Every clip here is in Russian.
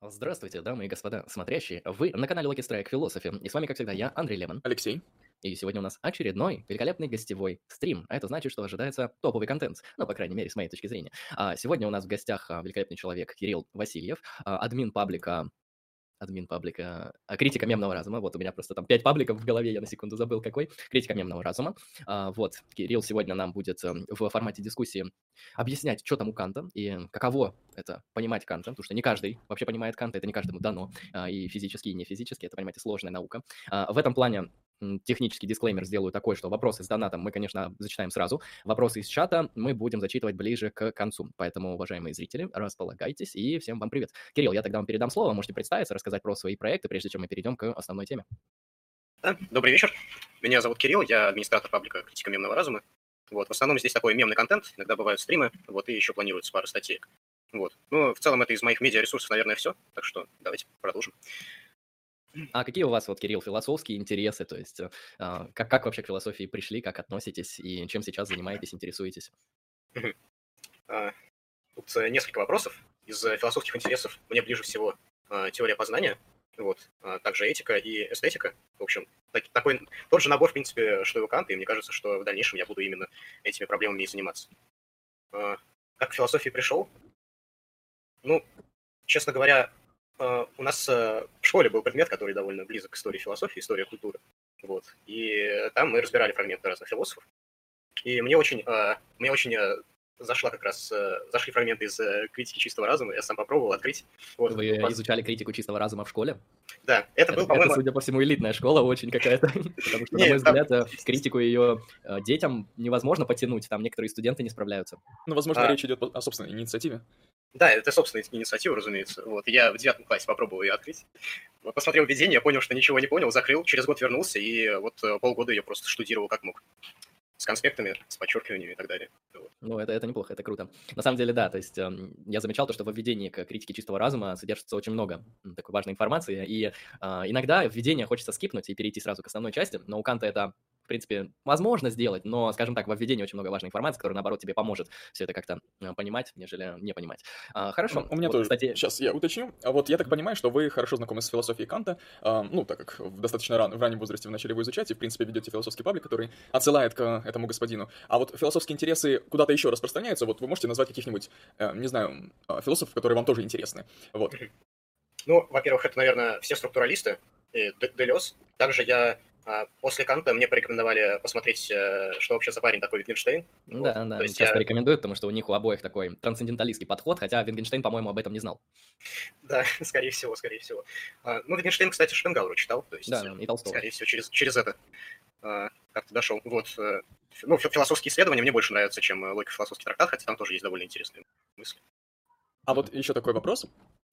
Здравствуйте, дамы и господа смотрящие. Вы на канале Lucky Strike Philosophy. И с вами, как всегда, я, Андрей Лемон. Алексей. И сегодня у нас очередной великолепный гостевой стрим. А это значит, что ожидается топовый контент. Ну, по крайней мере, с моей точки зрения. А сегодня у нас в гостях а, великолепный человек Кирилл Васильев, а, админ паблика админ паблика, а, критика мемного разума. Вот у меня просто там пять пабликов в голове, я на секунду забыл какой. Критика мемного разума. А, вот, Кирилл сегодня нам будет эм, в формате дискуссии объяснять, что там у Канта и каково это понимать Канта, потому что не каждый вообще понимает Канта, это не каждому дано, а, и физически, и не физически, это, понимаете, сложная наука. А, в этом плане технический дисклеймер сделаю такой, что вопросы с донатом мы, конечно, зачитаем сразу. Вопросы из чата мы будем зачитывать ближе к концу. Поэтому, уважаемые зрители, располагайтесь и всем вам привет. Кирилл, я тогда вам передам слово, можете представиться, рассказать про свои проекты, прежде чем мы перейдем к основной теме. Добрый вечер. Меня зовут Кирилл, я администратор паблика «Критика мемного разума». Вот, в основном здесь такой мемный контент, иногда бывают стримы, вот, и еще планируется пара статей. Вот. Ну, в целом это из моих медиаресурсов, наверное, все, так что давайте продолжим. А какие у вас, вот, Кирилл, философские интересы? То есть э, а, как, как вообще к философии пришли, как относитесь и чем сейчас занимаетесь, интересуетесь? А, тут э, несколько вопросов. Из э, философских интересов мне ближе всего а, теория познания, вот, также этика и эстетика. В общем, так, такой тот же набор, в принципе, что и у Канта, и мне кажется, что в дальнейшем я буду именно этими проблемами и заниматься. Как к философии пришел? Ну, честно говоря, у нас э, в школе был предмет, который довольно близок к истории философии, история культуры. Вот. И там мы разбирали фрагменты разных философов. И мне очень, э, мне очень зашла как раз, зашли фрагменты из критики чистого разума, я сам попробовал открыть. Вот. Вы изучали критику чистого разума в школе? Да, это, это был, по-моему... Это, судя по всему, элитная школа очень какая-то, потому что, на мой взгляд, критику ее детям невозможно потянуть, там некоторые студенты не справляются. Ну, возможно, а. речь идет о собственной инициативе. Да, это собственная инициатива, разумеется. Вот, я в девятом классе попробовал ее открыть. Вот, посмотрел введение, понял, что ничего не понял, закрыл, через год вернулся, и вот э, полгода я просто штудировал как мог. С конспектами, с подчеркиваниями и так далее. Вот. Ну, это, это неплохо, это круто. На самом деле, да, то есть э, я замечал то, что в введении к критике чистого разума содержится очень много такой важной информации, и э, иногда введение хочется скипнуть и перейти сразу к основной части, но у Канта это в принципе, возможно сделать, но, скажем так, во введении очень много важной информации, которая, наоборот, тебе поможет все это как-то э, понимать, нежели не понимать. А, хорошо. У меня вот, тоже. Кстати... Сейчас я уточню. А вот я так понимаю, что вы хорошо знакомы с философией Канта, э, ну, так как в достаточно ран, в раннем возрасте вы начали его изучать, и, в принципе, ведете философский паблик, который отсылает к этому господину. А вот философские интересы куда-то еще распространяются, вот вы можете назвать каких-нибудь, э, не знаю, э, философов, которые вам тоже интересны. Вот. Ну, во-первых, это, наверное, все структуралисты, и Делес. Также я а после Канта мне порекомендовали посмотреть, э, что вообще за парень такой Витгенштейн. Да, вот. да, То есть часто я... рекомендуют, потому что у них у обоих такой трансценденталистский подход, хотя Витгенштейн, по-моему, об этом не знал. Да, скорее всего, скорее всего. А, ну, Витгенштейн, кстати, Шпенгауру читал, то есть, да, и Толстого. скорее всего, через, через это а, как-то дошел. Вот. Э, ну, философские исследования мне больше нравятся, чем э, логико-философский трактат, хотя там тоже есть довольно интересные мысли. А вот еще такой вопрос.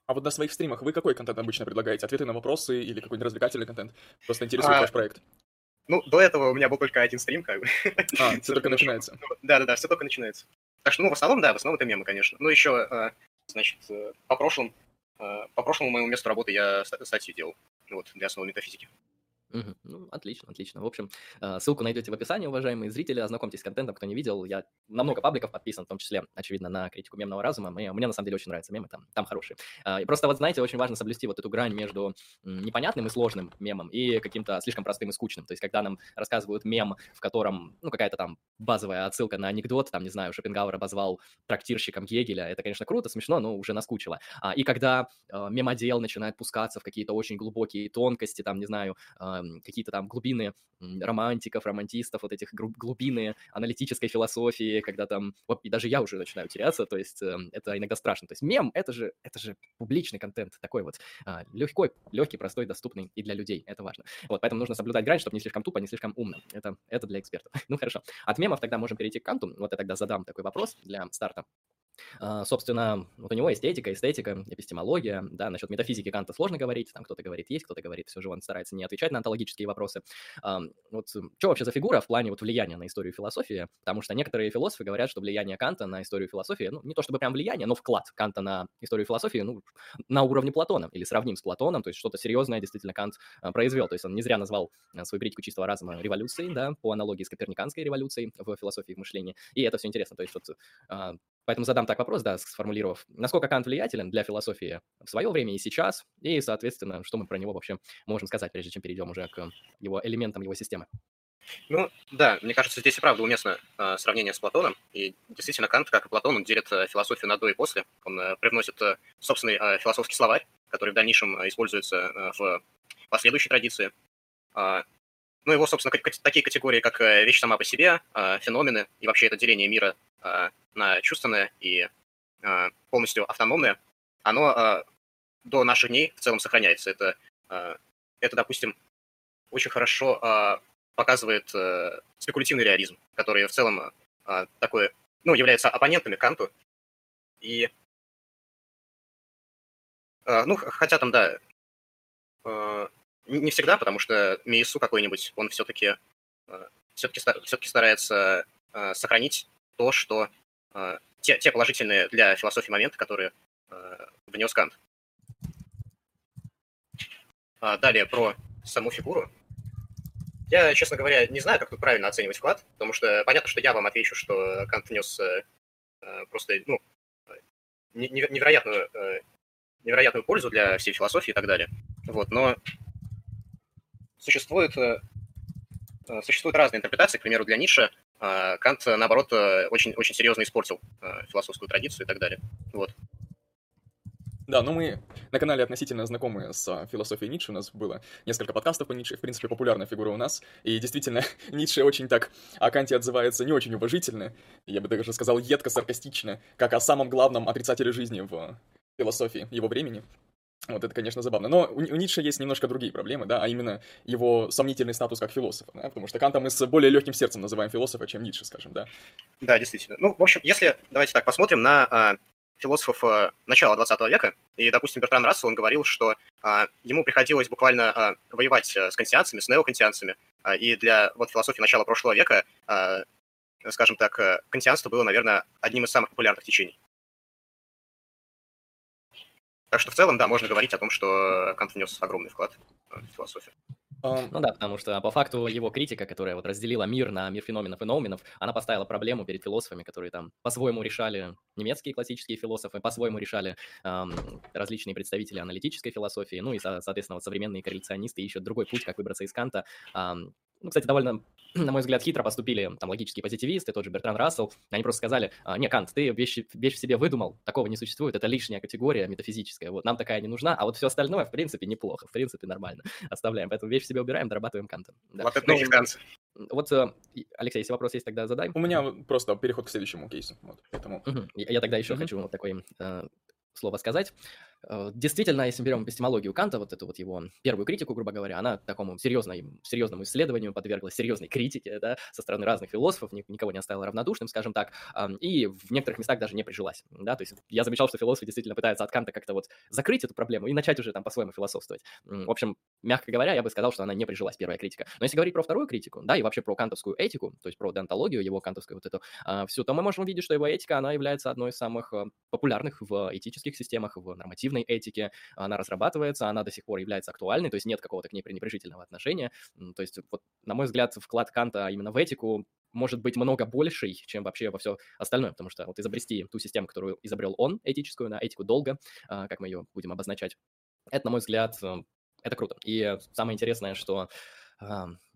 А вот на своих стримах вы какой контент обычно предлагаете? Ответы на вопросы или какой-нибудь развлекательный контент? Просто интересует а, ваш проект. Ну, до этого у меня был только один стрим, как бы. А, все только начинается. Да-да-да, все только начинается. Так что, ну, в основном, да, в основном это мемы, конечно. Ну, еще, а, значит, э, по прошлому, а, по прошлому моему месту работы я статью делал, вот, для основы метафизики. Мгм. Ну, отлично, отлично. В общем, э, ссылку найдете в описании, уважаемые зрители. Ознакомьтесь с контентом, кто не видел. Я на много пабликов подписан, в том числе, очевидно, на критику мемного разума. Мне, мне на самом деле очень нравятся мемы, там, там хорошие. А, И просто вот, знаете, очень важно соблюсти вот эту грань между непонятным и сложным мемом и каким-то слишком простым и скучным. То есть, когда нам рассказывают мем, в котором, ну, какая-то там базовая отсылка на анекдот, там, не знаю, Шопенгауэр обозвал трактирщиком Гегеля, это, конечно, круто, смешно, но уже наскучило. А, И когда э, мемодел начинает пускаться в какие-то очень глубокие тонкости, там, не знаю, какие-то там глубины романтиков, романтистов, вот этих глубины аналитической философии, когда там, и даже я уже начинаю теряться, то есть э, это иногда страшно. То есть мем — это же, это же публичный контент, такой вот а, легкий, легкий, простой, доступный и для людей, это важно. Вот, поэтому нужно соблюдать грань, чтобы не слишком тупо, не слишком умно. Это, это для экспертов. ну, хорошо. От мемов тогда можем перейти к канту. Вот я тогда задам такой вопрос для старта. А, собственно, вот у него эстетика, эстетика, эпистемология, да, насчет метафизики Канта сложно говорить, там кто-то говорит есть, кто-то говорит, все же он старается не отвечать на онтологические вопросы. Вот что вообще за фигура в плане вот влияния на историю философии? Потому что некоторые философы говорят, что влияние Канта на историю философии, ну, не то чтобы прям влияние, но вклад Канта на историю философии, ну, на уровне Платона, или сравним с Платоном, то есть что-то серьезное действительно Кант а, произвел, то есть он не зря назвал а, свою критику чистого разума революцией, да, по аналогии с коперниканской революцией в философии и мышлении, и это все интересно, то есть вот Поэтому задам так вопрос, да, сформулировав, насколько Кант влиятелен для философии в свое время и сейчас, и, соответственно, что мы про него вообще можем сказать, прежде чем перейдем уже к его элементам его системы. Ну, да, мне кажется, здесь и правда уместно э, сравнение с Платоном. И действительно, Кант, как и Платон, он делит э, философию на до и после. Он э, привносит э, собственный э, философский словарь, который в дальнейшем э, используется э, в последующей традиции. Э, ну, его, собственно, такие категории, как э, вещь сама по себе, э, феномены и вообще это деление мира э, на чувственное и полностью автономное, оно до наших дней в целом сохраняется. Это, это допустим, очень хорошо показывает спекулятивный реализм, который в целом такой, ну, является оппонентами Канту. И, ну, хотя там, да, не всегда, потому что Миесу какой-нибудь, он все-таки э, все-таки все-таки старается э, сохранить то, что э, те, те положительные для философии моменты, которые внес Кант. А далее про саму фигуру. Я, честно говоря, не знаю, как тут правильно оценивать вклад, потому что понятно, что я вам отвечу, что Кант внес просто ну, невероятную, невероятную пользу для всей философии и так далее. Вот, но существует, э, э существуют разные интерпретации. К примеру, для Ницше э, Кант, наоборот, очень, очень серьезно испортил философскую традицию и так далее. Вот. Да, ну мы на канале относительно знакомы с философией Ницше, у нас было несколько подкастов по Ницше, в принципе, популярная фигура у нас, и действительно, Ницше очень так о Канте отзывается не очень уважительно, я бы даже сказал едко-саркастично, как о самом главном отрицателе жизни в философии его времени. Вот это, конечно, забавно. Но у, Ницше есть немножко другие проблемы, да, а именно его сомнительный статус как философа, да, потому что Канта мы с более легким сердцем называем философа, чем Ницше, скажем, да. Да, действительно. Ну, в общем, если, давайте так, посмотрим на а, философов э, начала 20 века, и, допустим, Бертран Рассел, он говорил, что а, ему приходилось буквально а, воевать э, с кантианцами, с неокантианцами, а, и для вот философии начала прошлого века, а, скажем так, э, кантианство было, наверное, одним из самых популярных течений. Так что в целом, да, можно говорить о том, что Кант внес огромный вклад в философию. Ну да, потому что по факту его критика, которая вот разделила мир на мир феноменов и ноуменов, она поставила проблему перед философами, которые там по-своему решали немецкие классические философы, по-своему решали эм, различные представители аналитической философии, ну и, соответственно, вот современные корреляционисты ищут другой путь, как выбраться из Канта. Эм, ну, кстати, довольно, на мой взгляд, хитро поступили там логические позитивисты, тот же Бертран Рассел. Они просто сказали, «А, не, Кант, ты вещь, вещь в себе выдумал, такого не существует, это лишняя категория метафизическая, вот нам такая не нужна, а вот все остальное, в принципе, неплохо, в принципе, нормально. Оставляем, поэтому вещь в себе убираем, дорабатываем Кантом. Да. Вот это ну, Вот, э, Алексей, если вопрос есть, тогда задай. У меня просто переход к следующему кейсу, вот, поэтому... Угу. Я, я тогда еще угу. хочу вот такой э, слово сказать. Э, действительно, если мы берем эпистемологию Канта, вот эту вот его первую критику, грубо говоря, она такому серьезному, серьезному исследованию подверглась серьезной критике, да, со стороны разных философов, никого не оставила равнодушным, скажем так, и в некоторых местах даже не прижилась, да, то есть я замечал, что философы действительно пытаются от Канта как-то вот закрыть эту проблему и начать уже там по-своему философствовать. В общем, мягко говоря, я бы сказал, что она не прижилась, первая критика. Но если говорить про вторую критику, да, и вообще про кантовскую этику, то есть про дентологию, его кантовскую вот эту, а, всю, то мы можем увидеть, что его этика, она является одной из самых э, популярных в этических системах, в нормативной этике, она разрабатывается, она до сих пор является актуальной, то есть нет какого-то к ней пренебрежительного отношения. То есть, вот, на мой взгляд, вклад Канта именно в этику может быть много больший, чем вообще во все остальное, потому что вот изобрести ту систему, которую изобрел он, этическую, на этику долго, а, как мы ее будем обозначать, это, на мой взгляд, э, это круто. И самое интересное, что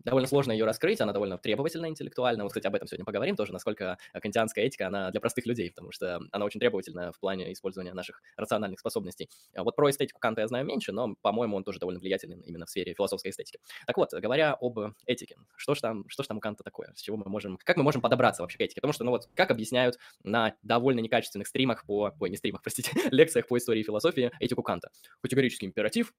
довольно сложно ее раскрыть, она довольно требовательна интеллектуально. Вот, кстати, об этом сегодня поговорим тоже, насколько кантианская этика, она для простых людей, потому что она очень требовательна в плане использования наших рациональных способностей. А вот про эстетику Канта я знаю меньше, но, по-моему, он тоже довольно влиятельный именно в сфере философской эстетики. Так вот, говоря об этике, что же там, что ж там у Канта такое, с чего мы можем, как мы можем подобраться вообще к этике? Потому что, ну вот, как объясняют на довольно некачественных стримах по, ой, не стримах, простите, лекциях по истории философии этику Канта. Категорический императив,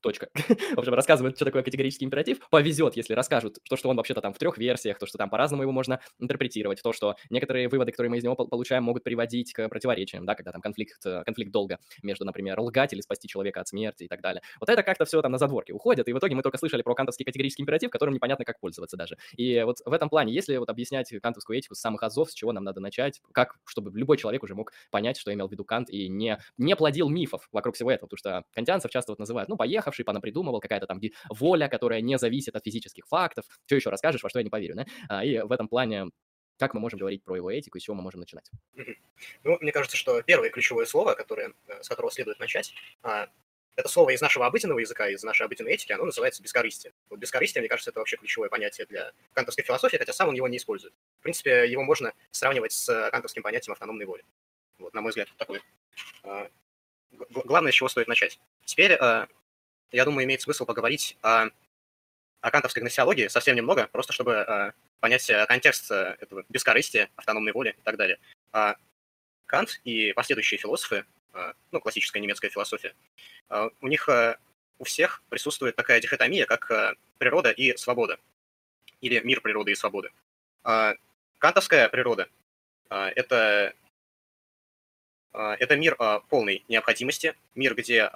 точка. в общем, рассказывают, что такое категорический императив. Повезет, если расскажут то, что он вообще-то там в трех версиях, то, что там по-разному его можно интерпретировать, то, что некоторые выводы, которые мы из него получаем, могут приводить к противоречиям, да, когда там конфликт, э, конфликт долга между, например, лгать или спасти человека от смерти и так далее. Вот это как-то все там на задворке уходит, и в итоге мы только слышали про кантовский категорический императив, которым непонятно, как пользоваться даже. И вот в этом плане, если вот объяснять кантовскую этику с самых азов, с чего нам надо начать, как, чтобы любой человек уже мог понять, что имел в виду Кант, и не, не плодил мифов вокруг всего этого, потому что кантианцев часто вот называют, ну, поехавший, понапридумывал, какая-то там воля, которая не зависит от физических фактов. Что еще расскажешь, во что я не поверю, да? А, и в этом плане как мы можем говорить про его этику и с чего мы можем начинать? Ну, мне кажется, что первое ключевое слово, которое, с которого следует начать, это слово из нашего обыденного языка, из нашей обыденной этики, оно называется бескорыстие. Вот бескорыстие, мне кажется, это вообще ключевое понятие для кантовской философии, хотя сам он его не использует. В принципе, его можно сравнивать с кантовским понятием автономной воли. Вот, на мой взгляд, такой. А, главное, с чего стоит начать. Теперь, а, я думаю, имеет смысл поговорить о, о кантовской гносеологии совсем немного, просто чтобы а, понять контекст этого бескорыстия, автономной воли и так далее. Кант и последующие философы а, ну, классическая немецкая философия, а, у них а, у всех присутствует такая дихотомия, как природа и свобода, или мир природы и свободы. Кантовская природа – это, это мир полной необходимости, мир, где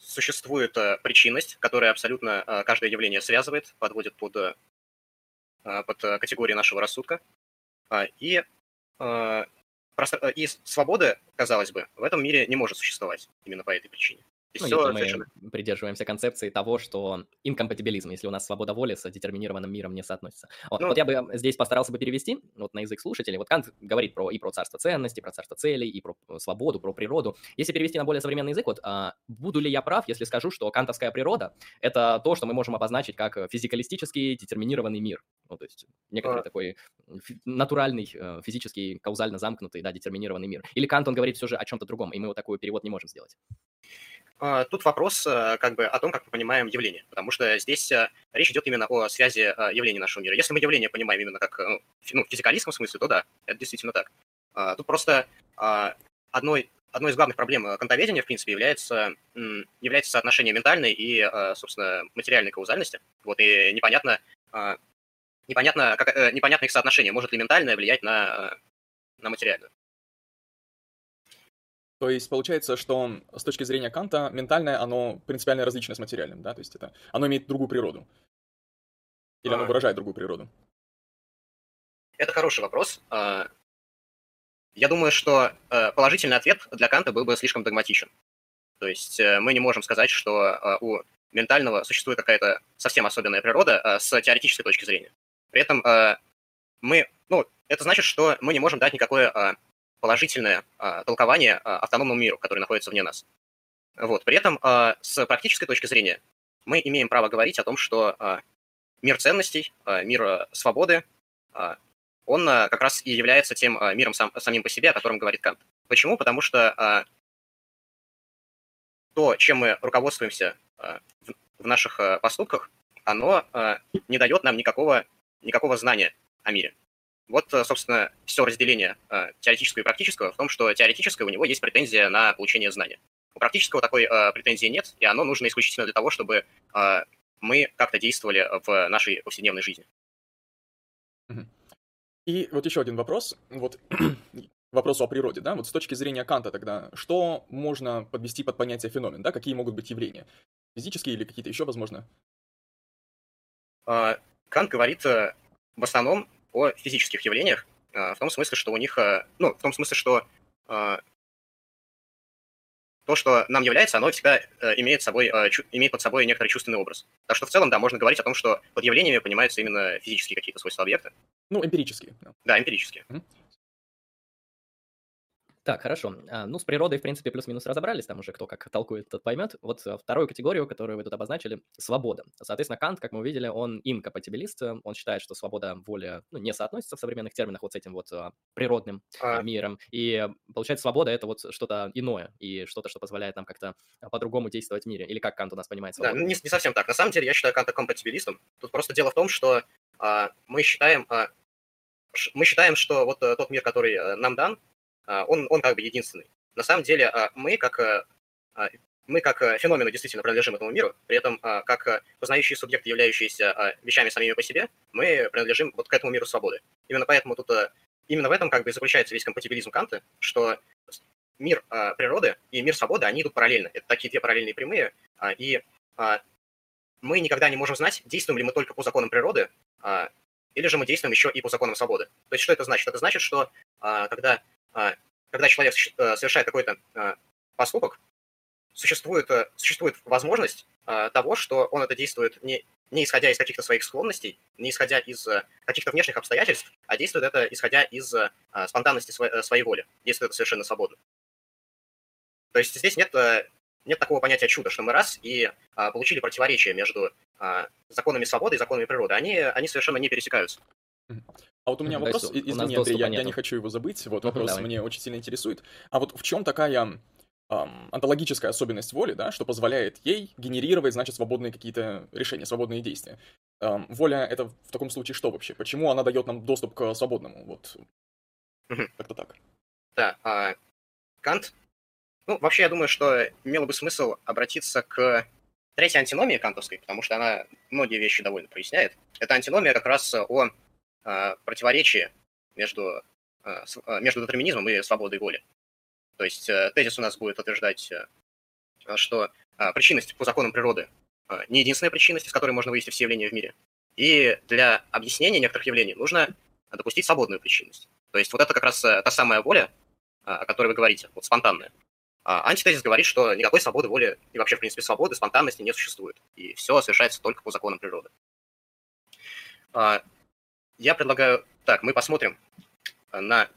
существует причинность, которая абсолютно каждое явление связывает, подводит под, под категории нашего рассудка. И Э, и свобода, казалось бы, в этом мире не может существовать именно по этой причине. Ну, если мы совершенно... придерживаемся концепции того, что инкомпатибилизм, если у нас свобода воли с детерминированным миром не соотносится. Вот, ну, вот я бы здесь постарался бы перевести вот на язык слушателей. Вот Кант говорит про, и про царство ценностей, про царство целей, и про э, свободу, про природу. Если перевести на более современный язык, вот а, буду ли я прав, если скажу, что кантовская природа — это то, что мы можем обозначить как физикалистический детерминированный мир. Ну, то есть некоторый а... такой натуральный, э, физический, каузально замкнутый, да, детерминированный мир. Или Кант, он говорит все же о чем-то другом, и мы вот такой перевод не можем сделать. А, тут вопрос э, как бы о том, как мы понимаем явление, потому что здесь э, речь идет именно о связи э, явлений нашего мира. Если мы явление понимаем именно как ну, в физикалистском смысле, то да, это действительно так. А, тут просто а, одной, одной из главных проблем кантоведения, в принципе, является, является соотношение ментальной и, собственно, материальной каузальности. Вот, и непонятно, непонятно, как, непонятно их соотношение. Может ли ментальное влиять на, на материальную? То есть получается, что с точки зрения Канта ментальное, оно принципиально различно с материальным, да? То есть это, оно имеет другую природу. Или оно а. выражает другую природу? Это хороший вопрос. А, я думаю, что э, положительный ответ для Канта был бы слишком догматичен. То есть э, мы не можем сказать, что э, у ментального существует какая-то совсем особенная природа с теоретической точки зрения. При этом мы, ну, это значит, что мы не можем дать никакое положительное а, толкование а, автономному миру, который находится вне нас. Вот. При этом а, с практической точки зрения мы имеем право говорить о том, что а, мир ценностей, а, мир свободы, а, он а, как раз и является тем а, миром сам, самим по себе, о котором говорит Кант. Почему? Потому что а, то, чем мы руководствуемся а, в, в наших а, поступках, оно а, не дает нам никакого, никакого знания о мире. Вот, э, собственно, все разделение э, теоретического и практического в том, что теоретическое у него есть претензия на получение знания. У практического такой э, претензии нет, и оно нужно исключительно для того, чтобы мы как-то действовали в нашей повседневной жизни. И вот еще один вопрос. Вот вопросу о природе, да, вот с точки зрения Канта тогда, что можно подвести под понятие феномен, да, какие могут быть явления? Физические или какие-то еще, возможно? Кант говорит в основном о физических явлениях, а, в том смысле, что у них, а, ну, в том смысле, что а, то, что нам является, оно всегда э, имеет, собой, имеет под собой некоторый чувственный образ. Так что в целом, да, можно говорить о том, что под явлениями понимаются именно физические какие-то свойства объекта. Ну, эмпирические. Да, эмпирические. Mm-hmm. Так, хорошо. А, ну, с природой, в принципе, плюс-минус разобрались, там уже кто как толкует, тот поймет. Вот а, вторую категорию, которую вы тут обозначили, свобода. Соответственно, Кант, как мы увидели, он инкомпатибилист, он считает, что свобода воли ну, не соотносится в современных терминах вот с этим вот а, природным а... миром. И получается, свобода — это вот что-то иное, и что-то, что позволяет нам как-то по-другому действовать в мире. Или как Кант у нас понимает свободу? Да, не, не совсем так. На самом деле, я считаю Канта компатибилистом. Тут просто дело в том, что а, мы считаем... А, мы считаем, что вот а, тот мир, который а, нам дан, он, он как бы единственный. На самом деле а, мы как, а, мы как феномены действительно принадлежим этому миру, при этом как познающие субъекты, являющиеся вещами самими по себе, мы принадлежим вот к этому миру свободы. Именно поэтому тут, именно в этом как бы заключается весь компатибилизм Канта, что мир природы и мир свободы, они идут параллельно. Это такие две параллельные прямые, и мы никогда не можем знать, действуем ли мы только по законам природы, или же мы действуем еще и по законам свободы. То есть что это значит? Это значит, что когда а, когда человек э, совершает какой-то а, поступок, существует, э, существует возможность а, того, что он это действует не, не исходя из каких-то своих склонностей, не исходя из каких-то внешних обстоятельств, а действует это исходя из спонтанности своей воли. Действует это совершенно свободно. То есть здесь нет, нет такого понятия чуда, что мы раз и получили противоречие между законами свободы и законами природы. Они, они совершенно не пересекаются. А вот у меня вопрос, извини, Андрей, я, я не хочу его забыть, вот вопрос давай. мне очень сильно интересует. А вот в чем такая ам, онтологическая особенность воли, да, что позволяет ей генерировать, значит, свободные какие-то решения, свободные действия? Ам, воля — это в таком случае что вообще? Почему она дает нам доступ к свободному? Вот, как-то так. Да, а, Кант. Ну, вообще, я думаю, что имело бы смысл обратиться к третьей антиномии кантовской, потому что она многие вещи довольно проясняет. Это антиномия как раз о а, противоречии между, а, с- а, между детерминизмом и свободой воли. То есть э, тезис у нас будет утверждать, э, что а, причинность по законам природы а, не единственная причинность, из которой можно вывести все явления в мире. И для объяснения некоторых явлений нужно допустить свободную причинность. То есть вот это как раз э, та самая воля, а, о которой вы говорите, вот спонтанная. А антитезис говорит, что никакой свободы воли и вообще, в принципе, свободы, спонтанности не существует. И все совершается только по законам природы. Я предлагаю... Так, мы посмотрим на,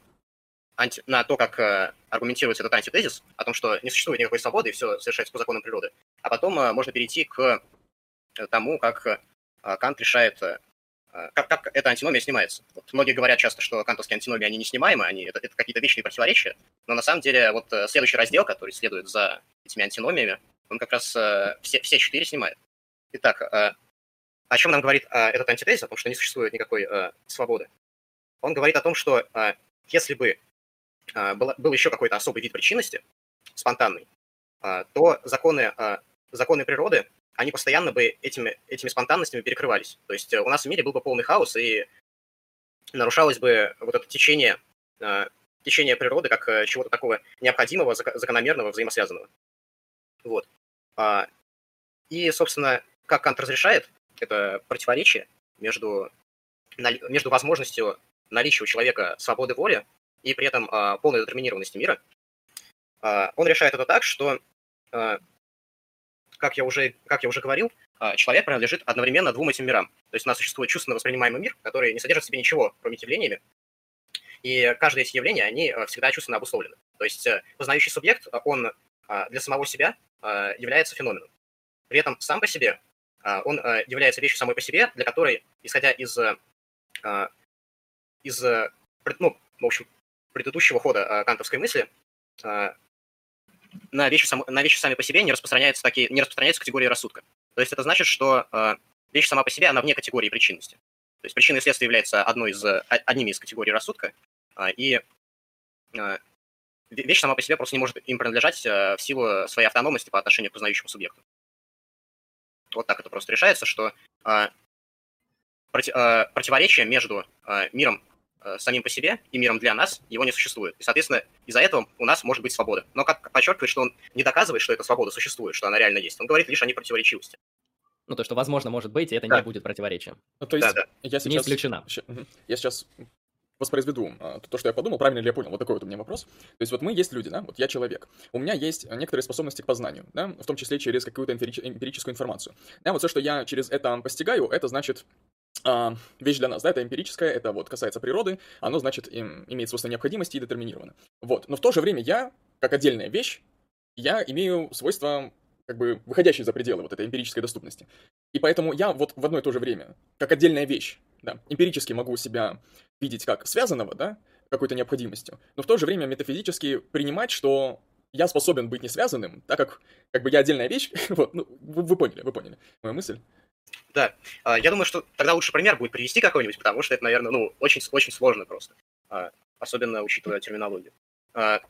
анти... на то, как э, аргументируется этот антитезис, о том, что не существует никакой свободы, и все совершается по законам природы. А потом э, можно перейти к э, тому, как э, Кант решает э, как, как эта антиномия снимается. Вот многие говорят часто, что кантовские антиномии, они неснимаемы, они, это, это какие-то вечные противоречия, но на самом деле вот э, следующий раздел, который следует за этими антиномиями, он как раз э, все, все четыре снимает. Итак, э, о чем нам говорит э, этот антитезис, о том, что не существует никакой э, свободы? Он говорит о том, что э, если бы э, было, был еще какой-то особый вид причинности, спонтанный, э, то законы, э, законы природы они постоянно бы этими, этими спонтанностями перекрывались. То есть э, у нас в мире был бы полный хаос, и нарушалось бы вот это течение, э, течение природы как э, чего-то такого необходимого, зак- закономерного, взаимосвязанного. Вот. И, собственно, как Кант разрешает это противоречие между, между возможностью наличия у человека свободы воли и при этом а, полной детерминированности мира, а, он решает это так, что а, как я уже, как я уже говорил, а, человек принадлежит одновременно двум этим мирам. То есть у нас существует чувственно воспринимаемый мир, который не содержит в себе ничего, кроме явлениями. И каждое эти явления, они всегда чувственно обусловлены. То есть э, познающий субъект, он для самого себя является феноменом. При этом сам по себе он а, является вещью самой по себе, для которой, исходя из, а, из ну, в общем, предыдущего хода а, кантовской мысли, а, на вещи, сам, на вещи сами по себе не распространяются такие, не распространяются категории рассудка. То есть это значит, что вещь сама по себе, она вне категории причинности. То есть причина и следствие является одной из, одними из категорий рассудка, а, и ве- вещь сама по себе просто не может им принадлежать в силу своей автономности по отношению к познающему субъекту. Вот так это просто решается, что э, проти- э, противоречие между э, миром э, самим по себе и миром для нас, его не существует. И, соответственно, из-за этого у нас может быть свобода. Но как подчеркивает, что он не доказывает, что эта свобода существует, что она реально есть. Он говорит лишь о непротиворечивости. Ну, то, что возможно может быть, и это Да. не будет противоречием. Ну, то есть, Да-да. я Не сейчас... исключена. Ща- мгм. Я сейчас воспроизведу а, то, что я подумал, правильно ли я понял, вот такой вот у меня вопрос. То есть вот мы есть люди, да, вот я человек. У меня есть а, некоторые способности к познанию, да, в том числе через какую-то эмпирич- эмпирическую информацию. Да, вот все, что я через это постигаю, это значит а, вещь для нас, да, это эмпирическое, это вот касается природы, оно, значит, им, имеет свойство необходимости и детерминировано. Вот, но в то же время я, как отдельная вещь, я имею свойства как бы выходящие за пределы вот этой эмпирической доступности. И поэтому я вот в одно и то же время, как отдельная вещь, да, эмпирически могу себя видеть как связанного, да, какой-то необходимостью, но в то же время метафизически принимать, что я способен быть не связанным, так как как бы я отдельная вещь, вот, ну, вы, вы поняли, вы поняли мою мысль. А, Я думаю, что тогда лучше пример будет привести какой-нибудь, потому что это, наверное, ну, очень, очень сложно просто, а, особенно учитывая терминологию. А,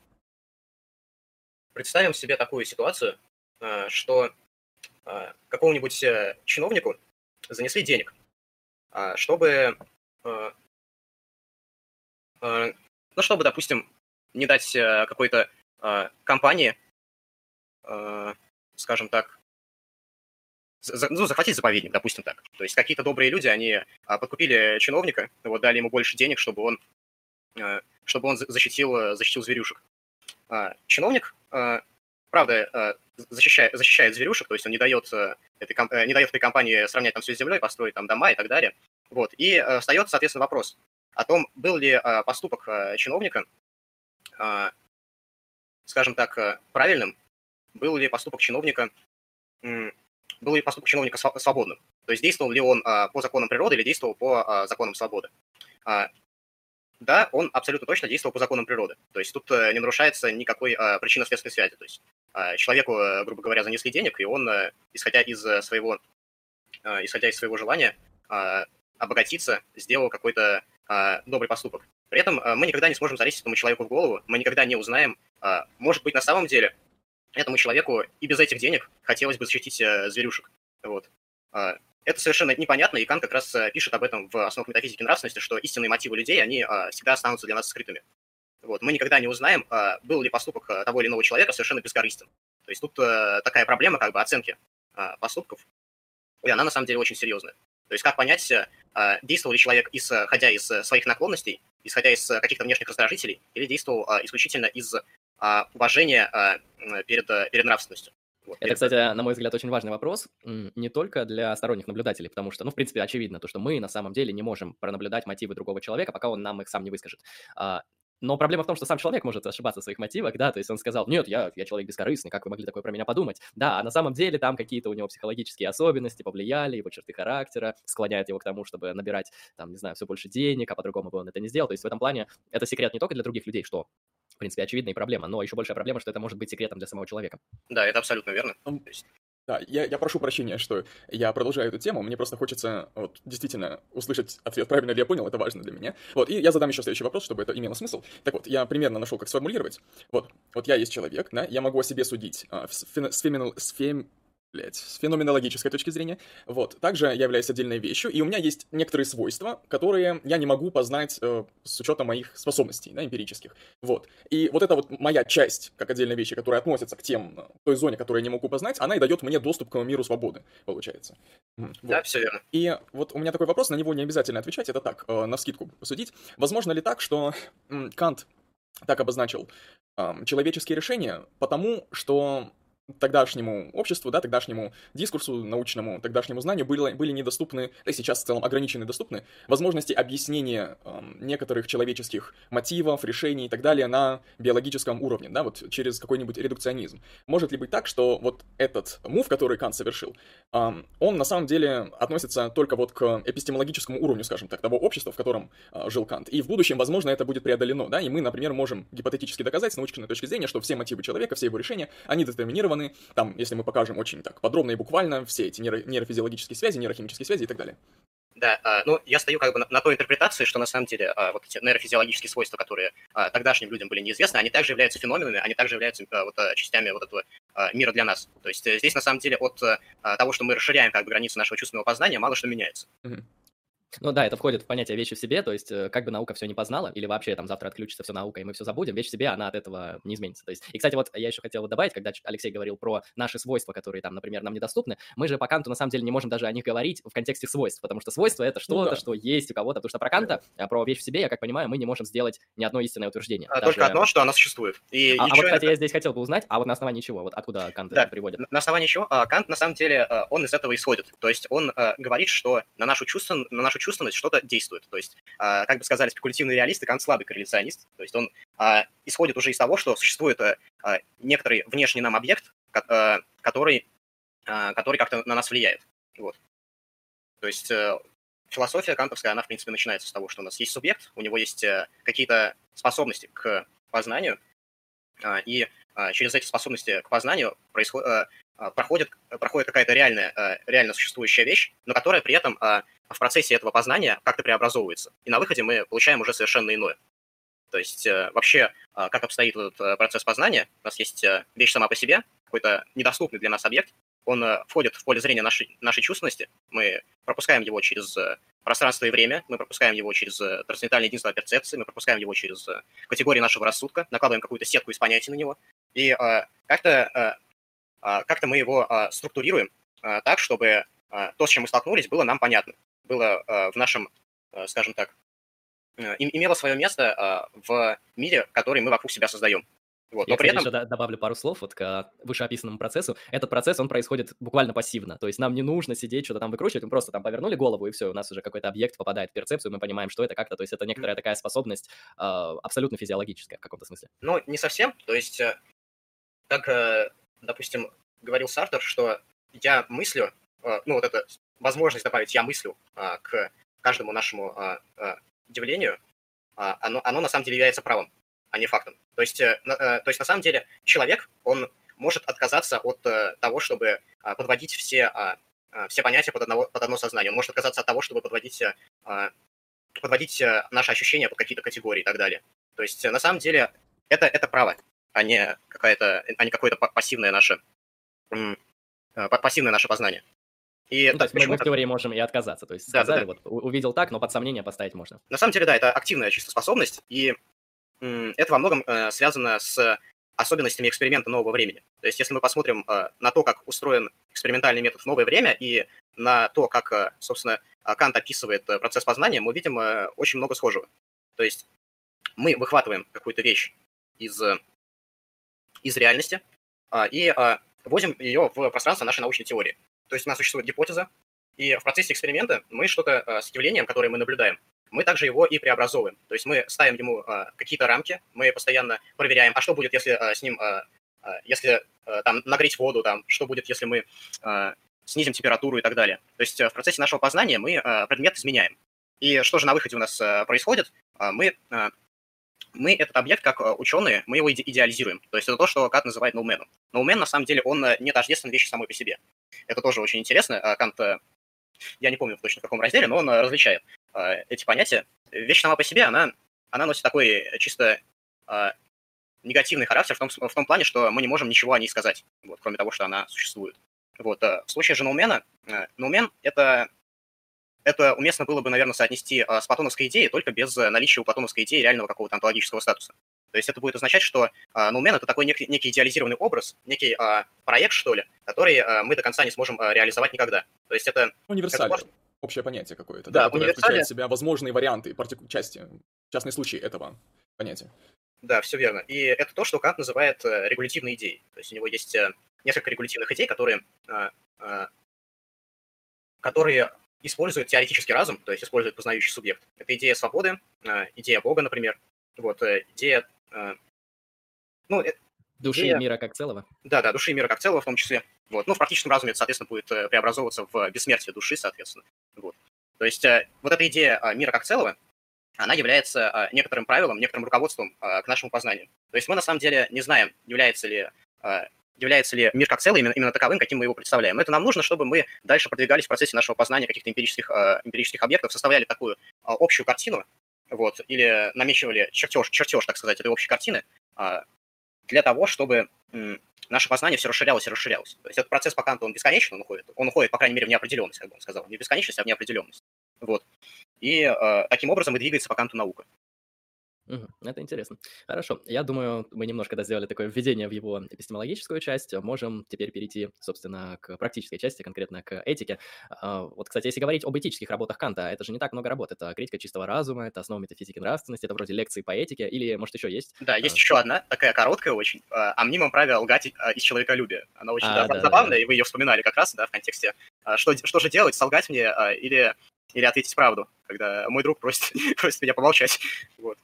Представим себе такую ситуацию, что какому-нибудь э, чиновнику занесли денег, чтобы, ну, чтобы, допустим, не дать э, какой-то а, компании, скажем так, за- ну, захватить заповедник, допустим так. То есть какие-то добрые люди, они подкупили чиновника, вот дали ему больше денег, чтобы он, чтобы он за- защитил, э, защитил зверюшек. А, чиновник, правда, защищает, защищает зверюшек, то есть он не дает, этой, не дает этой компании сравнять там все с землей, построить там дома и так далее. Вот. И встает, соответственно, вопрос о том, был ли поступок чиновника, скажем так, правильным, был ли поступок чиновника, был ли поступок чиновника свободным. То есть действовал ли он по законам природы или действовал по законам свободы да, он абсолютно точно действовал по законам природы. То есть тут э, не нарушается никакой а, причинно-следственной связи. То есть а, человеку, э, грубо говоря, занесли денег, и он, э, исходя из своего, а, исходя из своего желания а, обогатиться, сделал какой-то а, добрый поступок. При этом а, мы никогда не сможем залезть этому человеку в голову, мы никогда не узнаем, а, может быть, на самом деле этому человеку и без этих денег хотелось бы защитить а, зверюшек. Вот. А, это совершенно непонятно, и Кант как раз э, пишет об этом в основах метафизики нравственности, что истинные мотивы людей, они а, всегда останутся для нас скрытыми. Вот. Мы никогда не узнаем, а, был ли поступок э, того или иного человека совершенно бескорыстен. То есть тут а, такая проблема как бы оценки а, поступков, и она на самом деле очень серьезная. То есть как понять, а, действовал ли человек, исходя из своих наклонностей, исходя из каких-то внешних раздражителей, или действовал а, исключительно из а, уважения а, перед, перед нравственностью. Вот. Это, кстати, на мой взгляд, очень важный вопрос, не только для сторонних наблюдателей, потому что, ну, в принципе, очевидно, то, что мы на самом деле не можем пронаблюдать мотивы другого человека, пока он нам их сам не выскажет. Но проблема в том, что сам человек может ошибаться в своих мотивах, да, то есть он сказал, нет, я, я человек бескорыстный, как вы могли такое про меня подумать? Да, а на самом деле там какие-то у него психологические особенности повлияли, его черты характера, склоняют его к тому, чтобы набирать, там, не знаю, все больше денег, а по-другому бы он это не сделал. То есть в этом плане это секрет не только для других людей, что в принципе, очевидная проблема, но еще большая проблема, что это может быть секретом для самого человека. Да, это абсолютно верно. Да, я, я прошу прощения, что я продолжаю эту тему. Мне просто хочется вот, действительно услышать ответ, правильно ли я понял, это важно для меня. Вот, и я задам еще следующий вопрос, чтобы это имело смысл. Так вот, я примерно нашел, как сформулировать. Вот, вот я есть человек, да, я могу о себе судить а, с, фен, с, феминал, с фем, блядь, с феноменологической точки зрения. Вот. Также я являюсь отдельной вещью, и у меня есть некоторые свойства, которые я не могу познать э, с учетом моих способностей, да, эмпирических. Вот. И вот эта вот моя часть, как отдельной вещи, которая относится к тем, э, той зоне, которую я не могу познать, она и дает мне доступ к миру свободы, получается. Вот. Да, все верно. И вот у меня такой вопрос, на него не обязательно отвечать, это так, э, на скидку посудить. Возможно ли так, что э, Кант так обозначил э, человеческие решения, потому что тогдашнему обществу, да, тогдашнему дискурсу научному, тогдашнему знанию были, были недоступны, да и сейчас в целом ограничены доступны, возможности объяснения э, некоторых человеческих мотивов, решений и так далее на биологическом уровне, да, вот через какой-нибудь редукционизм. Может ли быть так, что вот этот мув, который Кант совершил, э, он на самом деле относится только вот к эпистемологическому уровню, скажем так, того общества, в котором э, жил Кант, и в будущем, возможно, это будет преодолено, да, и мы, например, можем гипотетически доказать с научной точки зрения, что все мотивы человека, все его решения, они детерминированы зафиксированы, там, если мы покажем очень так подробно и буквально все эти нейро- нейрофизиологические связи, нейрохимические связи и так далее. Да, а, ну, я стою как бы на, той интерпретации, что на самом деле а, вот эти нейрофизиологические свойства, которые а, тогдашним людям были неизвестны, они также являются феноменами, они также являются вот частями вот этого мира для нас. То есть э, здесь на самом деле от того, что мы расширяем как бы границы нашего чувственного познания, мало что меняется. Mm-hmm. Ну да, это входит в понятие вещи в себе, то есть э, как бы наука все не познала, или вообще там завтра отключится все наука, и мы все забудем, вещь в себе, она от этого не изменится. То есть, и, кстати, вот я еще хотел добавить, когда Алексей говорил про наши свойства, которые там, например, нам недоступны, мы же по Канту на самом деле не можем даже о них говорить в контексте свойств, потому что свойства это что-то, ну, да. что есть у кого-то, потому что про Канта, да. про вещь в себе, я как понимаю, мы не можем сделать ни одно истинное утверждение. А, даже... Только одно, что она существует. И а, а вот, кстати, это... я здесь хотел бы узнать, а вот на основании чего, вот откуда Кант да. это приводит? На основании чего? А, Кант, на самом деле, э, он из этого исходит. То есть он а, говорит, что на нашу, чувствен... на нашу чувственность что-то действует. То есть, а, как бы сказали спекулятивные реалисты, Кант слабый корреляционист. То есть он а, исходит уже из того, что существует а, некоторый внешний нам объект, который, который как-то на нас влияет. Вот. То есть э, философия кантовская, она, в принципе, начинается с того, что у нас есть субъект, у него есть э, какие-то способности к познанию, и через эти способности к познанию происходит, э, проходит, проходит какая-то реальная, реально существующая вещь, но которая при этом в процессе этого познания как-то преобразовывается. И на выходе мы получаем уже совершенно иное. То есть э, вообще, э, как обстоит этот э, процесс познания, у нас есть вещь сама по себе, какой-то недоступный для нас объект, он входит в поле зрения нашей, нашей чувственности, мы пропускаем его через пространство и время, мы пропускаем его через трансцендентальное единство перцепции, мы пропускаем его через категории нашего рассудка, накладываем какую-то сетку из понятий на него, и как-то как мы его структурируем так, чтобы то, с чем мы столкнулись, было нам понятно было э, в нашем, э, скажем так, э, имело свое место в мире, который мы вокруг себя создаем. Вот. Но Я, при кстати, этом... еще добавлю пару слов вот к вышеописанному процессу. Этот процесс, он происходит буквально пассивно. То есть нам не нужно сидеть, что-то там выкручивать, мы просто там повернули голову, и все, у нас уже какой-то объект попадает в перцепцию, мы понимаем, что это как-то. То есть это некоторая такая способность э, абсолютно физиологическая в каком-то смысле. Ну, не совсем. То есть, э, как, э, допустим, говорил Сартер, что я мыслю, э, ну, вот эта возможность добавить «я мыслю» э, к каждому нашему э, явлению, оно, оно на самом деле является правом а не фактом. То есть, э, э, то есть на самом деле человек, он может отказаться от э, того, чтобы а, подводить все, а, а, все понятия под, одного, под одно сознание. Он может отказаться от того, чтобы подводить, подводить наши ощущения под какие-то категории и так далее. То есть на самом деле это, это право, а не, какая-то, а не какое-то пассивное наше, пассивное наше познание. И ну, то есть мы, мы в теории можем и отказаться. То есть да, сказали, да, да. вот увидел так, но под сомнение поставить можно. На самом деле, да, это активная чисто способность, и это во многом э, связано с особенностями эксперимента нового времени. То есть если мы посмотрим э, на то, как устроен экспериментальный метод в новое время и на то, как, э, собственно, Кант описывает процесс познания, мы видим очень много схожего. То есть мы выхватываем какую-то вещь из, из реальности и вводим ее в пространство нашей научной теории. То есть у нас существует гипотеза, и в процессе эксперимента мы что-то с явлением, которое мы наблюдаем, мы также его и преобразовываем. То есть мы ставим ему э, какие-то рамки, мы постоянно проверяем, а что будет, если э, с ним, э, если там нагреть воду, там, что будет, если мы снизим температуру и так далее. То есть в процессе нашего познания мы предмет изменяем. И что же на выходе у нас происходит? Мы, мы этот объект, как ученые, мы его идеализируем. То есть это то, что Кант называет ноуменом. Ноумен, на самом деле, он не тождествен вещи самой по себе. Это тоже очень интересно. Кант, я не помню точно в каком разделе, но он различает. А, эти понятия. Вещь сама по себе, она, она носит такой чисто а, негативный характер в том, в том плане, что мы не можем ничего о ней сказать, вот, кроме того, что она существует. Вот, а, в случае же ноумена, ноумен — это, это уместно было бы, наверное, соотнести с платоновской идеей, только без наличия у платоновской идеи реального какого-то онтологического статуса. То есть это будет означать, что э, ноумен — это такой некий, некий идеализированный образ, некий э, проект, что ли, который э, мы до конца не сможем э, реализовать никогда. То есть это... Универсальный. Это общее понятие какое-то, да, да которое включает в себя возможные варианты, партику... части, частные случаи этого понятия. Да, все верно. И это то, что Кант называет э, регулятивной идеей. То есть у него есть э, несколько регулятивных идей, которые, э, которые используют теоретический разум, то есть используют познающий субъект. Это идея свободы, идея Бога, например. Вот, идея... Ну, Души идея... мира как целого? Да, да, души мира как целого в том числе. Вот. Ну, в практическом разуме это, соответственно, будет преобразовываться в бессмертие души, соответственно. Вот. То есть э, вот эта идея мира как целого, она является некоторым правилом, некоторым руководством к нашему познанию. То есть мы на самом деле не знаем, является ли является ли мир как целый именно, именно таковым, каким мы его представляем. Это нам нужно, чтобы мы дальше продвигались в процессе нашего познания каких-то эмпирических, эмпирических объектов, составляли такую общую картину, вот, или намечивали чертеж, чертеж, так сказать, этой общей картины, для того, чтобы наше познание все расширялось и расширялось. То есть этот процесс по Канту, он бесконечен, он уходит. Он уходит, по крайней мере, в неопределенность, как бы он сказал. Не в бесконечность, а в неопределенность. Вот. И э, таким образом и двигается по Канту наука. Это интересно. Хорошо. Я думаю, мы немножко да, сделали такое введение в его эпистемологическую часть. Можем теперь перейти, собственно, к практической части, конкретно к этике. А, вот, кстати, если говорить об этических работах Канта, это же не так много работ. Это критика чистого разума, это основа метафизики нравственности, это вроде лекции по этике, или, может, еще есть? Да, есть а, еще одна, такая короткая очень. О а, мнимом праве лгать из человеколюбия. Она очень а, да, забавная, да. и вы ее вспоминали как раз, да, в контексте, что, что же делать, солгать мне или, или ответить правду, когда мой друг просит, просит меня помолчать. Вот.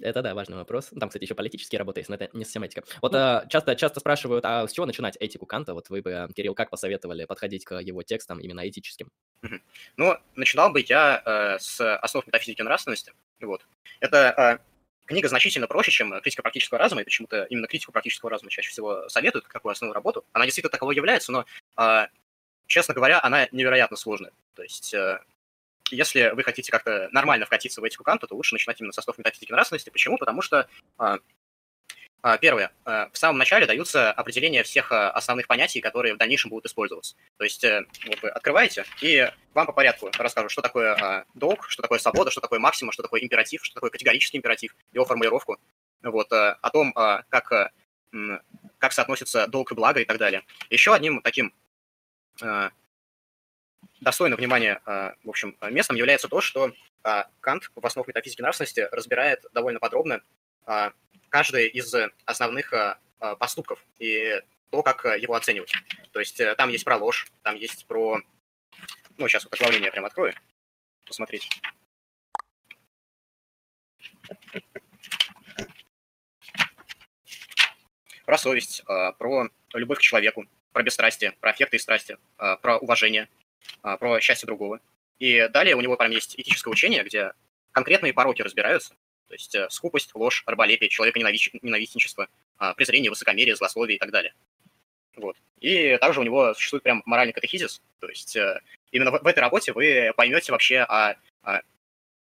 Это да, важный вопрос. Там, кстати, еще политические работы есть, но это не систематика. Вот ну, а, часто, часто спрашивают, а с чего начинать этику Канта? Вот вы бы, Кирилл, как посоветовали подходить к его текстам именно этическим? Ну, начинал бы я э, с основ метафизики нравственности. Вот. Это э, книга значительно проще, чем критика практического разума, и почему-то именно критику практического разума чаще всего советуют, как такую основную работу. Она действительно таковой является, но, э, честно говоря, она невероятно сложная. То есть э, если вы хотите как-то нормально вкатиться в этику Канта, то лучше начинать именно со слов метафизики нравственности. Почему? Потому что а, а, Первое. А, в самом начале даются определения всех основных понятий, которые в дальнейшем будут использоваться. То есть э, вот вы открываете, и вам по порядку расскажут, что такое долг, что такое свобода, что такое максима, что такое императив, что такое категорический императив, его формулировку, вот, о том, как, как соотносится долг и благо и так далее. Еще одним таким достойно внимания, а, в общем, местом является то, что а, Кант в основах метафизики нравственности разбирает довольно подробно, а, каждый из основных поступков и то, как его оценивать. То есть там есть про ложь, там есть про... Ну, сейчас вот оглавление прям открою. Посмотрите. Про совесть, про любовь к человеку, про бесстрастие, про эффекты и страсти, про уважение, про счастье другого. И далее у него прям есть этическое учение, где конкретные пороки разбираются. То есть э, скупость, ложь, раболепие, человеконенавистничество, э, презрение, высокомерие, злословие и так далее. Вот. И также у него существует прям моральный катехизис. То есть э, именно в, этой работе вы поймете вообще, а, а,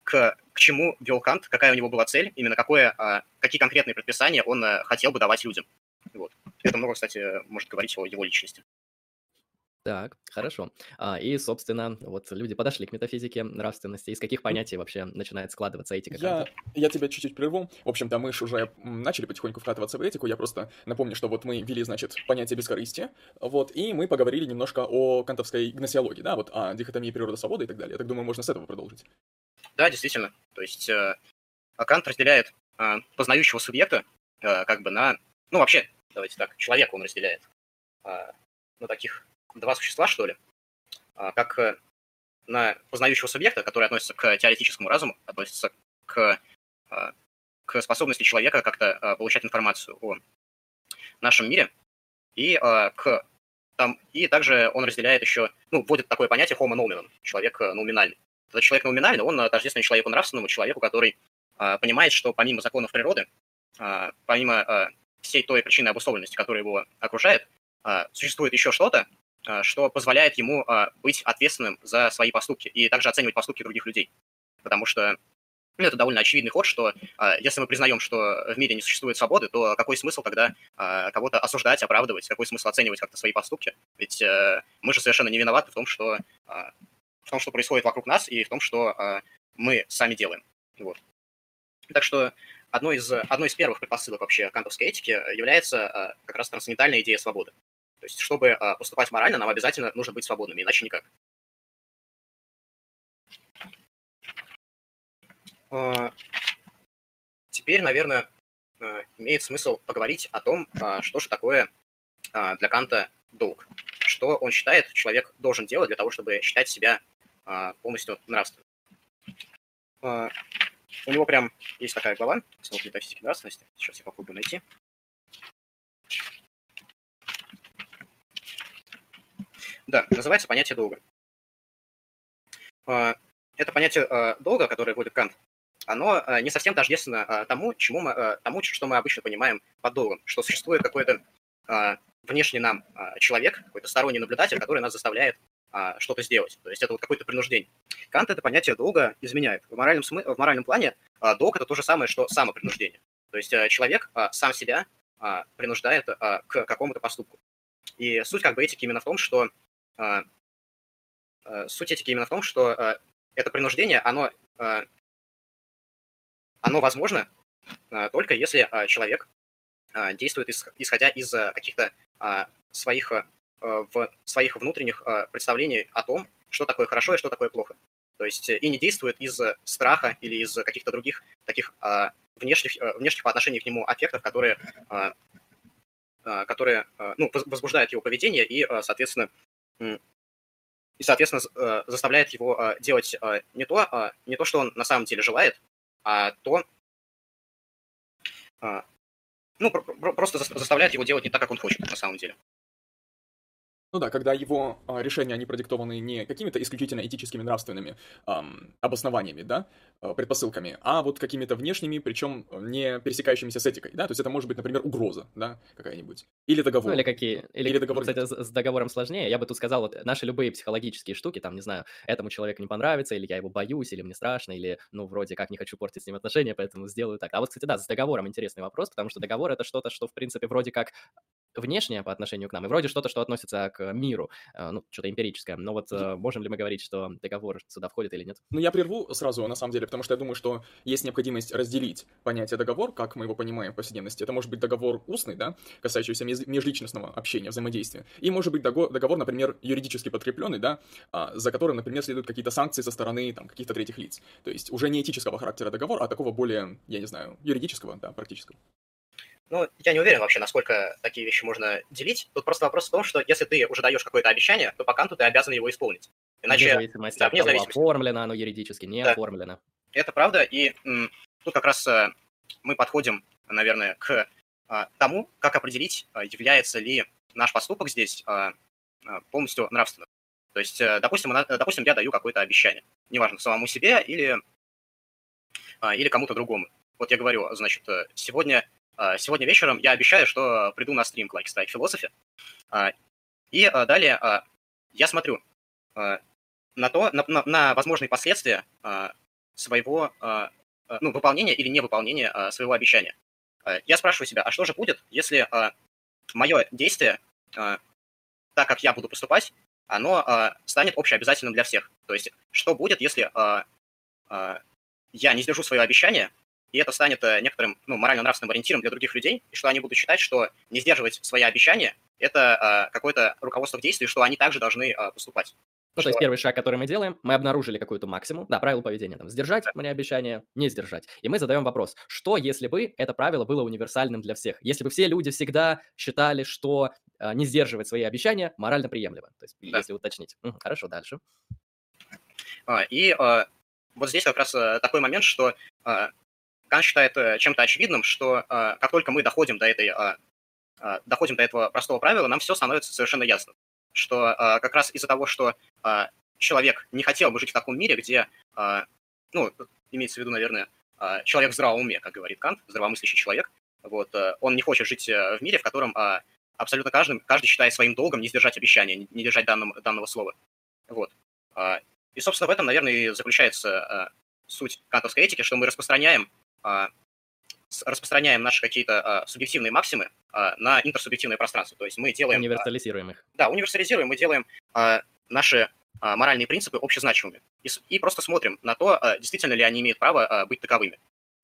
к, к чему вел Кант, какая у него была цель, именно какое, а, какие конкретные предписания он а, хотел бы давать людям. Вот. Это много, кстати, может говорить о его личности. Так, хорошо. А, и, собственно, вот люди подошли к метафизике нравственности. Из каких понятий вообще начинает складываться этика Я, я тебя чуть-чуть прерву. В общем-то, мы же уже начали потихоньку вкатываться в этику. Я просто напомню, что вот мы ввели, значит, понятие бескорыстия, вот, и мы поговорили немножко о кантовской гносеологии, да, вот о дихотомии природы-свободы и так далее. Я так думаю, можно с этого продолжить. Да, действительно. То есть э, Кант разделяет э, познающего субъекта э, как бы на... Ну, вообще, давайте так, человека он разделяет э, на таких два существа, что ли, а, как э, на познающего субъекта, который относится к теоретическому разуму, относится к, а, к способности человека как-то а, получать информацию о нашем мире, и к там, и также он разделяет еще, ну, вводит такое понятие homo nominum, человек э, науминальный. Этот человек науминальный, он э, тождественный человеку нравственному, человеку, который понимает, что помимо законов природы, помимо всей той причины обусловленности, которая его окружает, существует еще что-то, а, что позволяет ему а, быть ответственным за свои поступки и также оценивать поступки других людей. Потому что ну, это довольно очевидный ход, что а, если мы признаем, что в мире не существует свободы, то какой смысл тогда кого-то осуждать, оправдывать, какой смысл оценивать как-то свои поступки? Ведь э, мы же совершенно не виноваты в том, что, в том, что происходит вокруг нас, и в том, что мы сами делаем. Вот. Так что одной из, одной из первых предпосылок вообще кантовской этики является как раз трансцендентальная идея свободы. То есть, чтобы а, поступать морально, нам обязательно нужно быть свободными, иначе никак. А, теперь, наверное, а, имеет смысл поговорить о том, что же такое для Канта долг. Что он считает, человек должен делать для того, чтобы считать себя полностью нравственным. У него прям есть такая глава, основы метафизики нравственности. Сейчас я попробую найти. Да, называется понятие долга. А, это понятие а, долга, которое вводит Кант, оно а, не совсем тождественно тому, чему мы, тому, что мы обычно понимаем под долгом, что существует какой-то внешний нам человек, какой-то сторонний наблюдатель, который нас заставляет что-то сделать. То есть это вот какое-то принуждение. Кант это понятие долга изменяет. В моральном, смы... в моральном плане долг это то же самое, что самопринуждение. То есть человек сам себя принуждает к какому-то поступку. И суть как бы этики именно в том, что суть этики именно в том, что а, это принуждение, оно, оно возможно только если человек действует исходя из каких-то своих, в своих внутренних представлений о том, что такое хорошо и что такое плохо. То есть и не действует из страха или из каких-то других таких внешних, внешних по отношению к нему аффектов, которые, которые ну, возбуждают его поведение и, соответственно, и, соответственно, э, заставляет его э, делать э, не то, не то, что он на самом деле желает, а то, ну, просто заставляет его делать не так, как он хочет на самом деле. Ну да, когда его а, решения, они продиктованы не какими-то исключительно этическими, нравственными ам, обоснованиями, да, а, предпосылками, а вот какими-то внешними, причем не пересекающимися с этикой, да, то есть это может быть, например, угроза, да, какая-нибудь, или договор. Ну, или какие, или, или договор. кстати, с, с договором сложнее, я бы тут сказал, вот наши любые психологические штуки, там, не знаю, этому человеку не понравится, или я его боюсь, или мне страшно, или, ну, вроде как не хочу портить с ним отношения, поэтому сделаю так. А вот, кстати, да, с договором интересный вопрос, потому что договор это что-то, что, в принципе, вроде как внешнее по отношению к нам, и вроде что-то, что относится к миру, э, ну, что-то эмпирическое. Но вот э, можем ли мы говорить, что договор сюда входит или нет? Ну, я прерву сразу, на самом деле, потому что я думаю, что есть необходимость разделить понятие договор, как мы его понимаем в повседневности. Это может быть договор устный, да, касающийся межличностного общения, взаимодействия. И может быть договор, например, юридически подкрепленный, да, а, за которым, например, следуют какие-то санкции со стороны там, каких-то третьих лиц. То есть уже не этического характера договор, а такого более, я не знаю, юридического, да, практического. Ну, я не уверен вообще, насколько такие вещи можно делить. Тут просто вопрос в том, что если ты уже даешь какое-то обещание, то по канту ты обязан его исполнить. Иначе, вне зависимости да, вне зависимости. оформлено оно юридически, не да. оформлено. Это правда, и м, тут как раз а, мы подходим, наверное, к а, тому, как определить, а, является ли наш поступок здесь а, полностью нравственным. То есть, а, допустим, допустим, я даю какое-то обещание, неважно, самому себе или, или кому-то другому. Вот я говорю, значит, сегодня а, сегодня вечером я обещаю, что приду на стрим Like Strike Philosophy. А, и а, далее я смотрю на то, на, на, на возможные последствия своего ну, выполнения или невыполнения своего обещания. Я спрашиваю себя, а что же будет, если мое действие, так как я буду поступать, оно станет общеобязательным для всех? То есть, что будет, если я не сдержу свое обещание, и это станет э, некоторым ну, морально-нравственным ориентиром для других людей, и что они будут считать, что не сдерживать свои обещания – это э, какое-то руководство к действию, что они также должны э, поступать. Ну, что... то есть первый шаг, который мы делаем, мы обнаружили какую-то максимум, да, правило поведения, там, сдержать да. мне обещание, не сдержать. И мы задаем вопрос, что если бы это правило было универсальным для всех? Если бы все люди всегда считали, что э, не сдерживать свои обещания морально приемлемо, то есть да. если уточнить. Угу, хорошо, дальше. А, и э, вот здесь как раз э, такой момент, что э, Кант считает э, чем-то очевидным, что э, как только мы доходим до этой э, доходим до этого простого правила, нам все становится совершенно ясно. Что как раз из-за того, что человек не хотел бы жить в таком мире, где, ну, имеется в виду, наверное, человек в здравом уме, как говорит Кант, здравомыслящий человек, вот, он не хочет жить в мире, в котором абсолютно каждый, каждый считает своим долгом не сдержать обещания, не держать данного, данного слова. Вот. И, собственно, в этом, наверное, и заключается суть кантовской этики, что мы распространяем а, распространяем наши какие-то а, субъективные максимы а, на интерсубъективное пространство. То есть мы делаем... Универсализируем их. Да, универсализируем, мы делаем наши моральные принципы общезначимыми. И, и просто смотрим на то, действительно ли они имеют право быть таковыми.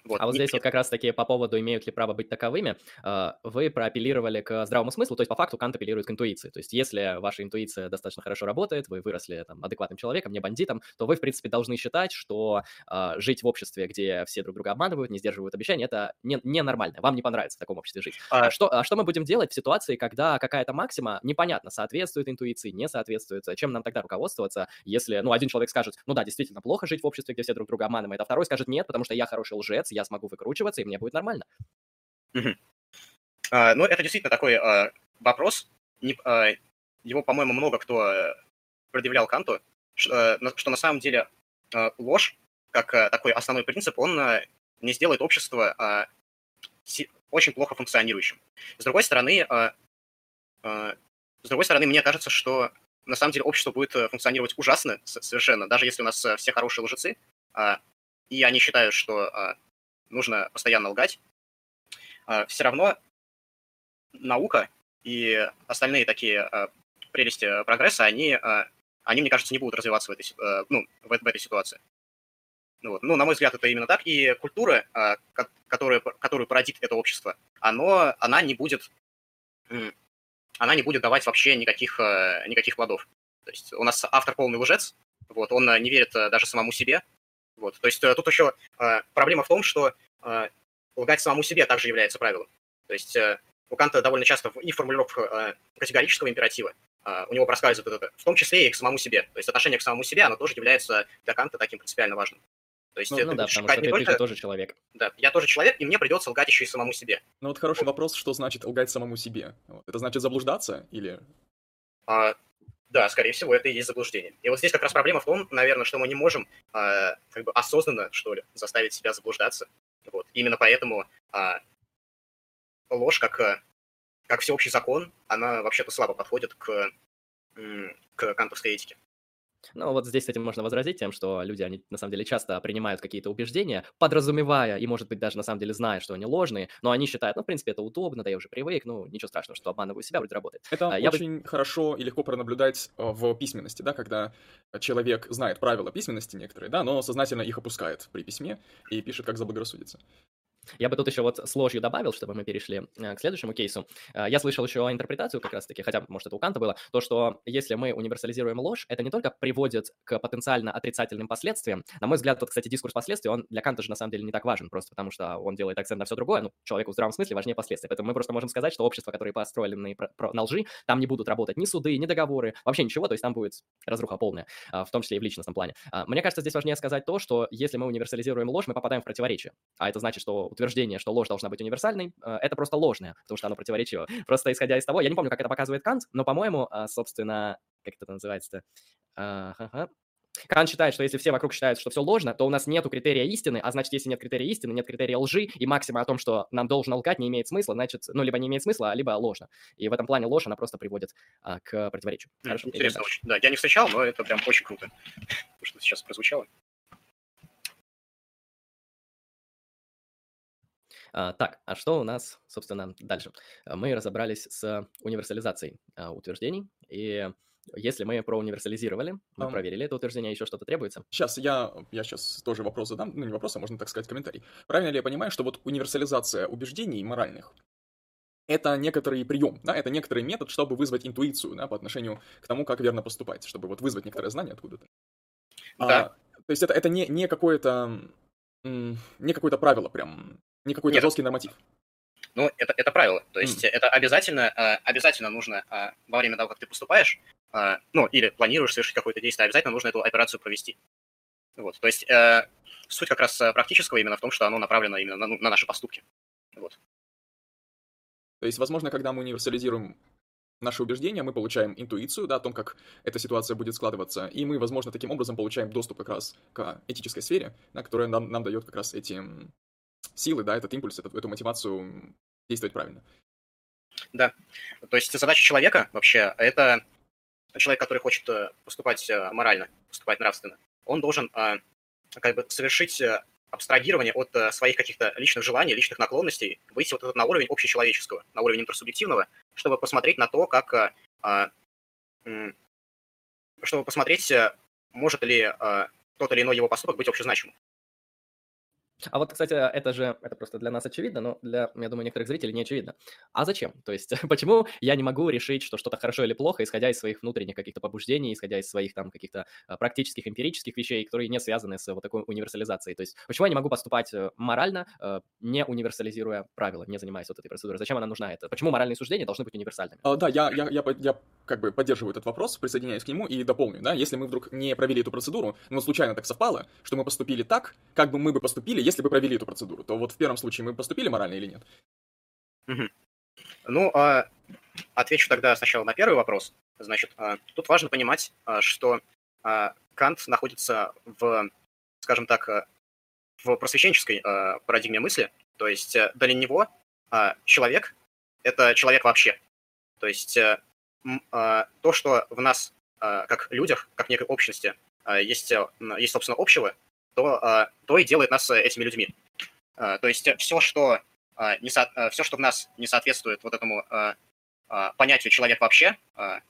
Вот. А вот здесь вот как раз-таки по поводу, имеют ли право быть таковыми, а, вы проапеллировали к здравому смыслу, то есть по факту Кант апеллирует к интуиции. То есть если ваша интуиция достаточно хорошо работает, вы выросли там, адекватным человеком, не бандитом, то вы, в принципе, должны считать, что э, жить в обществе, где все друг друга обманывают, не сдерживают обещания, это не, не. Вам не понравится в таком обществе жить. А... Что, а что мы будем делать в ситуации, когда какая-то максима непонятно, соответствует интуиции, не соответствует? Чем нам тогда руководствоваться, если, ну, один человек скажет, ну да, действительно плохо жить в обществе, где все друг друга обманывают, а второй скажет, нет, потому что я хороший лжец, я смогу выкручиваться, и мне будет нормально. Угу. А, ну, это действительно такой а, вопрос. Не, а, его, по-моему, много кто э, предъявлял Канту, что, э, что на самом деле а, ложь, как а, такой основной принцип, он не сделает общество а, очень плохо функционирующим. С другой стороны, а, с другой стороны, мне кажется, что на самом деле общество будет функционировать ужасно совершенно, даже если у нас все хорошие лжецы, и они считают, что нужно постоянно лгать, а, все равно наука и остальные такие а, прелести прогресса, они, а, они, мне кажется, не будут развиваться в этой, ну, в, в этой ситуации. Ну, вот. ну, на мой взгляд, это именно так. И культура, которая, которую породит это общество, оно, она не будет она не будет давать вообще никаких, никаких плодов. То есть у нас автор полный лжец, вот, он не верит даже самому себе, вот. То есть э, тут еще э, проблема в том, что э, лгать самому себе также является правилом. То есть у Канта довольно часто и в формулировках категорического императива у него проскальзывает это, в том числе и к самому себе. То есть отношение к самому себе, оно тоже является для Канта таким принципиально важным. То есть, ну, ну да, потому что ты, только... ты тоже человек. Да, я тоже человек, и мне придется лгать еще и самому себе. Ну вот хороший вопрос, что значит лгать самому себе? Это значит заблуждаться или... А, да, скорее всего, это и есть заблуждение. И вот здесь как раз проблема в том, наверное, что мы не можем э, как бы осознанно, что ли, заставить себя заблуждаться. Вот. Именно поэтому э, ложь, как, э, как всеобщий закон, она вообще-то слабо подходит к, к кантовской этике. Ну, вот здесь, кстати, можно возразить тем, что люди, они на самом деле часто принимают какие-то убеждения, подразумевая и, может быть, даже на самом деле зная, что они ложные, но они считают, ну, в принципе, это удобно, да я уже привык, ну, ничего страшного, что обманываю себя, вроде работает. Это а, очень бы... хорошо и легко пронаблюдать э, в письменности, да, когда человек знает правила письменности некоторые, да, но сознательно их опускает при письме и пишет, как заблагорассудится. Я бы тут еще вот с ложью добавил, чтобы мы перешли э, к следующему кейсу. Э, я слышал еще интерпретацию как раз-таки, хотя, может, это у Канта было, то, что если мы универсализируем ложь, это не только приводит к потенциально отрицательным последствиям. На мой взгляд, тот, кстати, дискурс последствий, он для Канта же на самом деле не так важен, просто потому что он делает акцент на все другое, ну, человеку в здравом смысле важнее последствия. Поэтому мы просто можем сказать, что общества, которые построены на лжи, там не будут работать ни суды, ни договоры, вообще ничего, то есть там будет разруха полная, в том числе и в личностном плане. Мне кажется, здесь важнее сказать то, что если мы универсализируем ложь, мы попадаем в противоречие. А это значит, что утверждение, что ложь должна быть универсальной, э, это просто ложное, потому что оно противоречиво. Просто исходя из того, я не помню, как это показывает Кант, но, по-моему, а, собственно, как это называется-то? Ага. Кант считает, что если все вокруг считают, что все ложно, то у нас нету критерия истины, а значит, если нет критерия истины, нет критерия лжи, и максима о том, что нам должно лгать, не имеет смысла, значит, ну, либо не имеет смысла, либо ложно. И в этом плане ложь, она просто приводит а, к противоречию. Хорошо, Интересно очень. Да, я не встречал, но это прям очень круто, что сейчас прозвучало. Так, а что у нас, собственно, дальше? А, мы разобрались с универсализацией а, утверждений, и если мы проуниверсализировали, мы um, проверили это утверждение, еще что-то требуется? Сейчас я, я сейчас тоже вопрос задам, ну не вопрос, а можно так сказать комментарий. Правильно ли я понимаю, что вот универсализация убеждений моральных, это некоторый прием, да, это некоторый метод, чтобы вызвать интуицию, да, по отношению к тому, как верно поступать, чтобы вот вызвать некоторое знание откуда-то. Да. А, то есть это, это не, не какое-то, не какое-то правило прям не какой-то жесткий норматив. Ну, это, это правило. То есть mm. это обязательно, э, обязательно нужно э, во время того, как ты поступаешь, э, ну, или планируешь совершить какое-то действие, обязательно нужно эту операцию провести. Вот. То есть суть как раз практического именно в том, что оно направлено именно на, ну, на наши поступки. Вот. То есть, возможно, когда мы универсализируем наши убеждения, мы получаем интуицию, да, о том, как эта ситуация будет складываться, и мы, возможно, таким образом получаем доступ как раз к этической сфере, да, которая нам, нам дает как раз эти силы, да, этот импульс, эту, эту мотивацию действовать правильно. Да. То есть задача человека вообще это человек, который хочет э, поступать э, морально, поступать нравственно, он должен э, как бы совершить абстрагирование от своих каких-то личных желаний, личных наклонностей, выйти вот на уровень общечеловеческого, на уровень интерсубъективного, чтобы посмотреть на то, как чтобы посмотреть, может ли тот или иной его поступок быть общезначимым. А вот, кстати, это же, это просто для нас очевидно, но для, я думаю, некоторых зрителей не очевидно. А зачем? То есть, почему я не могу решить, что что-то хорошо или плохо, исходя из своих внутренних каких-то побуждений, исходя из своих там каких-то а, практических, эмпирических вещей, которые не связаны с вот такой универсализацией? То есть, почему я не могу поступать э, морально, э, не универсализируя правила, не занимаясь вот этой процедурой? Зачем она нужна? Это? Почему моральные суждения должны быть универсальными? А, да, я, я, я, я как бы поддерживаю этот вопрос, присоединяюсь к нему и дополню, да, если мы вдруг не провели эту процедуру, но случайно так совпало, что мы поступили так, как бы мы бы поступили, если бы провели эту процедуру то вот в первом случае мы поступили морально или нет? Ну, а, отвечу тогда сначала на первый вопрос. Значит, а, тут важно понимать, а, что Кант находится в, скажем так, в просвещенческой парадигме мысли. То есть а, для него человек — это человек вообще. То есть а, то, что в нас, как людях, как некой общности, есть, а, есть, собственно, общего, то, а, то и делает нас этими людьми. А, то есть все, что, а, не со... А, все, что в нас не соответствует вот этому понятию человек вообще,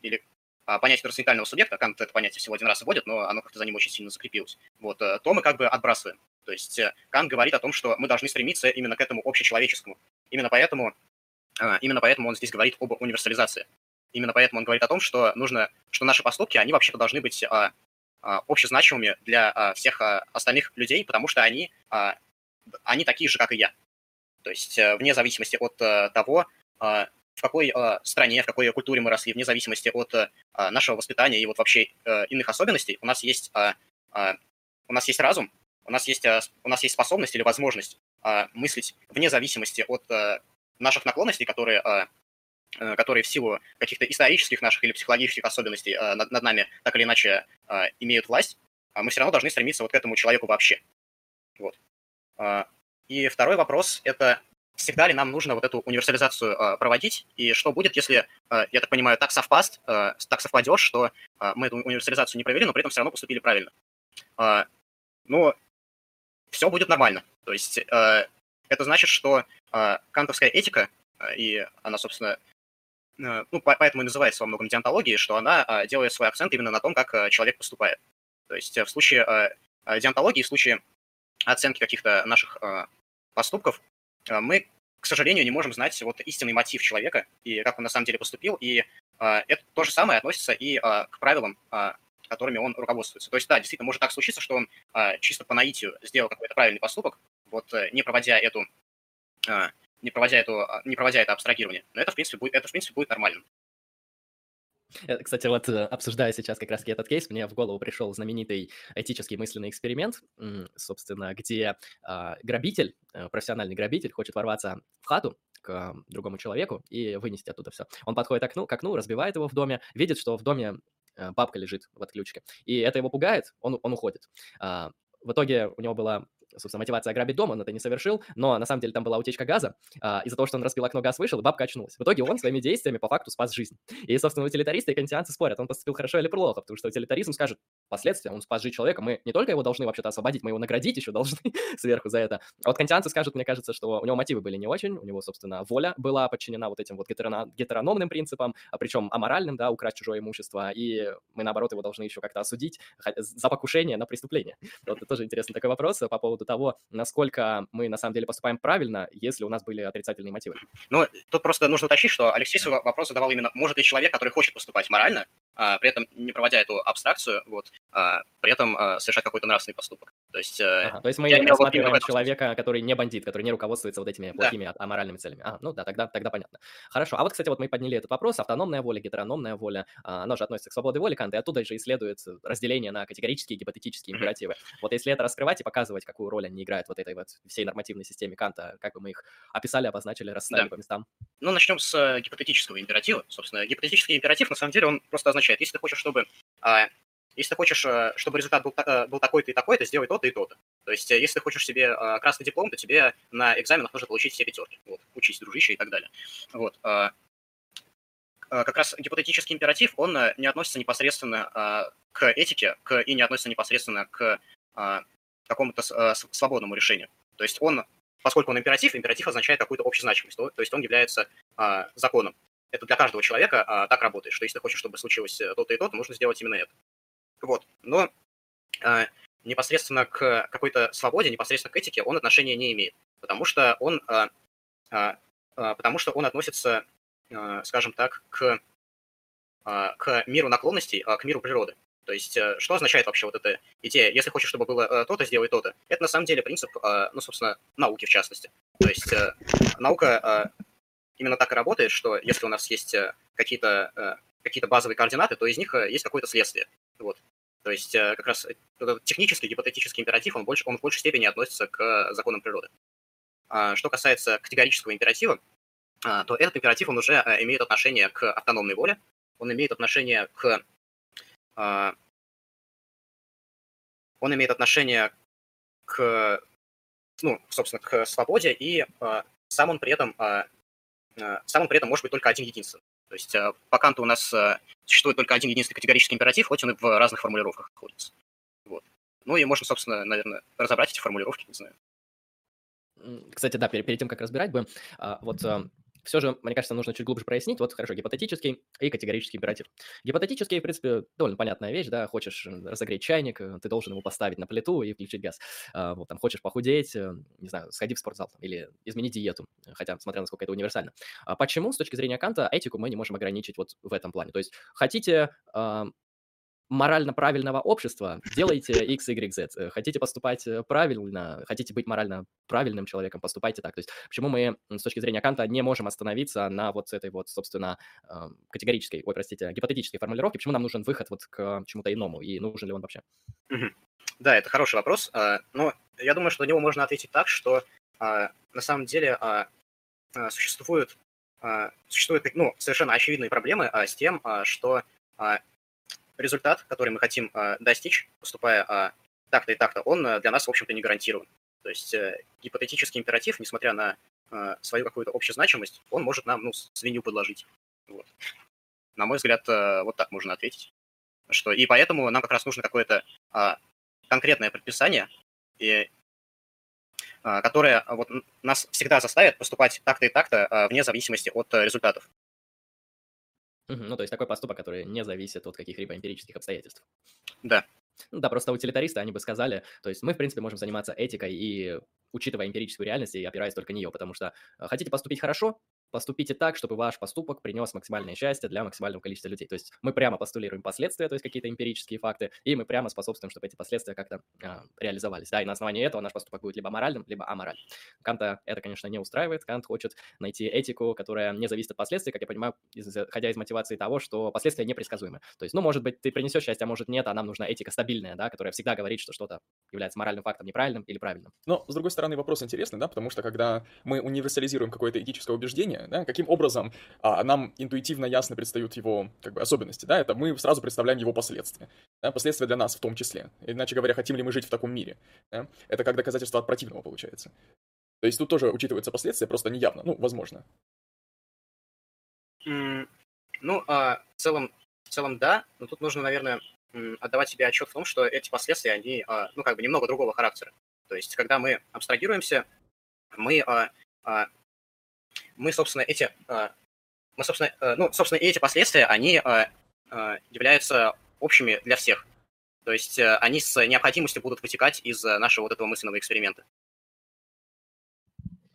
или понятию трансцендентального субъекта, Кант это понятие всего один раз вводит, но оно как-то за ним очень сильно закрепилось, вот, то мы как бы отбрасываем. То есть Кант говорит о том, что мы должны стремиться именно к этому общечеловеческому. Именно поэтому, именно поэтому он здесь говорит об универсализации. Именно поэтому он говорит о том, что нужно, что наши поступки, они вообще-то должны быть общезначимыми для всех остальных людей, потому что они они такие же, как и я. То есть э, вне зависимости от э, того, э, в какой стране, в какой культуре мы росли, вне зависимости от нашего воспитания и вот вообще иных особенностей, у нас есть, у нас есть разум, у нас есть, у нас есть способность или возможность мыслить вне зависимости от наших наклонностей, которые, которые в силу каких-то исторических наших или психологических особенностей над, над нами так или иначе имеют власть, мы все равно должны стремиться вот к этому человеку вообще. Вот. И второй вопрос – это всегда ли нам нужно вот эту универсализацию проводить, и что будет, если, я так понимаю, так совпаст, так совпадешь, что мы эту универсализацию не провели, но при этом все равно поступили правильно. Ну, все будет нормально. То есть это значит, что кантовская этика, и она, собственно, ну, поэтому и называется во многом диантологией, что она делает свой акцент именно на том, как человек поступает. То есть в случае диантологии, в случае оценки каких-то наших э, поступков, мы, к сожалению, не можем знать вот истинный мотив человека и как он на самом деле поступил, и это то же самое относится и к правилам, которыми он руководствуется. То есть, да, действительно, может так случиться, что он чисто по наитию сделал какой-то правильный поступок, вот не проводя эту не проводя, эту, не проводя это абстрагирование. Но это, в принципе, будет, это, в принципе, будет нормальным. Э, кстати, вот э, обсуждая сейчас как раз этот кейс, мне в голову пришел знаменитый этический мысленный эксперимент, собственно, где а, грабитель, э, профессиональный грабитель, хочет ворваться в хату к другому человеку и вынести оттуда все. Он подходит к окну, к окну, разбивает его в доме, видит, что в доме бабка лежит в отключке. И это его пугает, он, он уходит. А, в итоге у него была собственно, мотивация ограбить дом, он это не совершил, но на самом деле там была утечка газа, а, из-за того, что он разбил окно, газ вышел, и бабка очнулась. В итоге он своими действиями по факту спас жизнь. И, собственно, утилитаристы и кантианцы спорят, он поступил хорошо или плохо, потому что утилитаризм скажет, последствия, он спас жизнь человека, мы не только его должны вообще-то освободить, мы его наградить еще должны сверху за это. А вот кантианцы скажут, мне кажется, что у него мотивы были не очень, у него, собственно, воля была подчинена вот этим вот гетерономным принципам, а причем аморальным, да, украсть чужое имущество, и мы, наоборот, его должны еще как-то осудить за покушение на преступление. Вот это тоже интересный такой вопрос по поводу того, насколько насколько мы на самом деле поступаем правильно, если у нас были отрицательные мотивы. Ну, тут просто нужно уточнить, что Алексей свой вопрос задавал именно, может ли человек, который хочет поступать морально, а, при этом не проводя эту абстракцию, вот, а, при этом а, совершать какой-то нравственный поступок. То есть, э, ага, то есть мы рассматриваем человека, который не бандит, который не руководствуется вот этими плохими да. аморальными целями. А, ну да, тогда, тогда понятно. Хорошо. А вот, кстати, вот мы подняли этот вопрос. Автономная воля, гетерономная воля, она же относится к свободе воли Канта, и оттуда же исследует разделение на категорические и гипотетические императивы. Вот если это раскрывать и показывать, какую роль они играют вот этой вот всей нормативной системе Канта, как бы мы их описали, обозначили, расставили да. по местам. Ну, начнем с э, гипотетического императива. Собственно, гипотетический императив, на самом деле, он просто означает, если ты хочешь, чтобы а, если ты хочешь, э, чтобы результат был, э, был такой-то и такой-то, сделай то-то и то-то. То есть, э, если ты хочешь себе красный диплом, то тебе на экзаменах нужно получить все пятерки. Вот, учись, дружище и так далее. Вот. Как раз гипотетический императив, он не относится непосредственно к этике к, и не относится непосредственно к какому-то свободному решению. То есть он, поскольку он императив, императив означает какую-то общую значимость, то, то есть он является законом. Это для каждого человека так работает, что если ты хочешь, чтобы случилось то-то и то-то, нужно сделать именно это. Вот. Но э, непосредственно к какой-то свободе, непосредственно к этике он отношения не имеет, потому что он, э, э, потому что он относится, э, скажем так, к, э, к миру наклонностей, э, к миру природы. То есть, э, что означает вообще вот эта идея? Если хочешь, чтобы было э, то-то, сделай то-то. Это на самом деле принцип, ну, собственно, науки в частности. То есть, э, наука именно так и работает, что если у нас есть какие-то какие-то базовые координаты, то из них есть какое-то следствие. Вот. То есть э, как раз этот технический гипотетический императив, он, больше, он в большей степени относится к законам природы. А что касается категорического императива, а, то этот императив, он уже э, имеет отношение к автономной воле, он имеет отношение к... А, он имеет отношение к, ну, собственно, к свободе, и сам он при этом, сам он при этом может быть только один единственный. То есть э, по Канту у нас э, существует только один единственный категорический императив, хоть он и в разных формулировках находится. Вот. Ну и можно, собственно, наверное, разобрать эти формулировки, не знаю. Кстати, да, перед, перед тем, как разбирать бы, а, вот все же, мне кажется, нужно чуть глубже прояснить. Вот хорошо, гипотетический и категорический императив. Гипотетический, в принципе, довольно понятная вещь, да, хочешь разогреть чайник, э, ты должен его поставить на плиту и включить газ. А, вот, там, хочешь похудеть, э, не знаю, сходи в спортзал там, или измени диету, хотя, смотря насколько это универсально. А почему, с точки зрения Канта, этику мы не можем ограничить вот в этом плане? То есть хотите морально правильного общества, делайте X, Y, Z. Э, хотите поступать э, правильно, хотите быть морально правильным человеком, поступайте так. То есть почему мы с точки зрения Канта не можем остановиться на вот этой вот, собственно, категорической, ой, простите, гипотетической формулировке, почему нам нужен выход вот к чему-то иному, и нужен ли он вообще? Да, это хороший вопрос, а, но я думаю, что на него можно ответить так, что а, на самом деле а, существуют, существуют ну, совершенно очевидные проблемы с тем, что результат, который мы хотим э, достичь, поступая э, так-то и так-то, он э, для нас, в общем-то, не гарантирован. То есть э, гипотетический императив, несмотря на свою какую-то общую значимость, он может нам, ну, свинью подложить. Вот. На мой взгляд, э, вот так можно ответить. Что, и поэтому нам как раз нужно какое-то конкретное предписание, и, которое вот, нас всегда заставит поступать так-то и так-то вне зависимости от э, Ну, то есть такой поступок, который не зависит от каких-либо эмпирических обстоятельств. Да. Ну да, просто утилитаристы, они бы сказали, то есть мы, в принципе, можем заниматься этикой и учитывая эмпирическую реальность и опираясь только на нее, потому что хотите поступить хорошо, поступите так, чтобы ваш поступок принес максимальное счастье для максимального количества людей. То есть мы прямо постулируем последствия, то есть какие-то эмпирические факты, и мы прямо способствуем, чтобы эти последствия как-то а, реализовались. Да, и на основании этого наш поступок будет либо моральным, либо аморальным. Канта это, конечно, не устраивает. Кант хочет найти этику, которая не зависит от последствий, как я понимаю, исходя из мотивации того, что последствия непредсказуемы. То есть, ну, может быть, ты принесешь счастье, а может нет, а нам нужна этика стабильная, да, которая всегда говорит, что что-то является моральным фактом неправильным или правильным. Но, с другой стороны, вопрос интересный, да, потому что когда мы универсализируем какое-то этическое убеждение, да, каким образом а, нам интуитивно ясно предстают его как бы, особенности, да, это мы сразу представляем его последствия, да, последствия для нас в том числе. Иначе говоря, хотим ли мы жить в таком мире, да? это как доказательство от противного получается. То есть тут тоже учитываются последствия, просто неявно, ну, возможно. Ну, а, в целом, в целом, да, но тут нужно, наверное, отдавать себе отчет в том, что эти последствия, они, а, ну, как бы немного другого характера. То есть, когда мы абстрагируемся, мы а, а, мы, собственно, эти, а, мы, собственно, э, ну, собственно, и эти последствия, они а, а, являются общими для всех. То есть э, они с необходимостью будут вытекать из нашего вот этого мысленного эксперимента.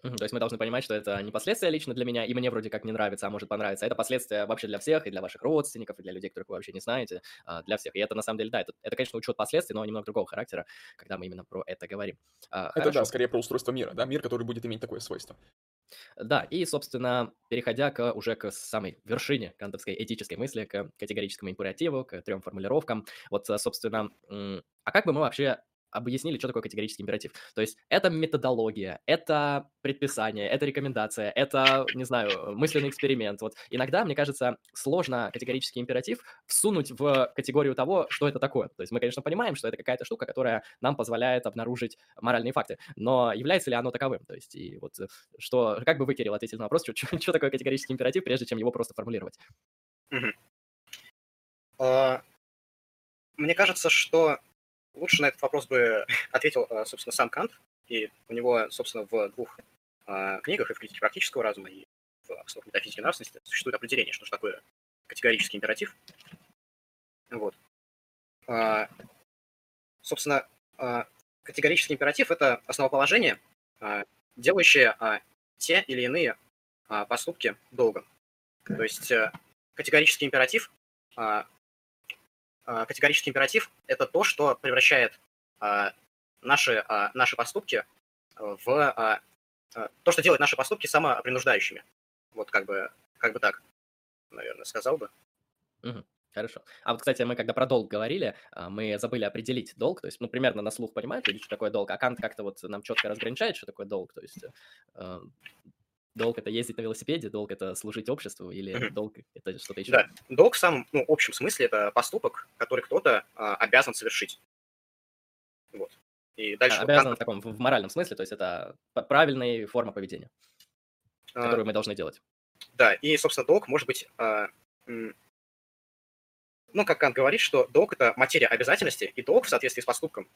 То есть мы должны понимать, что это не последствия лично для меня, и мне вроде как не нравится, а может понравиться. Это последствия вообще для всех, и для ваших родственников, и для людей, которых вы вообще не знаете, для всех. И это на самом деле, да, это, это конечно, учет последствий, но немного другого характера, когда мы именно про это говорим. Это Хорошо. да, скорее про устройство мира, да, мир, который будет иметь такое свойство. Да, и, собственно, переходя к, уже к самой вершине кантовской этической мысли, к категорическому императиву, к трем формулировкам. Вот, собственно, а как бы мы вообще объяснили, что такое категорический императив. То есть это методология, это предписание, это рекомендация, это, не знаю, мысленный эксперимент. Вот иногда, мне кажется, сложно категорический императив всунуть в категорию того, что это такое. То есть мы, конечно, понимаем, что это какая-то штука, которая нам позволяет обнаружить моральные факты, но является ли оно таковым? То есть и вот что, как бы вы, Кирилл, ответили на вопрос, что, что, что такое категорический императив, прежде чем его просто формулировать? А, мне кажется, что лучше на этот вопрос бы ответил, э, собственно, сам Кант, и у него, собственно, в двух э, книгах, и в критике практического разума, и в основах метафизики нравственности существует определение, что же такое категорический императив. Вот. А, собственно, категорический императив – это основоположение, делающее те или иные поступки долгом. То есть э, категорический императив категорический императив – это то, что превращает а, наши, а, наши поступки в… То, что делает наши поступки самопринуждающими. Вот как бы, как бы так, наверное, сказал бы. Угу. Хорошо. А вот, кстати, мы когда про долг говорили, мы забыли определить долг, то есть, ну, примерно на слух понимают что такое долг, а Кант как-то вот нам четко разграничает, что такое долг, то есть э, Долг это ездить на велосипеде, долг это служить обществу или mm-hmm. долг это что-то еще? Да, долг в самом ну, общем смысле это поступок, который кто-то а, обязан совершить. Вот. И дальше... А, обязан в таком, в моральном смысле, то есть это правильная форма поведения, а, которую мы должны делать. Да, и, собственно, долг может быть... А, ну, как Кант говорит, что долг – это материя обязательности, и долг в соответствии с поступком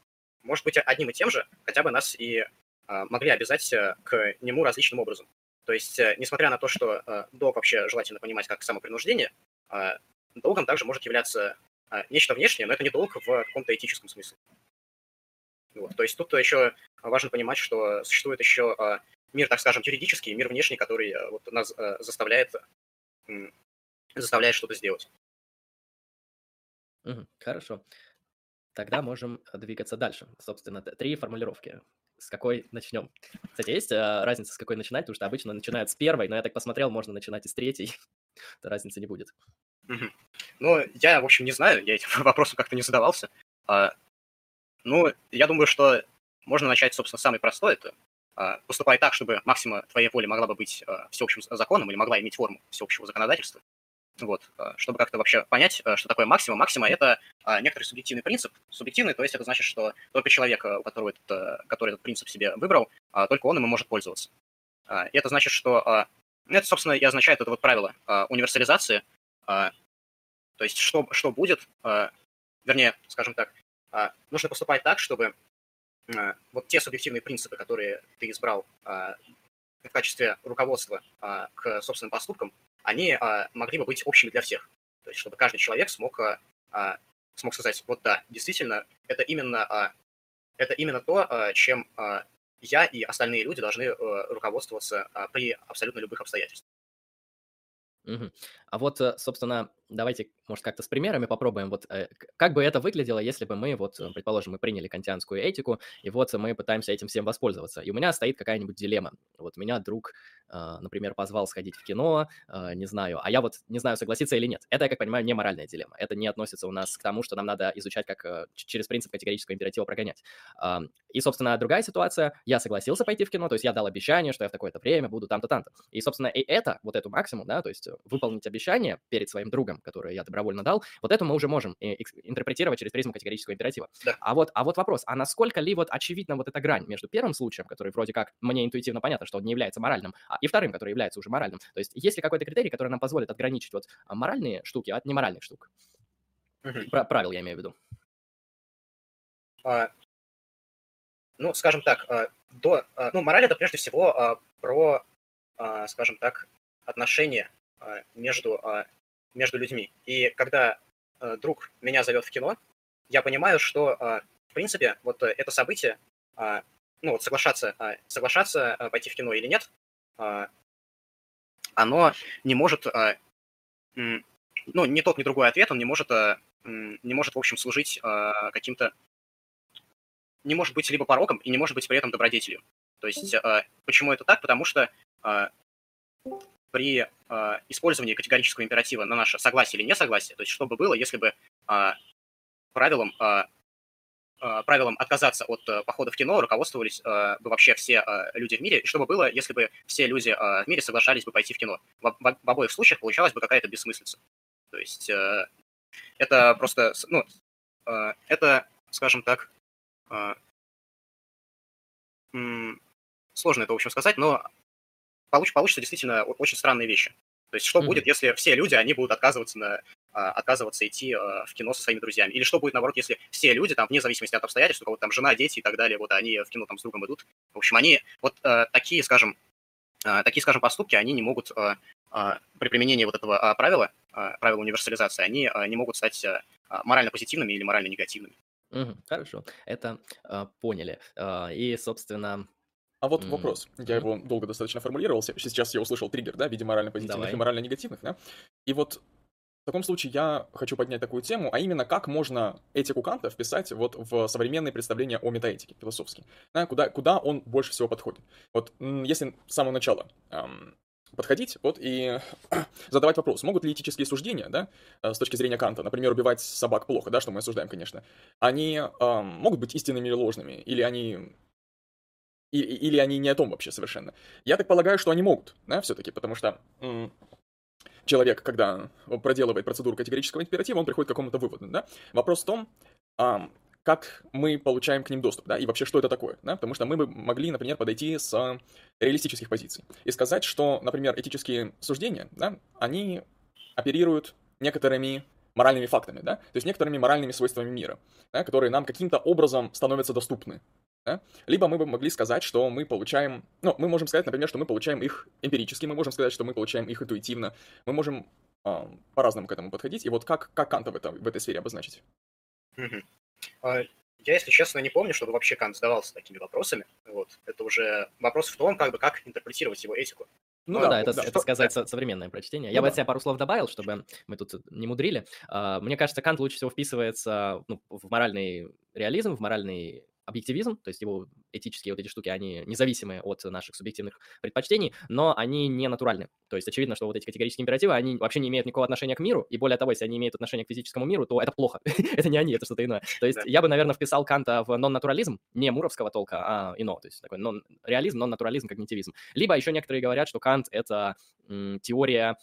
может быть одним и тем же, хотя бы нас и а, могли обязать э, к нему различным образом. То есть, э, несмотря на то, что э, долг вообще желательно понимать как самопринуждение, э, долгом также может являться нечто внешнее, но это не долг в каком-то этическом смысле. Вот. То есть тут еще важно понимать, что существует еще мир, так скажем, юридический, мир внешний, который вот нас заставляет, заставляет что-то сделать. хорошо. Тогда можем двигаться дальше. Собственно, три формулировки с какой начнем? Кстати, есть э, разница, с какой начинать, потому что обычно начинают с первой, но я так посмотрел, можно начинать и с третьей, то разницы не будет. Ну, я, в общем, не знаю, я этим вопросом как-то не задавался. А, ну, я думаю, что можно начать, собственно, самый простой, это а, поступай так, чтобы максима твоей воли могла бы быть а, всеобщим законом или могла иметь форму всеобщего законодательства. Вот, а, чтобы как-то вообще понять, а, что такое максима. Максима – это а, некоторый субъективный принцип. Субъективный, то есть это значит, что только человек, у которого этот, который этот принцип себе выбрал, только он ему может пользоваться. И это значит, что ну, это, собственно, и означает это вот правило универсализации. То есть что, что будет, вернее, скажем так, нужно поступать так, чтобы вот те субъективные принципы, которые ты избрал в качестве руководства к собственным поступкам, они а, могли бы быть общими для всех. То есть, чтобы каждый человек смог, а, а, смог сказать, вот да, действительно, это именно, это именно то, чем, я и остальные люди должны э, руководствоваться при абсолютно любых обстоятельствах. Мгм. А вот, э, собственно, давайте, может, как-то с примерами попробуем. Вот э, как бы это выглядело, если бы мы, вот, э, предположим, мы приняли кантианскую этику, и вот мы пытаемся этим всем воспользоваться. И у меня стоит какая-нибудь дилемма. Вот меня друг, а, например, позвал сходить в кино, а, не знаю, а я вот не знаю, согласиться или нет. Это, я как понимаю, не моральная дилемма. Это не относится у нас к тому, что нам надо изучать, как через принцип категорического императива прогонять. И, собственно, другая ситуация, я согласился пойти в кино, то есть я дал обещание, что я в такое-то время буду там-то, там-то. И, собственно, и это, вот эту максимум, да, то есть выполнить обещание перед своим другом, которое я добровольно дал, вот это мы уже можем интерпретировать через призму категорического императива. Да. А, вот, а вот вопрос, а насколько ли вот очевидна вот эта грань между первым случаем, который вроде как мне интуитивно понятно, что он не является моральным, а, и вторым, который является уже моральным? То есть есть ли какой-то критерий, который нам позволит отграничить вот а, моральные штуки от неморальных штук? Угу. Правил я имею в виду. А, ну, скажем так, а, до, ну, мораль это прежде всего про, скажем так, отношения между, между людьми. И когда а, друг меня зовет в кино, я понимаю, что, в принципе, вот это событие, ну вот соглашаться, соглашаться пойти в кино или нет, оно не может, ну, ни тот, ни другой ответ, он не может, не может, в общем, служить каким-то, не может быть либо пороком и не может быть при этом добродетелью. То есть, почему это так? Потому что при э, использовании категорического императива на наше согласие или несогласие, то есть что бы было, если бы э, правилом, э, э, правилом отказаться от э, похода в кино руководствовались э, бы вообще все э, люди в мире, и что бы было, если бы все люди э, в мире соглашались бы пойти в кино. В, в, в обоих случаях получалась бы какая-то бессмыслица. То есть э, это просто, ну, э, это, скажем так, э, сложно это, в общем, сказать, но получ, получится действительно очень странные вещи. То есть что mm-hmm. будет, если все люди, они будут отказываться, на, а, отказываться идти а, в кино со своими друзьями? Или что будет, наоборот, если все люди, там, вне зависимости от обстоятельств, у кого-то там жена, дети и так далее, вот они в кино там с другом идут. В общем, они, вот а, такие, скажем, такие, скажем, поступки, они не могут при применении вот этого правила, правила универсализации, они не могут стать морально позитивными или морально негативными. Угу, хорошо, это э, поняли. Э, и, собственно, а вот mm-hmm. вопрос. Я его долго достаточно формулировался. Сейчас я услышал триггер, да, в виде морально-позитивных и морально-негативных, да. И вот в таком случае я хочу поднять такую тему, а именно как можно этику Канта вписать вот в современные представления о метаэтике философские. Да, куда, куда он больше всего подходит. Вот если с самого начала эм, подходить вот и задавать вопрос, могут ли этические суждения, да, э, с точки зрения Канта, например, убивать собак плохо, да, что мы осуждаем, конечно, они эм, могут быть истинными или ложными, или они и, или они не о том вообще совершенно. Я так полагаю, что они могут, да, все-таки, потому что человек, когда проделывает процедуру категорического императива, он приходит к какому-то выводу, да. Вопрос в том, а, как мы получаем к ним доступ, да, и вообще, что это такое, да, потому что мы бы могли, например, подойти с реалистических позиций и сказать, что, например, этические суждения, да, они оперируют некоторыми моральными фактами, да, то есть некоторыми моральными свойствами мира, да, которые нам каким-то образом становятся доступны, да? Либо мы бы могли сказать, что мы получаем... Ну, мы можем сказать, например, что мы получаем их эмпирически, мы можем сказать, что мы получаем их интуитивно. Мы можем э, по-разному к этому подходить. И вот как, как Канта в, этом, в этой сфере обозначить? А, я, если честно, не помню, чтобы вообще Кант задавался такими вопросами. Вот. Это уже вопрос в том, как бы, как интерпретировать его этику. Ну, ну да, да, это, да, это сказать да. современное прочтение. Ну, Я да. бы от себя пару слов добавил, чтобы мы тут не мудрили. Uh, мне кажется, Кант лучше всего вписывается ну, в моральный реализм, в моральный объективизм, то есть его этические вот эти штуки, они независимые от наших субъективных предпочтений, но они не натуральны. То есть очевидно, что вот эти категорические императивы, они вообще не имеют никакого отношения к миру, и более того, если они имеют отношение к физическому миру, то это плохо. это не они, это что-то иное. То есть я бы, наверное, вписал Канта в нон-натурализм, не муровского толка, а ино, то есть такой нон-реализм, нон-натурализм, когнитивизм. Либо еще некоторые говорят, что Кант — это теория а,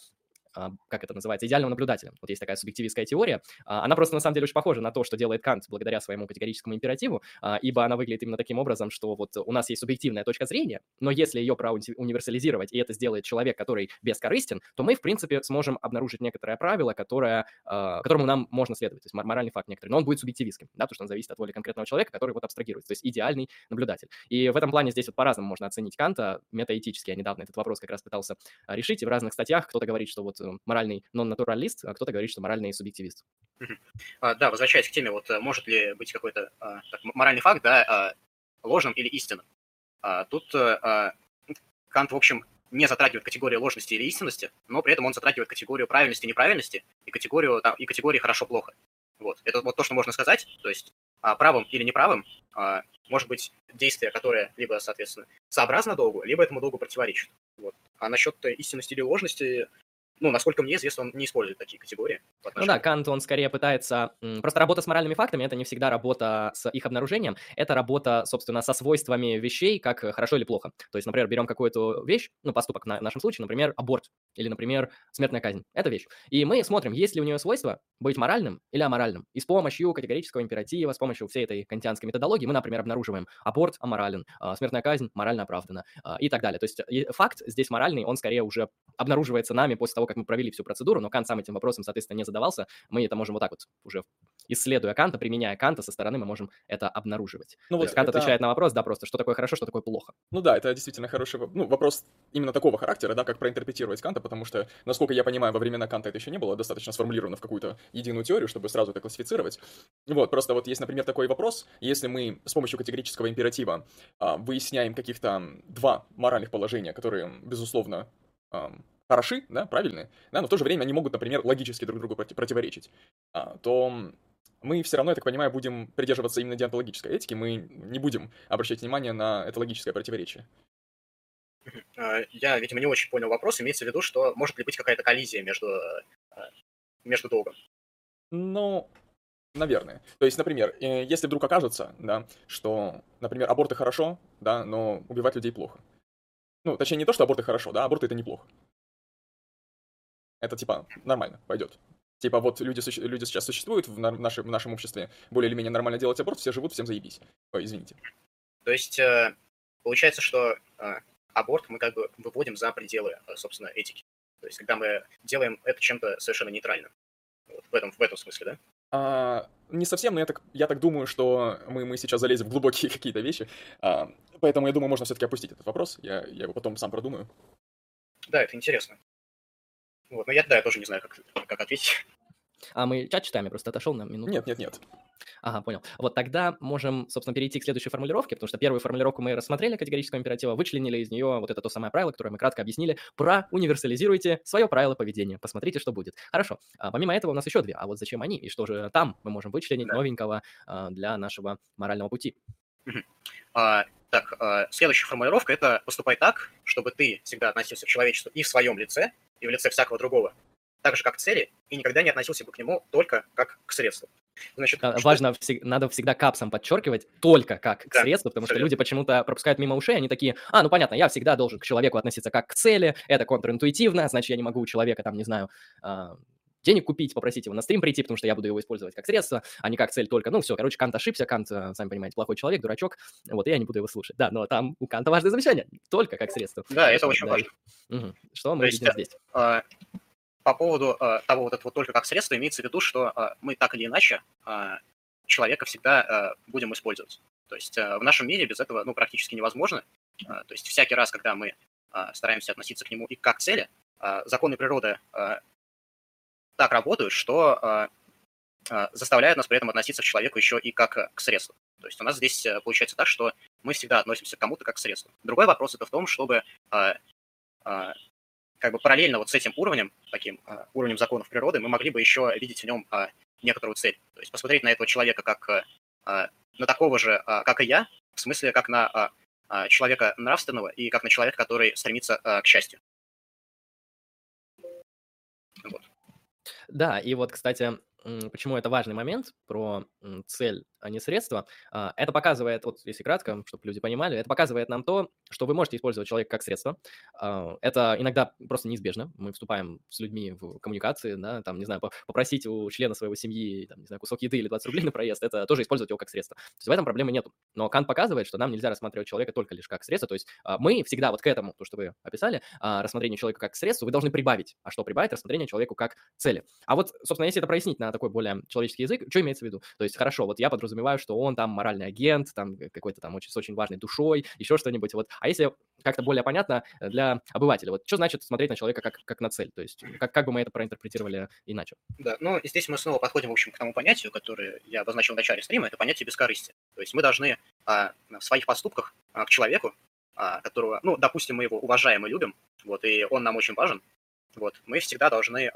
как это называется, идеального наблюдателя. Вот есть такая субъективистская теория. А, она просто на самом деле очень похожа на то, что делает Кант благодаря своему категорическому императиву, а, ибо она выглядит именно таким образом, что вот у нас есть субъективная точка зрения, но если ее универсализировать, и это сделает человек, который бескорыстен, то мы, в принципе, сможем обнаружить некоторое правило, которое, которому нам можно следовать, то есть моральный факт некоторый, но он будет субъективистским, да, потому что он зависит от воли конкретного человека, который вот абстрагируется, то есть идеальный наблюдатель. И в этом плане здесь вот по-разному можно оценить Канта, метаэтически. Я недавно этот вопрос как раз пытался решить, и в разных статьях кто-то говорит, что вот э, моральный нон-натуралист, а кто-то говорит, что моральный субъективист. А, да, возвращаясь к теме, вот э, может ли быть какой-то а, так, моральный факт, да, а, ложным или истинным? Тут а, Кант, в общем, не затрагивает категорию ложности или истинности, но при этом он затрагивает категорию правильности и неправильности и категорию, там, и категории хорошо-плохо. Вот. Это вот то, что можно сказать. То есть правым или неправым может быть действие, которое либо, соответственно, сообразно долгу, либо этому долгу противоречит. Вот. А насчет истинности или ложности, ну, насколько мне известно, он не использует такие категории. Ну да, Кант, он скорее пытается... Просто работа с моральными фактами — это не всегда работа с их обнаружением, это работа, собственно, со свойствами вещей, как хорошо или плохо. То есть, например, берем какую-то вещь, ну, поступок в нашем случае, например, аборт или, например, смертная казнь. Это вещь. И мы смотрим, есть ли у нее свойство быть моральным или аморальным. И с помощью категорического императива, с помощью всей этой кантианской методологии мы, например, обнаруживаем аборт аморален, а, смертная казнь морально оправдана а, и так далее. То есть факт здесь моральный, он скорее уже обнаруживается нами после того, как мы провели всю процедуру, но Кант сам этим вопросом, соответственно, не задавался. Мы это можем вот так вот уже исследуя Канта, применяя Канта со стороны, мы можем это обнаруживать. Ну, То вот есть Кант это... отвечает на вопрос, да, просто, что такое хорошо, что такое плохо. Ну да, это действительно хороший ну, вопрос именно такого характера, да, как проинтерпретировать Канта, потому что, насколько я понимаю, во времена Канта это еще не было достаточно сформулировано в какую-то единую теорию, чтобы сразу это классифицировать. Вот, просто вот есть, например, такой вопрос, если мы с помощью категорического императива а, выясняем каких-то два моральных положения, которые, безусловно, хороши, да, правильные, да, но в то же время они могут, например, логически друг другу противоречить, а, то мы все равно, я так понимаю, будем придерживаться именно диантологической этики, мы не будем обращать внимание на это логическое противоречие. А, я, видимо, не очень понял вопрос. Имеется в виду, что может ли быть какая-то коллизия между, а, между долгом? Ну, наверное. То есть, например, э, если вдруг окажется, да, что, например, аборты хорошо, да, но убивать людей плохо. Ну, точнее, не то, что аборты хорошо, да, аборты это неплохо. Это, типа, нормально, пойдет. Типа, вот люди, люди сейчас существуют в, нашем, в нашем обществе, более или менее нормально делать аборт, все живут, всем заебись. Ой, извините. То есть, э, получается, что э, аборт мы как бы выводим за пределы, э, собственно, этики. То есть, когда мы делаем это чем-то совершенно нейтральным. Вот, в, этом, в этом смысле, да? А, не совсем, но я так, я так думаю, что мы, мы сейчас залезем в глубокие какие-то вещи. А, поэтому я думаю, можно все-таки опустить этот вопрос. Я, я его потом сам продумаю. Да, это интересно. Вот, но я, да, я тоже не знаю, как, как ответить. А мы чат читаем, я просто отошел на минуту. Нет, нет, нет. Ага, понял. Вот тогда можем, собственно, перейти к следующей формулировке, потому что первую формулировку мы рассмотрели категорического императива, вычленили из нее вот это то самое правило, которое мы кратко объяснили, про универсализируйте свое правило поведения, посмотрите, что будет. Хорошо. А помимо этого у нас еще две. А вот зачем они? И что же там мы можем вычленить да. новенького а, для нашего морального пути? А, так, а, следующая формулировка – это «поступай так, чтобы ты всегда относился к человечеству и в своем лице, и в лице всякого другого, так же, как цели, и никогда не относился бы к нему только как к средству. Значит, да, важно, всег- надо всегда капсом подчеркивать только как к да, средству, потому что люди почему-то пропускают мимо ушей, они такие, а, ну понятно, я всегда должен к человеку относиться как к цели, это контринтуитивно, значит, я не могу у человека, там, не знаю, а, денег купить, попросить его на стрим прийти, потому что я буду его использовать как средство, а не как цель только. Ну, все, короче, Кант ошибся, Кант, э, сами понимаете, плохой человек, дурачок, вот, и я не буду его слушать. Да, но там у Канта важное замечание, только как средство. Да, это очень да. важно. Угу. Что мы То видим есть, здесь? А, по поводу а, того вот этого только как средство, имеется в виду, что а, мы так или иначе а, человека всегда а, будем использовать. То есть а, в нашем мире без этого ну, практически невозможно. А, то есть всякий раз, когда мы а, стараемся относиться к нему и как к цели, законы природы так работают, что а, а, заставляют нас при этом относиться к человеку еще и как к средству. То есть у нас здесь э, получается так, что мы всегда относимся к кому-то как к средству. Другой вопрос это в том, чтобы а, как бы параллельно вот с этим уровнем, таким уровнем законов природы, мы могли бы еще видеть в нем некоторую цель. То есть посмотреть на этого человека как на такого же, как и я, в смысле как на человека нравственного и как на человека, который стремится к счастью. Да, и вот, кстати, почему это важный момент про цель, а не средства. А, это показывает, вот если кратко, чтобы люди понимали, это показывает нам то, что вы можете использовать человека как средство. А, это иногда просто неизбежно. Мы вступаем с людьми в коммуникации, да, там, не знаю, попросить у члена своего семьи, там, не знаю, кусок еды или 20 рублей на проезд, это тоже использовать его как средство. То есть в этом проблемы нету. Но Кант показывает, что нам нельзя рассматривать человека только лишь как средство. То есть мы всегда вот к этому, то, что вы описали, рассмотрение человека как средство, вы должны прибавить. А что прибавить? Рассмотрение человеку как цели. А вот, собственно, если это прояснить на такой более человеческий язык, что имеется в виду? То есть, хорошо, вот я подразумеваю, что он там моральный агент, там какой-то там очень, с очень важной душой, еще что-нибудь. Вот. А если как-то более понятно для обывателя, вот что значит смотреть на человека как, как на цель? То есть, как, как бы мы это проинтерпретировали иначе? Да, ну, здесь мы снова подходим, в общем, к тому понятию, которое я обозначил в начале стрима, это понятие бескорыстия. То есть мы должны а, в своих поступках а, к человеку которого, ну, допустим, мы его уважаем и любим, вот, и он нам очень важен, вот, мы всегда должны,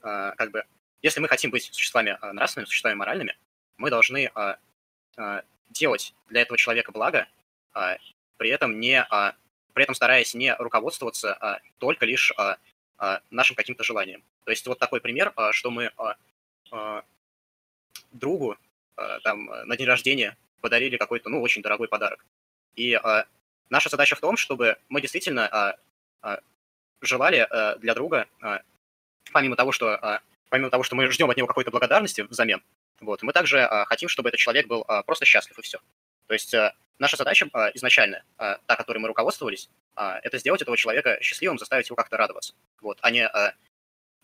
как бы, если мы хотим быть существами нравственными, существами моральными, мы должны делать для этого человека благо, при этом не, при этом стараясь не руководствоваться только лишь нашим каким-то желанием. То есть вот такой пример, что мы другу там на день рождения подарили какой-то, ну, очень дорогой подарок. И наша задача в том, чтобы мы действительно желали для друга, помимо того, что помимо того, что мы ждем от него какой-то благодарности взамен, вот, мы также хотим, чтобы этот человек был просто счастлив и все. То есть наша задача изначально, та, которой мы руководствовались, это сделать этого человека счастливым, заставить его как-то радоваться. Вот, а не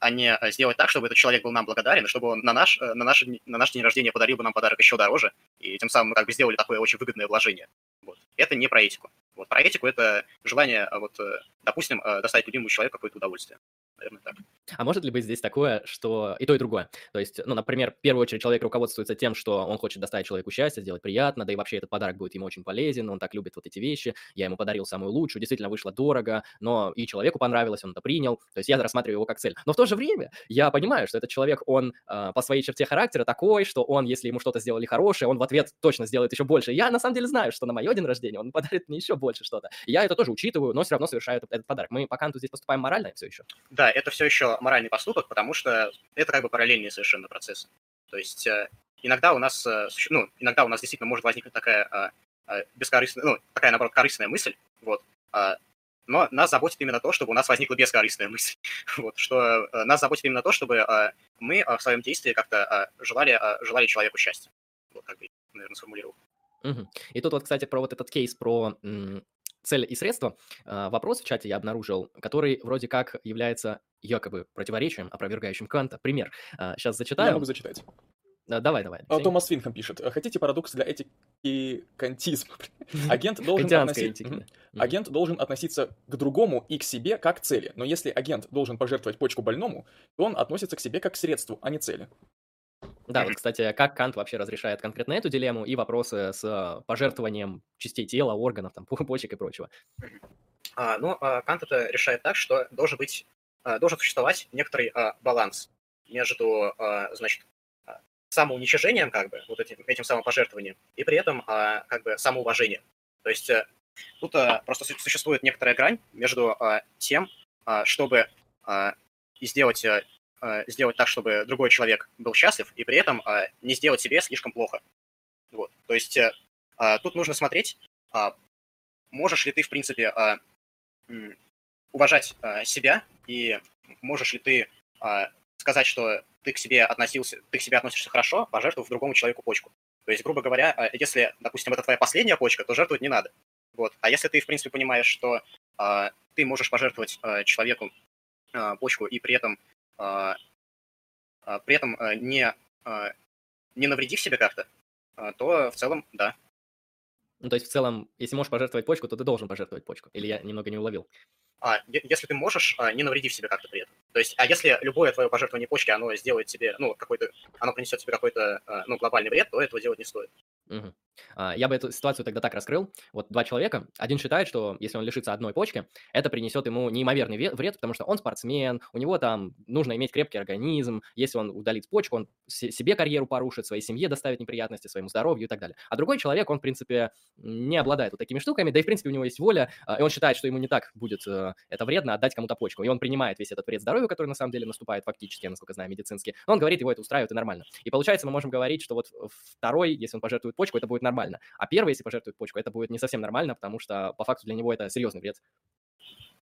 а не э, сделать так, чтобы этот человек был нам благодарен, чтобы он на наш, э, на наш, на наш день рождения подарил бы нам подарок еще дороже, и тем самым мы как бы сделали такое очень выгодное вложение. Вот. Это не про этику. Вот. Про этику это желание, вот, э, допустим, доставить любимому человеку какое-то удовольствие наверное, так. А может ли быть здесь такое, что и то, и другое? То есть, ну, например, в первую очередь человек руководствуется тем, что он хочет доставить человеку счастье, сделать приятно, да и вообще этот подарок будет ему очень полезен, он так любит вот эти вещи, я ему подарил самую лучшую, действительно вышло дорого, но и человеку понравилось, он это принял, то есть я рассматриваю его как цель. Но в то же время я понимаю, что этот человек, он э, по своей черте характера такой, что он, если ему что-то сделали хорошее, он в ответ точно сделает еще больше. Я на самом деле знаю, что на мое день рождения он подарит мне еще больше что-то. Я это тоже учитываю, но все равно совершаю этот, этот подарок. Мы по канту здесь поступаем морально все еще. Да, это все еще моральный поступок, потому что это как бы параллельные совершенно процессы. То есть э, иногда у нас, э, ну, иногда у нас действительно может возникнуть такая э, бескорыстная, ну, такая, наоборот, корыстная мысль, вот, но нас заботит именно то, чтобы у нас возникла бескорыстная мысль. вот, что нас заботит именно то, чтобы мы в своем действии как-то желали, желали человеку счастья. Вот как бы, наверное, сформулировал. И тут вот, кстати, про вот этот кейс про цель и средства. Вопрос в чате я обнаружил, который вроде как является якобы противоречием, опровергающим Канта. Пример. Сейчас зачитаю. Я могу зачитать. Давай, давай. А, Томас Финхам пишет. Хотите парадокс для этики кантизма? Агент должен, относить... агент должен относиться к другому и к себе как к цели. Но если агент должен пожертвовать почку больному, то он относится к себе как к средству, а не цели. Да, вот, кстати, как Кант вообще разрешает конкретно эту дилемму и вопросы с э, пожертвованием частей тела, органов, там, почек и прочего? А, ну, а, Кант это решает так, что должен быть, а, должен существовать некоторый а, баланс между, а, значит, а, самоуничижением, как бы, вот этим, этим самопожертвованием, и при этом, а, как бы, самоуважением. То есть а, тут а, просто существует некоторая грань между а, тем, а, чтобы а, сделать Э, сделать так, чтобы другой человек был счастлив, и при этом э, не сделать себе слишком плохо. Вот. То есть э, тут нужно смотреть, можешь ли ты, в принципе, уважать себя, и можешь ли ты сказать, что ты к себе относился, ты к себе относишься хорошо, пожертвовав другому человеку почку. То есть, грубо говоря, если, допустим, это твоя последняя почка, то жертвовать не надо. Вот. А если ты, в принципе, понимаешь, что э, ты можешь пожертвовать э, человеку э, почку и при этом при этом а, не, не навредив себе как-то, то в целом да. Ну, то есть в целом, если можешь пожертвовать почку, то ты должен пожертвовать почку. Или я немного не уловил? А, если ты можешь, не навредив себе как-то при этом. То есть, а если любое твое пожертвование почки, оно сделает тебе, ну, какой-то, оно принесет тебе какой-то, ну, глобальный вред, то этого делать не стоит. Угу. А, я бы эту ситуацию тогда так раскрыл. Вот два человека. Один считает, что если он лишится одной почки, это принесет ему неимоверный вред, потому что он спортсмен, у него там нужно иметь крепкий организм. Если он удалит почку, он себе карьеру порушит, своей семье доставит неприятности, своему здоровью и так далее. А другой человек, он, в принципе, не обладает вот такими штуками, да и, в принципе, у него есть воля, а, и он считает, что ему не так будет э, это вредно отдать кому-то почку. И он принимает весь этот вред здоровью, который на самом деле наступает фактически, насколько знаю, медицински. Но он говорит, его это устраивает и нормально. И получается, мы можем говорить, что вот второй, если он пожертвует почку, это будет нормально. А первый, если пожертвует почку, это будет не совсем нормально, потому что по факту для него это серьезный вред.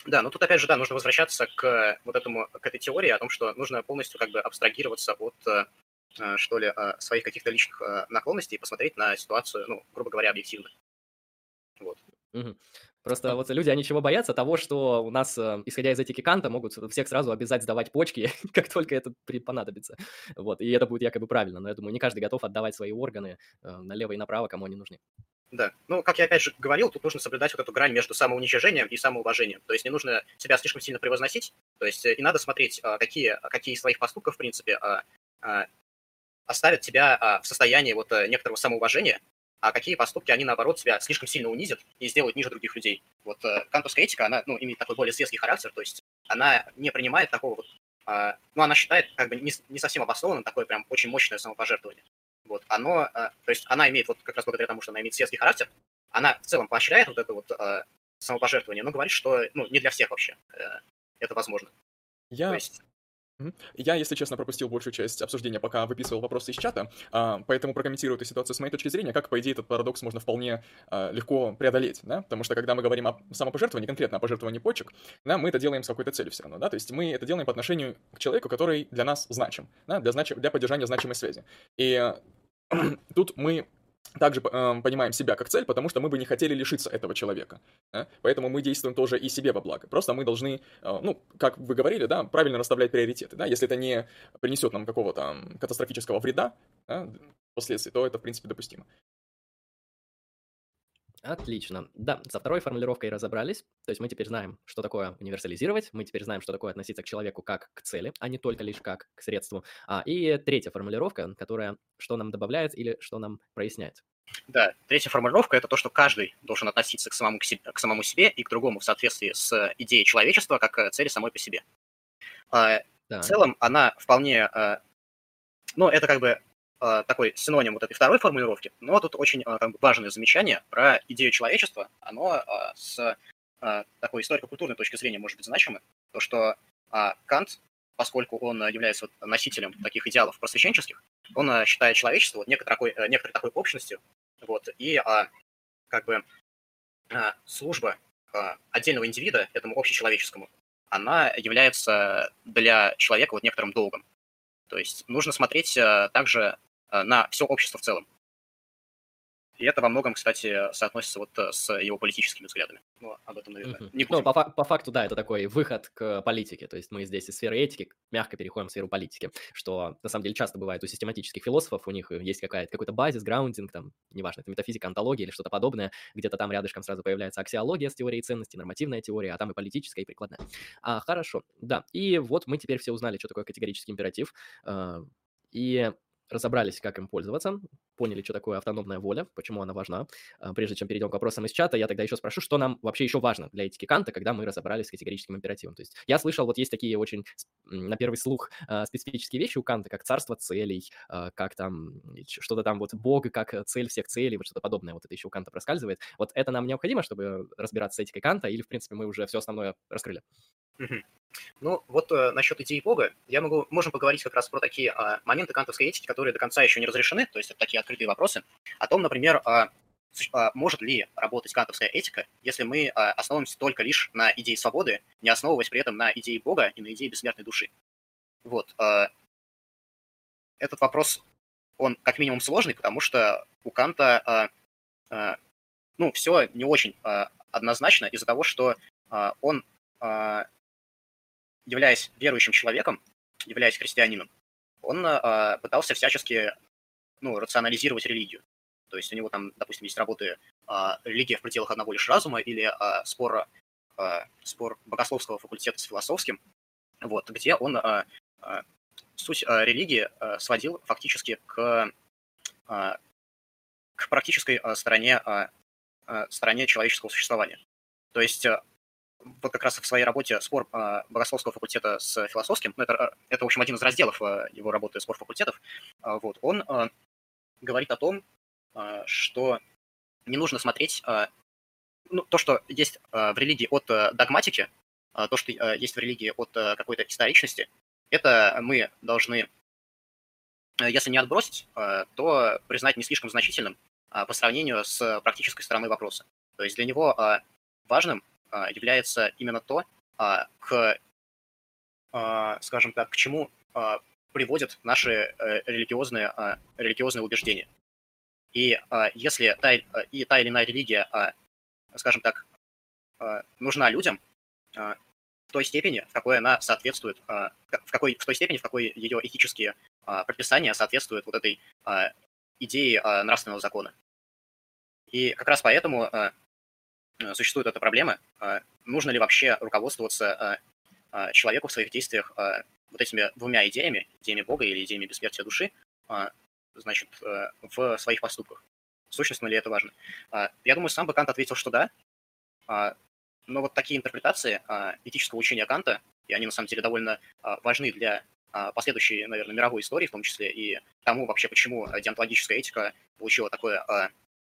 Да, ну тут опять же, да, нужно возвращаться к вот этому, к этой теории о том, что нужно полностью как бы абстрагироваться от, э, э, что ли, э, своих каких-то личных наклонностей и посмотреть на ситуацию, ну, грубо говоря, объективно. Вот. Угу. Просто вот люди, они чего боятся? Того, что у нас, исходя из этики Канта, могут всех сразу обязать сдавать почки, как только это понадобится. Вот, и это будет якобы правильно, но я думаю, не каждый готов отдавать свои органы налево и направо, кому они нужны. Да. Ну, как я опять же говорил, тут нужно соблюдать вот эту грань между самоуничижением и самоуважением. То есть не нужно себя слишком сильно превозносить. То есть и надо смотреть, а, какие, какие из своих поступков, в принципе, а, а, оставят тебя в состоянии вот некоторого самоуважения, а какие поступки они, наоборот, себя слишком сильно унизят и сделают ниже других людей. Вот э, кантовская этика, она ну, имеет такой более светский характер, то есть она не принимает такого вот, э, ну, она считает как бы не, не совсем обоснованным такое прям очень мощное самопожертвование. Вот, оно, э, то есть она имеет, вот как раз благодаря тому, что она имеет светский характер, она в целом поощряет вот это вот э, самопожертвование, но говорит, что, ну, не для всех вообще э, это возможно. Я... То есть я, если честно, пропустил большую часть обсуждения, пока выписывал вопросы из чата, а, поэтому прокомментирую эту ситуацию с моей точки зрения, как, по идее, этот парадокс можно вполне а, легко преодолеть, да, потому что когда мы говорим о самопожертвовании, конкретно о пожертвовании почек, да, мы это делаем с какой-то целью все равно, да, то есть мы это делаем по отношению к человеку, который для нас значим, да, для, знач... для поддержания значимой связи. И тут мы также э, понимаем себя как цель, потому что мы бы не хотели лишиться этого человека. Да? Поэтому мы действуем тоже и себе во благо. Просто мы должны, э, ну, как вы говорили, да, правильно расставлять приоритеты. Да? Если это не принесет нам какого-то катастрофического вреда, да, последствий, то это, в принципе, допустимо. Отлично. Да, со второй формулировкой разобрались. То есть мы теперь знаем, что такое универсализировать, мы теперь знаем, что такое относиться к человеку как к цели, а не только лишь как к средству. А, и третья формулировка, которая что нам добавляет или что нам проясняет. Да, третья формулировка – это то, что каждый должен относиться к самому, к, себе, к самому себе и к другому в соответствии с идеей человечества как цели самой по себе. Да. В целом она вполне, а, ну, это как бы такой синоним вот этой второй формулировки, но тут очень а, как бы, важное замечание про идею человечества. Оно а, с такой историко-культурной точки зрения может быть значимо. То, что Кант, поскольку он является носителем таких идеалов просвещенческих, он считает человечество вот некоторой, такой, некоторой такой общностью, вот, и как бы служба отдельного индивида этому общечеловеческому, она является для человека вот некоторым долгом. То есть нужно смотреть также Э, на все общество в целом. И это во многом, кстати, соотносится вот э, с его политическими взглядами. Ну, об этом, наверное, uh-huh. не будем. Ну, по, по факту, да, это такой выход к политике. То есть мы здесь из сферы этики мягко переходим в сферу политики, что на самом деле часто бывает у систематических философов, у них есть какая-то, какой-то базис, граундинг, там, неважно, это метафизика, антология или что-то подобное, где-то там рядышком сразу появляется аксиология с теорией ценностей, нормативная теория, а там и политическая, и прикладная. А, хорошо, да, и вот мы теперь все узнали, что такое категорический императив, а, и разобрались, как им пользоваться, поняли, что такое автономная воля, почему она важна. А, прежде чем перейдем к вопросам из чата, я тогда еще спрошу, что нам вообще еще важно для этики Канта, когда мы разобрались с категорическим императивом. То есть я слышал, вот есть такие очень, на первый слух, а, специфические вещи у Канта, как царство целей, а, как там что-то там вот Бог как цель всех целей, вот что-то подобное, вот это еще у Канта проскальзывает. Вот это нам необходимо, чтобы разбираться с этикой Канта, или, в принципе, мы уже все основное раскрыли? Ну, вот э, насчет идеи Бога, я могу, можем поговорить как раз про такие э, моменты кантовской этики, которые до конца еще не разрешены, то есть это такие открытые вопросы, о том, например, э, э, может ли работать кантовская этика, если мы э, основываемся только лишь на идее свободы, не основываясь при этом на идее Бога и на идее бессмертной души. Вот. Этот вопрос, он как минимум сложный, потому что у Канта, ну, все не очень однозначно из-за того, что он являясь верующим человеком, являясь христианином, он пытался всячески ну, рационализировать религию. То есть у него там, допустим, есть работы э, «Религия в пределах одного лишь разума» или э, спор, э, «Спор богословского факультета с философским», вот, где он э, э, суть э, религии э, сводил фактически к, э, к практической э, стороне, э, стороне человеческого существования. То есть вот как раз в своей работе спор э, богословского факультета с философским, ну, это, это, в общем, один из разделов э, его работы спор факультетов, вот, он говорит о том, что не нужно смотреть ну, то, что есть в религии от догматики, то, что есть в религии от какой-то историчности, это мы должны, если не отбросить, то признать не слишком значительным по сравнению с практической стороной вопроса. То есть для него важным а, является именно то, а, к, а, скажем так, к чему приводят наши э, религиозные, религиозные убеждения. И если та, и та или иная религия, скажем так, нужна людям в той степени, в какой она соответствует, в, какой, в той степени, в какой ее этические предписания соответствуют вот этой идее нравственного закона. И как раз поэтому существует эта проблема, а, нужно ли вообще руководствоваться а, а, человеку в своих действиях вот этими двумя идеями, идеями Бога или идеями бессмертия души, значит, э, в своих поступках. сущностно ли это важно. А, я думаю, сам бы Кант ответил, что да, а, но вот такие интерпретации а, этического учения Канта, и они на самом деле довольно а, важны для а, последующей, наверное, мировой истории в том числе, и тому вообще, почему деонтологическая этика получила такое а,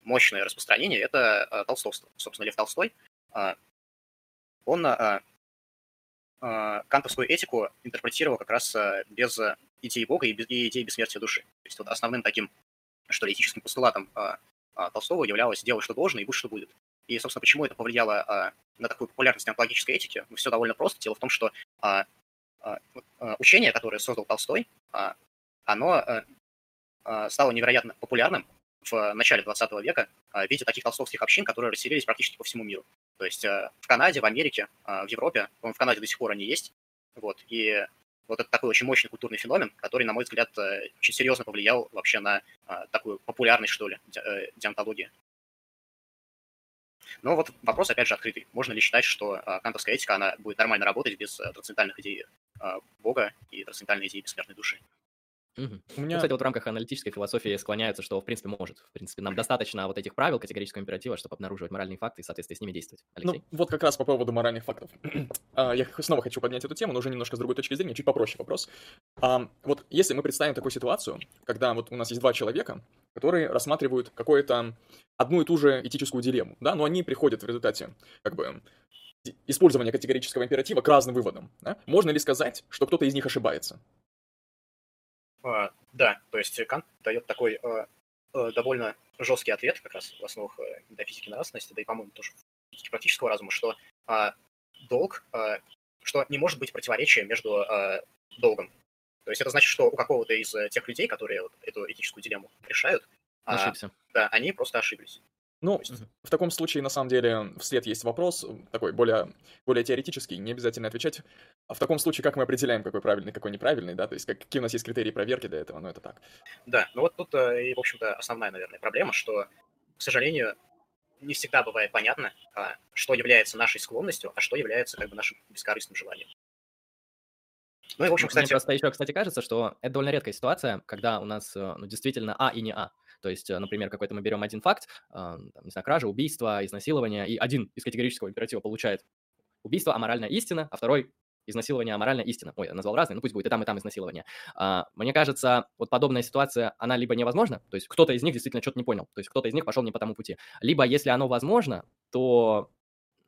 мощное распространение, это а, толстовство. Собственно, Лев Толстой, а, он а, кантовскую этику интерпретировал как раз без идеи Бога и, без, и идеи бессмертия души. То есть вот основным таким, что ли, этическим постулатом Толстого являлось «делай, что должно, и будь, что будет». И, собственно, почему это повлияло на такую популярность онтологической этики? Ну, все довольно просто. Дело в том, что учение, которое создал Толстой, оно стало невероятно популярным в начале 20 века а, в виде таких толстовских общин, которые расселились практически по всему миру. То есть а, в Канаде, в Америке, а, в Европе, в Канаде до сих пор они есть. Вот, и вот это такой очень мощный культурный феномен, который, на мой взгляд, э, очень серьезно повлиял вообще на а, такую популярность, что ли, э, диантологии. Но вот вопрос, опять же, открытый. Можно ли считать, что кантовская этика, она будет нормально работать без трансцендентальных идей Бога и трансцендентальной идеи бессмертной души? Угу. У меня... Ну, кстати, вот в рамках аналитической философии склоняются, что, в принципе, может. В принципе, нам достаточно вот этих правил категорического императива, чтобы обнаруживать моральные факты и, соответственно, с ними действовать. Ну, Алексей? Ну, вот как раз по поводу моральных фактов. Я снова хочу поднять эту тему, но уже немножко с другой точки зрения, чуть попроще вопрос. Вот если мы представим такую ситуацию, когда вот у нас есть два человека, которые рассматривают какое-то одну и ту же этическую дилемму, да, но они приходят в результате, как бы, использования категорического императива к разным выводам. Да? Можно ли сказать, что кто-то из них ошибается? А, да, то есть Кант дает такой а, а, довольно жесткий ответ, как раз в основах э, метафизики нравственности, да и, по-моему, тоже практического разума, что долг, что не может быть противоречия между долгом. То есть это значит, что у какого-то из э, тех людей, которые вот эту этическую дилемму решают, Ошибся. Да, они просто ошиблись. Ну, в таком случае, на самом деле, вслед есть вопрос, такой более, более теоретический, не обязательно отвечать. А в таком случае, как мы определяем, какой правильный, какой неправильный, да? То есть как, какие у нас есть критерии проверки для этого, ну это так. Да, ну вот тут, э, и, в общем-то, основная, наверное, проблема, что, к сожалению, не всегда бывает понятно, а, что является нашей склонностью, а что является как бы нашим бескорыстным желанием. Ну и, в общем, кстати... Мне просто еще, кстати, кажется, что это довольно редкая ситуация, когда у нас э, ну, действительно А и не А. То есть, э, например, какой-то мы берем один факт, там, не знаю, кража, убийство, изнасилование, и один из категорического императива получает убийство, аморальная истина, а второй изнасилование, аморальная истина. Ой, я назвал разные, ну пусть будет и там, и там изнасилование. А, мне кажется, вот подобная ситуация, она либо невозможна, то есть кто-то из них действительно что-то не понял, то есть кто-то из них пошел не по тому пути. Либо, если оно возможно, то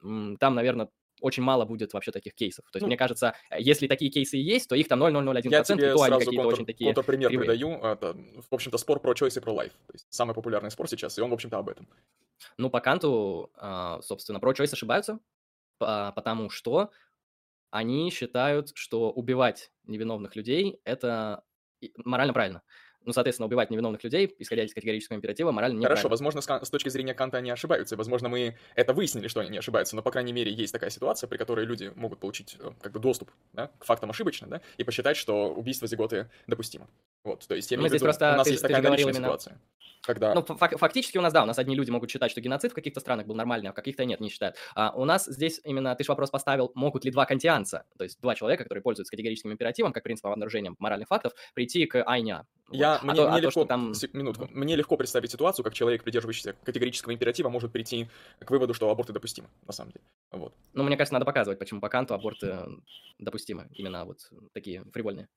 там, наверное, очень мало будет вообще таких кейсов. То есть, ну, мне кажется, если такие кейсы есть, то их там 0,001%, я тебе то они какие-то очень такие контрпример кривые. придаю. Это, в общем-то, спор про choice и про life. То есть, самый популярный спор сейчас, и он, в общем-то, об этом. Ну, по Канту, а, собственно, про choice ошибаются, потому что они считают, что убивать невиновных людей – это морально правильно ну, соответственно, убивать невиновных людей, исходя из категорического императива, морально не Хорошо, возможно, с, точки зрения Канта они ошибаются, возможно, мы это выяснили, что они не ошибаются, но, по крайней мере, есть такая ситуация, при которой люди могут получить э, как бы доступ да, к фактам ошибочно, да, и посчитать, что убийство зиготы допустимо. Вот, то есть, я имею в виду, у нас ты, есть такая наличная именно... ситуация. Когда... Ну, фак- фактически у нас, да, у нас одни люди могут считать, что геноцид в каких-то странах был нормальный, а в каких-то нет, не считают. А у нас здесь именно, ты же вопрос поставил, могут ли два кантианца, то есть два человека, которые пользуются категорическим императивом, как принципом обнаружения моральных фактов, прийти к айня. Я, вот. мне, а мне а легко, то, там... минутку, мне легко представить ситуацию, как человек, придерживающийся категорического императива, может прийти к выводу, что аборты допустимы, на самом деле. Вот. Ну, мне кажется, надо показывать, почему по Канту аборты допустимы, именно вот такие фривольные.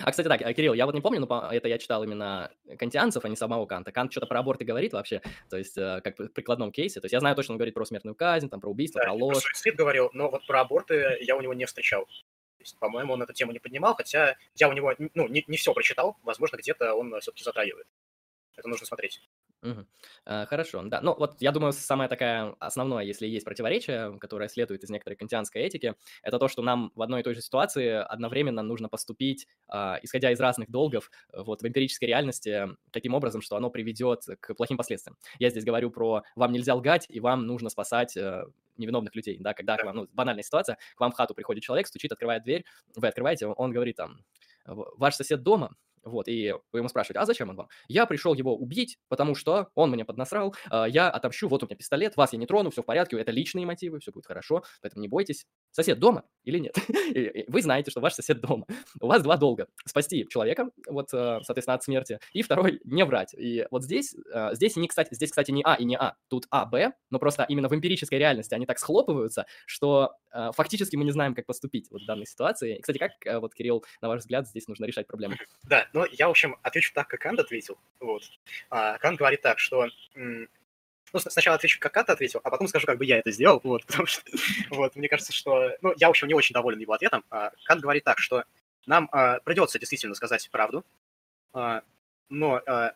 А, кстати, так, Кирилл, я вот не помню, но это я читал именно кантианцев, а не самого Канта. Кант что-то про аборты говорит вообще, то есть э, как в прикладном кейсе. То есть я знаю точно, он говорит про смертную казнь, там, про убийство, да, про ложь. Про суицид говорил, но вот про аборты я у него не встречал. По-моему, он эту тему не поднимал, хотя я у него ну, не, не все прочитал, возможно, где-то он все-таки затрагивает. Это нужно смотреть. Угу. А, хорошо, да. Ну, вот я думаю, самое такая основное, если есть противоречие, которое следует из некоторой кантианской этики, это то, что нам в одной и той же ситуации одновременно нужно поступить, а, исходя из разных долгов, вот в эмпирической реальности, таким образом, что оно приведет к плохим последствиям. Я здесь говорю про «вам нельзя лгать, и вам нужно спасать э, невиновных людей», да, когда к вам, ну, банальная ситуация, к вам в хату приходит человек, стучит, открывает дверь, вы открываете, он говорит там, ваш сосед дома, Вот, и вы ему спрашиваете, а зачем он вам? Я пришел его убить, потому что он мне поднасрал, а, я отомщу, вот у меня пистолет, вас я не трону, все в порядке, это личные мотивы, все будет хорошо, поэтому не бойтесь. Сосед дома или нет? Вы знаете, что ваш сосед дома. У вас два долга. Спасти человека, вот, э, соответственно, от смерти, и второй, не врать. И вот здесь, э, здесь, не, кстати, здесь, кстати, не А и не А, тут А, Б, но просто именно в эмпирической реальности они так схлопываются, что фактически мы не знаем, как поступить вот в данной ситуации. Кстати, как, вот, Кирилл, на ваш взгляд, здесь нужно решать проблему? Да, ну, я, в общем, отвечу так, как Кант ответил. Вот. А, Кант говорит так, что ну, сначала отвечу, как Кант ответил, а потом скажу, как бы я это сделал, вот, потому что, вот, мне кажется, что, ну, я, в общем, не очень доволен его ответом. А, Кант говорит так, что нам а, придется действительно сказать правду, а, но а,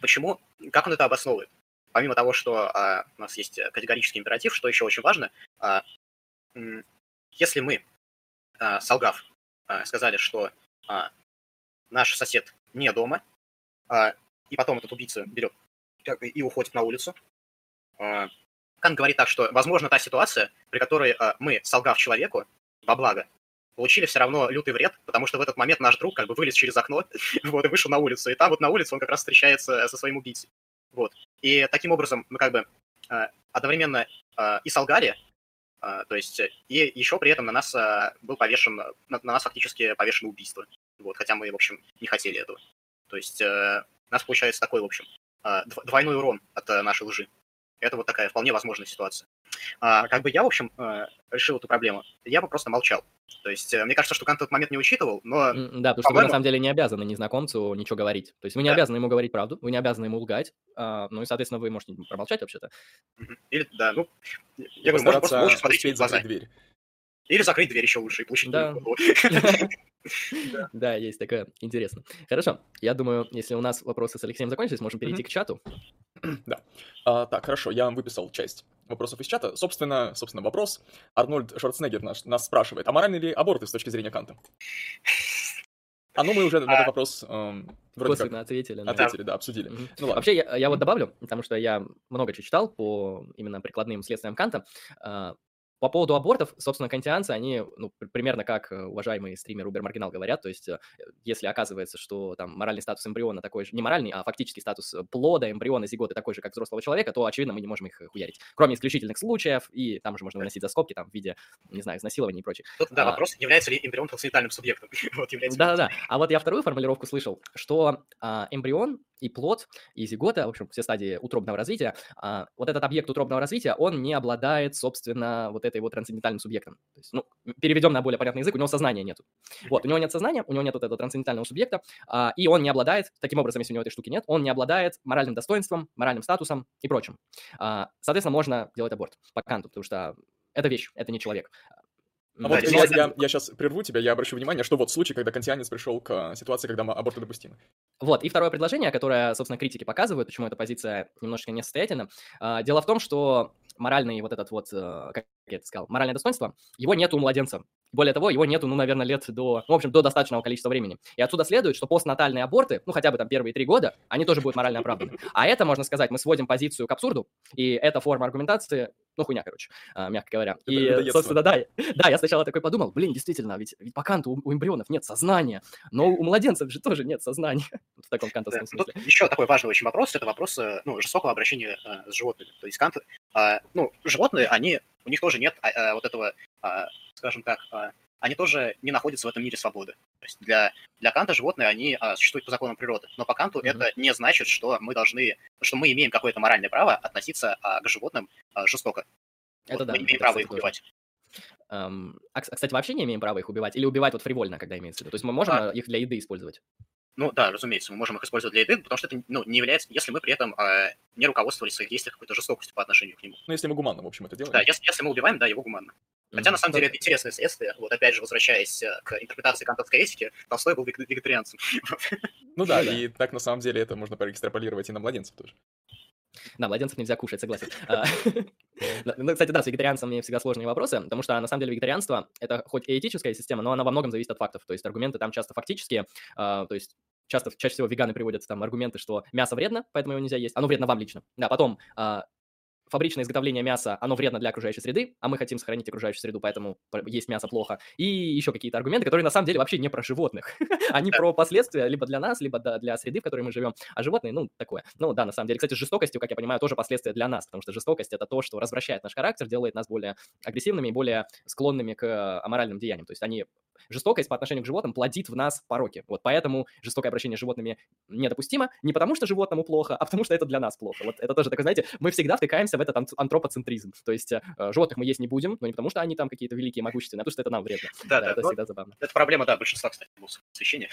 почему, как он это обосновывает? Помимо того, что а, у нас есть категорический императив, что еще очень важно, а, если мы, а, солгав, а, сказали, что а, наш сосед не дома, и потом этот убийца берет и уходит на улицу. Кант говорит так, что возможно та ситуация, при которой мы, солгав человеку во благо, получили все равно лютый вред, потому что в этот момент наш друг как бы вылез через окно вот, и вышел на улицу. И там вот на улице он как раз встречается со своим убийцей. Вот. И таким образом мы как бы одновременно и солгали, то есть и еще при этом на нас был повешен, на нас фактически повешено убийство. Вот, хотя мы, в общем, не хотели этого. То есть э, у нас получается такой, в общем, э, двойной урон от э, нашей лжи. Это вот такая вполне возможная ситуация. А, как бы я, в общем, э, решил эту проблему, я бы просто молчал. То есть, э, мне кажется, что Кант этот момент не учитывал, но... Да, потому что вы на самом деле не обязаны незнакомцу ничего говорить. То есть вы не да. обязаны ему говорить правду, вы не обязаны ему лгать, а, ну и, соответственно, вы можете промолчать вообще-то. Или, да, ну... Я говорю, может, просто смотреть в глаза. дверь. Или закрыть дверь еще лучше и получить да. Да, есть такое. Интересно. Хорошо. Я думаю, если у нас вопросы с Алексеем закончились, можем перейти к чату. Да. А, так, хорошо, я выписал часть вопросов из чата. Собственно, собственно, вопрос. Арнольд Шварценеггер нас, нас спрашивает, а моральны ли аборты с точки зрения Канта? А ну мы уже на этот вопрос эм, вроде как ответили. Ответили, да, обсудили. Угу. Ну, ладно. Вообще, я, я вот добавлю, потому что я много чего читал по именно прикладным следствиям Канта. По поводу абортов, собственно, кантианцы, они ну, примерно как э, уважаемые стримеры Uber Marginal говорят, то есть э, если оказывается, что там моральный статус эмбриона такой же, не моральный, а фактический статус э, плода, эмбриона, зиготы такой же, как взрослого человека, то, очевидно, мы не можем их хуярить. Кроме исключительных случаев, и там же можно выносить за скобки, там, в виде, не знаю, изнасилования и прочее. Тут, да, а, вопрос, является ли эмбрион трансцендентальным субъектом? вот, Да-да-да. А вот я вторую формулировку слышал, что а, эмбрион и плод, и зигота, в общем, все стадии утробного развития, а, вот этот объект утробного развития, он не обладает, собственно, вот этой вот трансцендентальным субъектом. То есть, ну, переведем на более понятный язык, у него сознания нет. Вот, у него нет сознания, у него нет вот этого трансцендентального субъекта, а, и он не обладает, таким образом, если у него этой штуки нет, он не обладает моральным достоинством, моральным статусом и прочим. А, соответственно, можно делать аборт по Канту, потому что это вещь, это не человек. А вот я, я, я сейчас прерву тебя, я обращу внимание, что вот случай, когда кантианец пришел к ситуации, когда аборты допустимы. Вот, и второе предложение, которое, собственно, критики показывают, почему эта позиция немножечко несостоятельна. А, дело в том, что моральный вот этот вот, э, как я это сказал, моральное достоинство, его нет у младенца. Более того, его нету, ну, наверное, лет до, ну, в общем, до достаточного количества времени. И отсюда следует, что постнатальные аборты, ну, хотя бы там первые три года, они тоже будут морально оправданы. А это, можно сказать, мы сводим позицию к абсурду, и эта форма аргументации, ну, хуйня, короче, а, мягко говоря. Это и, собственно, да, да, я сначала такой подумал, блин, действительно, ведь, ведь по канту у, у эмбрионов нет сознания, но у младенцев же тоже нет сознания. в таком кантовском да, смысле. Тут еще такой важный очень вопрос, это вопрос, э, ну, жестокого обращения э, с животными. То есть Кант, э, ну, животные, они, у них тоже нет э, вот этого, э, скажем так, э, они тоже не находятся в этом мире свободы. То есть для, для Канта животные, они а, существуют по законам природы. Но по Канту mm-hmm. это не значит, что мы должны, что мы имеем какое-то моральное право относиться а, к животным а, жестоко. Это вот, да. Мы не имеем права их убивать. Um, а, кстати, вообще не имеем права их убивать? Или убивать вот фривольно, когда имеется в виду? То есть мы можем а... их для еды использовать? Ну да, разумеется, мы можем их использовать для еды, потому что это ну, не является, если мы при этом э, не руководствовались в своих действиях какой-то жестокостью по отношению к нему. Ну, если мы гуманно, в общем, это делаем. Да, если, если мы убиваем, да, его гуманно. Хотя, на самом деле, это интересное следствие. Вот, опять же, возвращаясь э, к интерпретации кантовской этики, Толстой был вегетарианцем. Ну да, и так, на самом деле, это можно проэкстраполировать и на младенцев тоже. Да, младенцев нельзя кушать, согласен. А, ну, кстати, да, с вегетарианцем мне всегда сложные вопросы, потому что, на самом деле, вегетарианство — это хоть и этическая система, но она во многом зависит от фактов. То есть аргументы там часто фактические, а, то есть часто, чаще всего веганы приводят там аргументы, что мясо вредно, поэтому его нельзя есть. Оно вредно вам лично. Да, потом а, фабричное изготовление мяса, оно вредно для окружающей среды, а мы хотим сохранить окружающую среду, поэтому есть мясо плохо. И еще какие-то аргументы, которые на самом деле вообще не про животных. Они про последствия либо для нас, либо для среды, в которой мы живем. А животные, ну, такое. Ну, да, на самом деле. Кстати, с жестокостью, как я понимаю, тоже последствия для нас, потому что жестокость — это то, что развращает наш характер, делает нас более агрессивными и более склонными к аморальным деяниям. То есть они жестокость по отношению к животным плодит в нас пороки. Вот поэтому жестокое обращение с животными недопустимо, не потому что животному плохо, а потому что это для нас плохо. Вот это тоже такое, знаете, мы всегда втыкаемся в этот антропоцентризм. То есть э, животных мы есть не будем, но не потому что они там какие-то великие, могущественные, а потому что это нам вредно. Да, да, да это вот всегда забавно. Это проблема, да, большинства, кстати, освещения.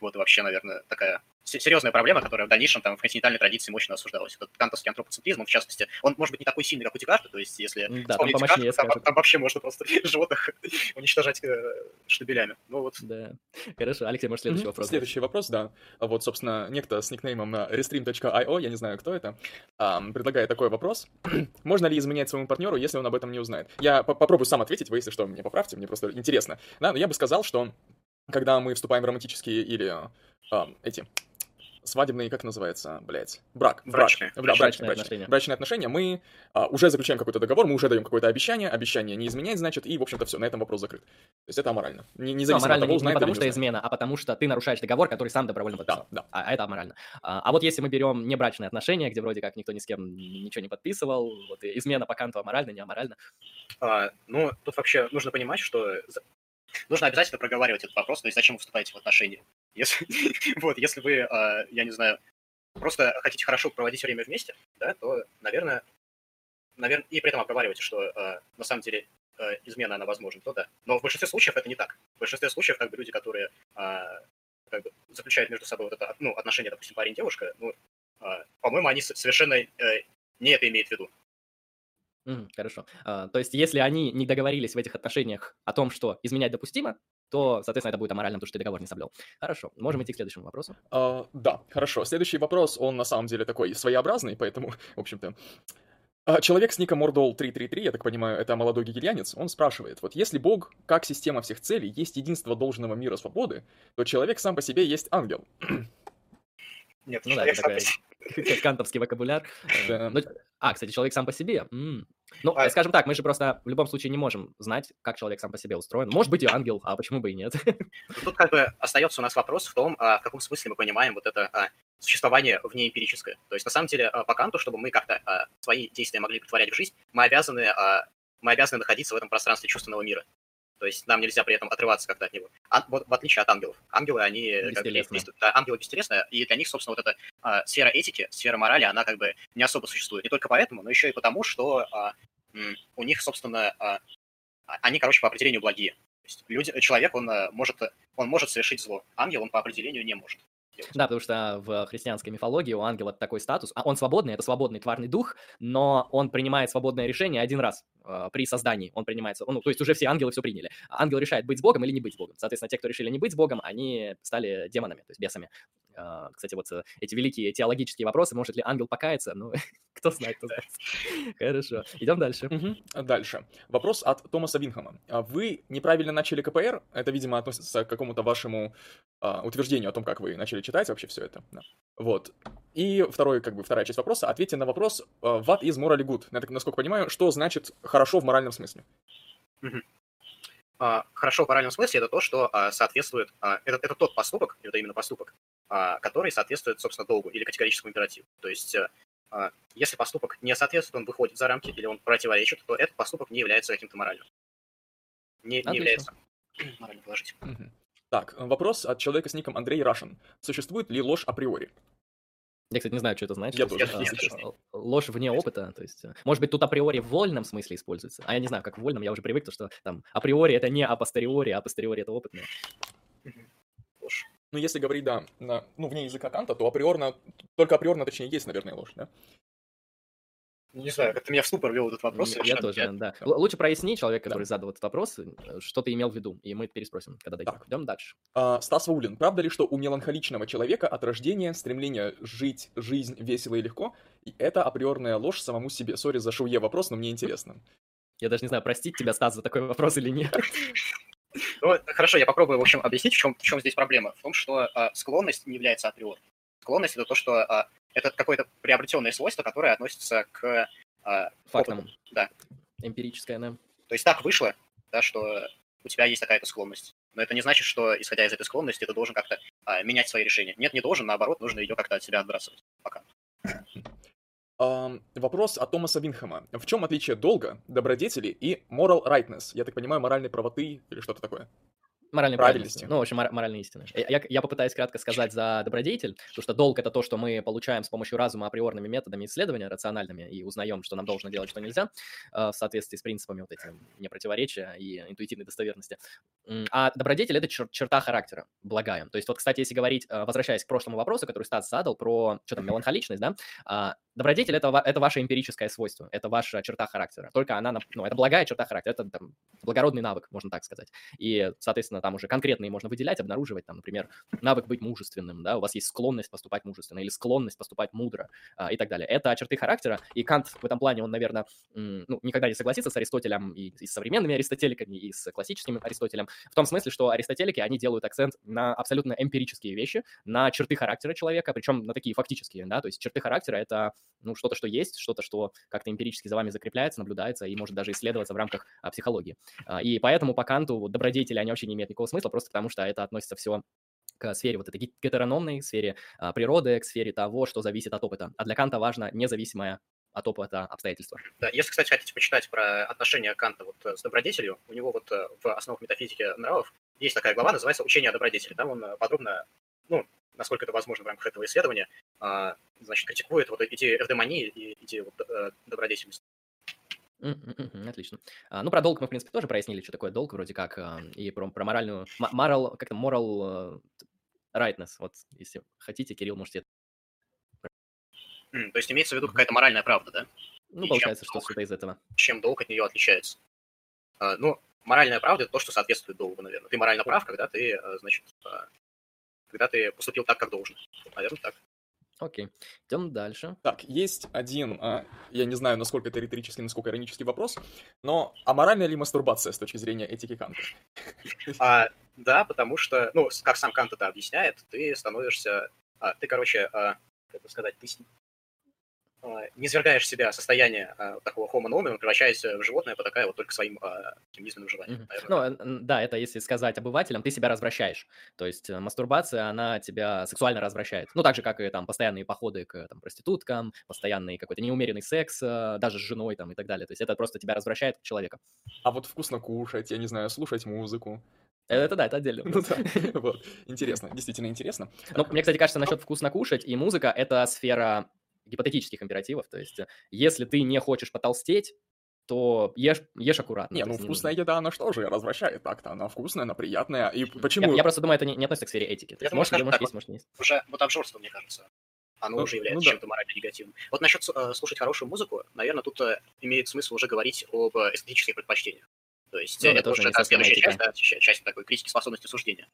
Вот вообще, наверное, такая серьезная проблема, которая в дальнейшем там в континентальной традиции мощно осуждалась. Этот кантовский антропоцентризм, в частности, он может быть не такой сильный, как у Декарта, то есть если да, вспомнить Декарта, там, там вообще можно просто животных уничтожать э, штабелями. Ну вот. Да. Хорошо, Алексей, может, следующий mm-hmm. вопрос? Следующий вопрос, да. Вот, собственно, некто с никнеймом э, restream.io, я не знаю, кто это, предлагает такой вопрос. Можно ли изменять своему партнеру, если он об этом не узнает? Я попробую сам ответить, вы, если что, мне поправьте, мне просто интересно. Да, но я бы сказал, что когда мы вступаем в романтические или э, эти свадебные, как называется, блядь, брак. Брачные. Брак. Брачные, брачные, отношения. брачные отношения. Мы а, уже заключаем какой-то договор, мы уже даем какое-то обещание, обещание не изменять, значит, и, в общем-то, все, на этом вопрос закрыт. То есть это аморально. Не, независимо ну, аморально от того, не, не потому что измена, а потому что ты нарушаешь договор, который сам добровольно подписал. Да, да. А, а это аморально. А, а вот если мы берем небрачные отношения, где вроде как никто ни с кем ничего не подписывал, вот измена по канту аморально, не аморально. А, ну, тут вообще нужно понимать, что нужно обязательно проговаривать этот вопрос, то есть зачем вы вступаете в отношения. Если, вот, если вы, а, я не знаю, просто хотите хорошо проводить время вместе, да, то, наверное, наверное, и при этом обговариваете, что э, на самом деле э, измена, она возможна, то да. Но в большинстве случаев это не так. В большинстве случаев, как бы, люди, которые как бы, заключают между собой вот это, ну, отношения, допустим, парень-девушка, ну, по-моему, они совершенно э, не это имеют в виду. Mm, хорошо. А, то есть, если они не договорились в этих отношениях о том, что изменять допустимо, то, соответственно, это будет аморально, потому что ты договор не соблюл. Хорошо, можем идти к следующему вопросу. Uh, да, хорошо. Следующий вопрос, он на самом деле такой своеобразный, поэтому, в общем-то... Uh, человек с ником Мордол 333, я так понимаю, это молодой гигельянец, он спрашивает, вот если Бог, как система всех целей, есть единство должного мира свободы, то человек сам по себе есть ангел. Нет, ну да, это такой кантовский вокабуляр. Да. Ну, а, кстати, человек сам по себе. Ну, а... скажем так, мы же просто в любом случае не можем знать, как человек сам по себе устроен. Может быть и ангел, а почему бы и нет? Тут как бы остается у нас вопрос в том, а, в каком смысле мы понимаем вот это а, существование внеэмпирическое. То есть на самом деле по Канту, чтобы мы как-то свои действия могли притворять в жизнь, мы обязаны, мы обязаны находиться в этом пространстве чувственного мира. То есть нам нельзя при этом отрываться как-то от него. А, вот, в отличие от ангелов. Ангелы, они как, действуют, да, ангелы бестересные, и для них, собственно, вот эта а, сфера этики, сфера морали, она как бы не особо существует. Не только поэтому, но еще и потому, что а, у них, собственно, а, а, они, короче, по определению благие. То есть люди, человек, он а, может, он может совершить зло. Ангел, он по определению не может. Да, потому что в христианской мифологии у ангела такой статус. А он свободный, это свободный тварный дух, но он принимает свободное решение один раз э, при создании. Он принимается, ну, то есть уже все ангелы все приняли. Ангел решает быть с Богом или не быть с Богом. Соответственно, те, кто решили не быть с Богом, они стали демонами, то есть бесами. Э, кстати, вот э, эти великие теологические вопросы, может ли ангел покаяться? Ну, кто знает, кто знает. Хорошо, идем дальше. Угу. Дальше. Вопрос от Томаса Винхама. Вы неправильно начали КПР? Это, видимо, относится к какому-то вашему а, утверждению о том, как вы начали читать вообще все это. Да. Вот. И второй, как бы, вторая часть вопроса. Ответьте на вопрос, uh, what is morally good? Я так, насколько понимаю, что значит хорошо в моральном смысле? Uh, хорошо в моральном смысле это то, что uh, соответствует, uh, это, это тот поступок, это именно поступок, который соответствует, собственно, долгу или категорическому императиву. То есть, если поступок не соответствует, он выходит за рамки или он противоречит, то этот поступок не является каким-то моральным. Не, не является морально положительным. Угу. Так, вопрос от человека с ником Андрей Рашин. Существует ли ложь априори? Я, кстати, не знаю, что это значит. Я тоже. А, ложь вне опыта, то есть, э, может быть, тут априори в вольном смысле используется. А я не знаю, как в вольном, я уже привык, то, что там априори это не апостериори, а апостериори это опытное. Ложь. Ну, если говорить, да, на, ну, вне языка Канта, то априорно, только априорно, точнее, есть, наверное, ложь, да? Не знаю, ты меня в ступор ввел этот вопрос. Я тоже, я... да. Лучше проясни человека, который да. задал этот вопрос, э, что ты имел в виду, и мы переспросим, когда дойдем. Так. Идем дальше. А, Стас Ваулин, правда ли, что у меланхоличного человека от рождения стремление жить жизнь весело и легко, и это априорная ложь самому себе? Сори за шуе вопрос, но мне интересно. Я даже не знаю, простить тебя, Стас, за такой вопрос или нет. Ну, хорошо, я попробую, в общем, объяснить, в чем, в чем здесь проблема. В том, что а, склонность не является априори. Склонность — это то, что а, это какое-то приобретенное свойство, которое относится к э, Фактом. опытом. Да. Эмпирическое, да. То есть так вышло, да, что у тебя есть такая-то склонность. Но это не значит, что, исходя из этой склонности, ты должен как-то а, менять свои решения. Нет, не должен, наоборот, нужно ее как-то от себя отбрасывать. Пока. Ам, вопрос от Томаса Винхэма. В чем отличие долга, добродетели и moral rightness? Я так понимаю, моральной правоты или что-то такое? Моральной Правильности. правильности. Ну, в общем, мора- моральной истины. Я, я- попытаюсь кратко сказать за добродетель, потому что долг — это то, что мы получаем с помощью разума априорными методами исследования, рациональными, и узнаем, что нам должно делать, что нельзя, э, в соответствии с принципами вот этим непротиворечия и интуитивной достоверности. А добродетель — это чер- черта характера, благая. То есть вот, кстати, если говорить, э, возвращаясь к прошлому вопросу, который Стас задал, про, что там, меланхоличность, да, а, добродетель это, это ваше эмпирическое свойство, это ваша черта характера. Только она, ну, это благая черта характера, это там, благородный навык, можно так сказать. И, соответственно, там уже конкретные можно выделять, обнаруживать, там, например, навык быть мужественным, да, у вас есть склонность поступать мужественно или склонность поступать мудро а, и так далее. Это черты характера, и Кант в этом плане, он, наверное, ну, никогда не согласится с Аристотелем и, и с современными аристотеликами, и с классическим Аристотелем, в том смысле, что аристотелики, они делают акцент на абсолютно эмпирические вещи, на черты характера человека, причем на такие фактические, да, то есть черты характера — это, ну, что-то, что есть, что-то, что как-то эмпирически за вами закрепляется, наблюдается и может даже исследоваться в рамках а, психологии. А, И поэтому по Канту вот, добродетели, они вообще не имеют никакого смысла, просто потому что это относится все к сфере вот этой ге- гетерономной, сфере а, природы, к сфере того, что зависит от опыта. А для Канта важно независимое от опыта обстоятельства. Да, если, кстати, хотите почитать про отношения Канта вот э, с добродетелью, у него вот э, в основах метафизики нравов есть такая глава, называется «Учение о добродетели». Там он э, подробно, ну, насколько это возможно в рамках этого исследования, а, значит, критикует вот идею эвдемонии и идею вот, э, добродетельности. Отлично. А, Ну, про долг мы, в принципе, тоже прояснили, что такое долг, вроде как, а, и про, про моральную, moral, как-то moral rightness. Вот, если хотите, Кирилл, можете... М, То есть имеется в виду какая-то моральная правда, да? Ну, И получается, что долг? что-то из этого. Чем долг от нее отличается? Ну, моральная правда – это то, что соответствует долгу, наверное. Ты морально прав, когда ты, э, значит, когда ты поступил так, как должен. Наверное, так. Окей. Идем дальше. Так, есть один, а, я не знаю, насколько это риторический, насколько иронический вопрос, но а моральная ли мастурбация с точки зрения этики Канта? А, да, потому что, ну, как сам Кант это объясняет, ты становишься, а, ты, короче, а, как бы сказать, ты с- не свергаешь себя состояние а, такого homo nomim, превращаешься в животное, потакая вот только своим а, низменным желанием. Наверное, Ну, э, да, это если сказать обывателям, ты себя развращаешь. То есть э, мастурбация, она тебя сексуально развращает. Ну, так же, как и там постоянные походы к там, проституткам, постоянный какой-то неумеренный секс, э, даже с женой там и так далее. То есть это просто тебя развращает как человека. А вот вкусно кушать, я не знаю, слушать музыку. Э, Это да, это отдельно. Ну да, вот, интересно, действительно интересно. Ну, мне, кстати, кажется, насчет вкусно кушать и музыка – это сфера гипотетических императивов. То есть, э, если ты не хочешь потолстеть, то ешь, ешь аккуратно. Не, ну вкусная еда, она что же развращает так-то? Она вкусная, она приятная. И Я, почему... я просто думаю, это не, не относится к сфере этики. То Я есть, думаю, можешь, скажем можешь есть, можешь не есть. Уже вот обжорство, мне кажется, оно Ну, уже является ну да. чем-то морально негативным. Вот насчет э, слушать хорошую музыку, наверное, тут э, имеет смысл уже говорить об э, эстетических предпочтениях. То есть Ну, э, это это уже естественно, следующая часть, да, часть такой критики способности суждения.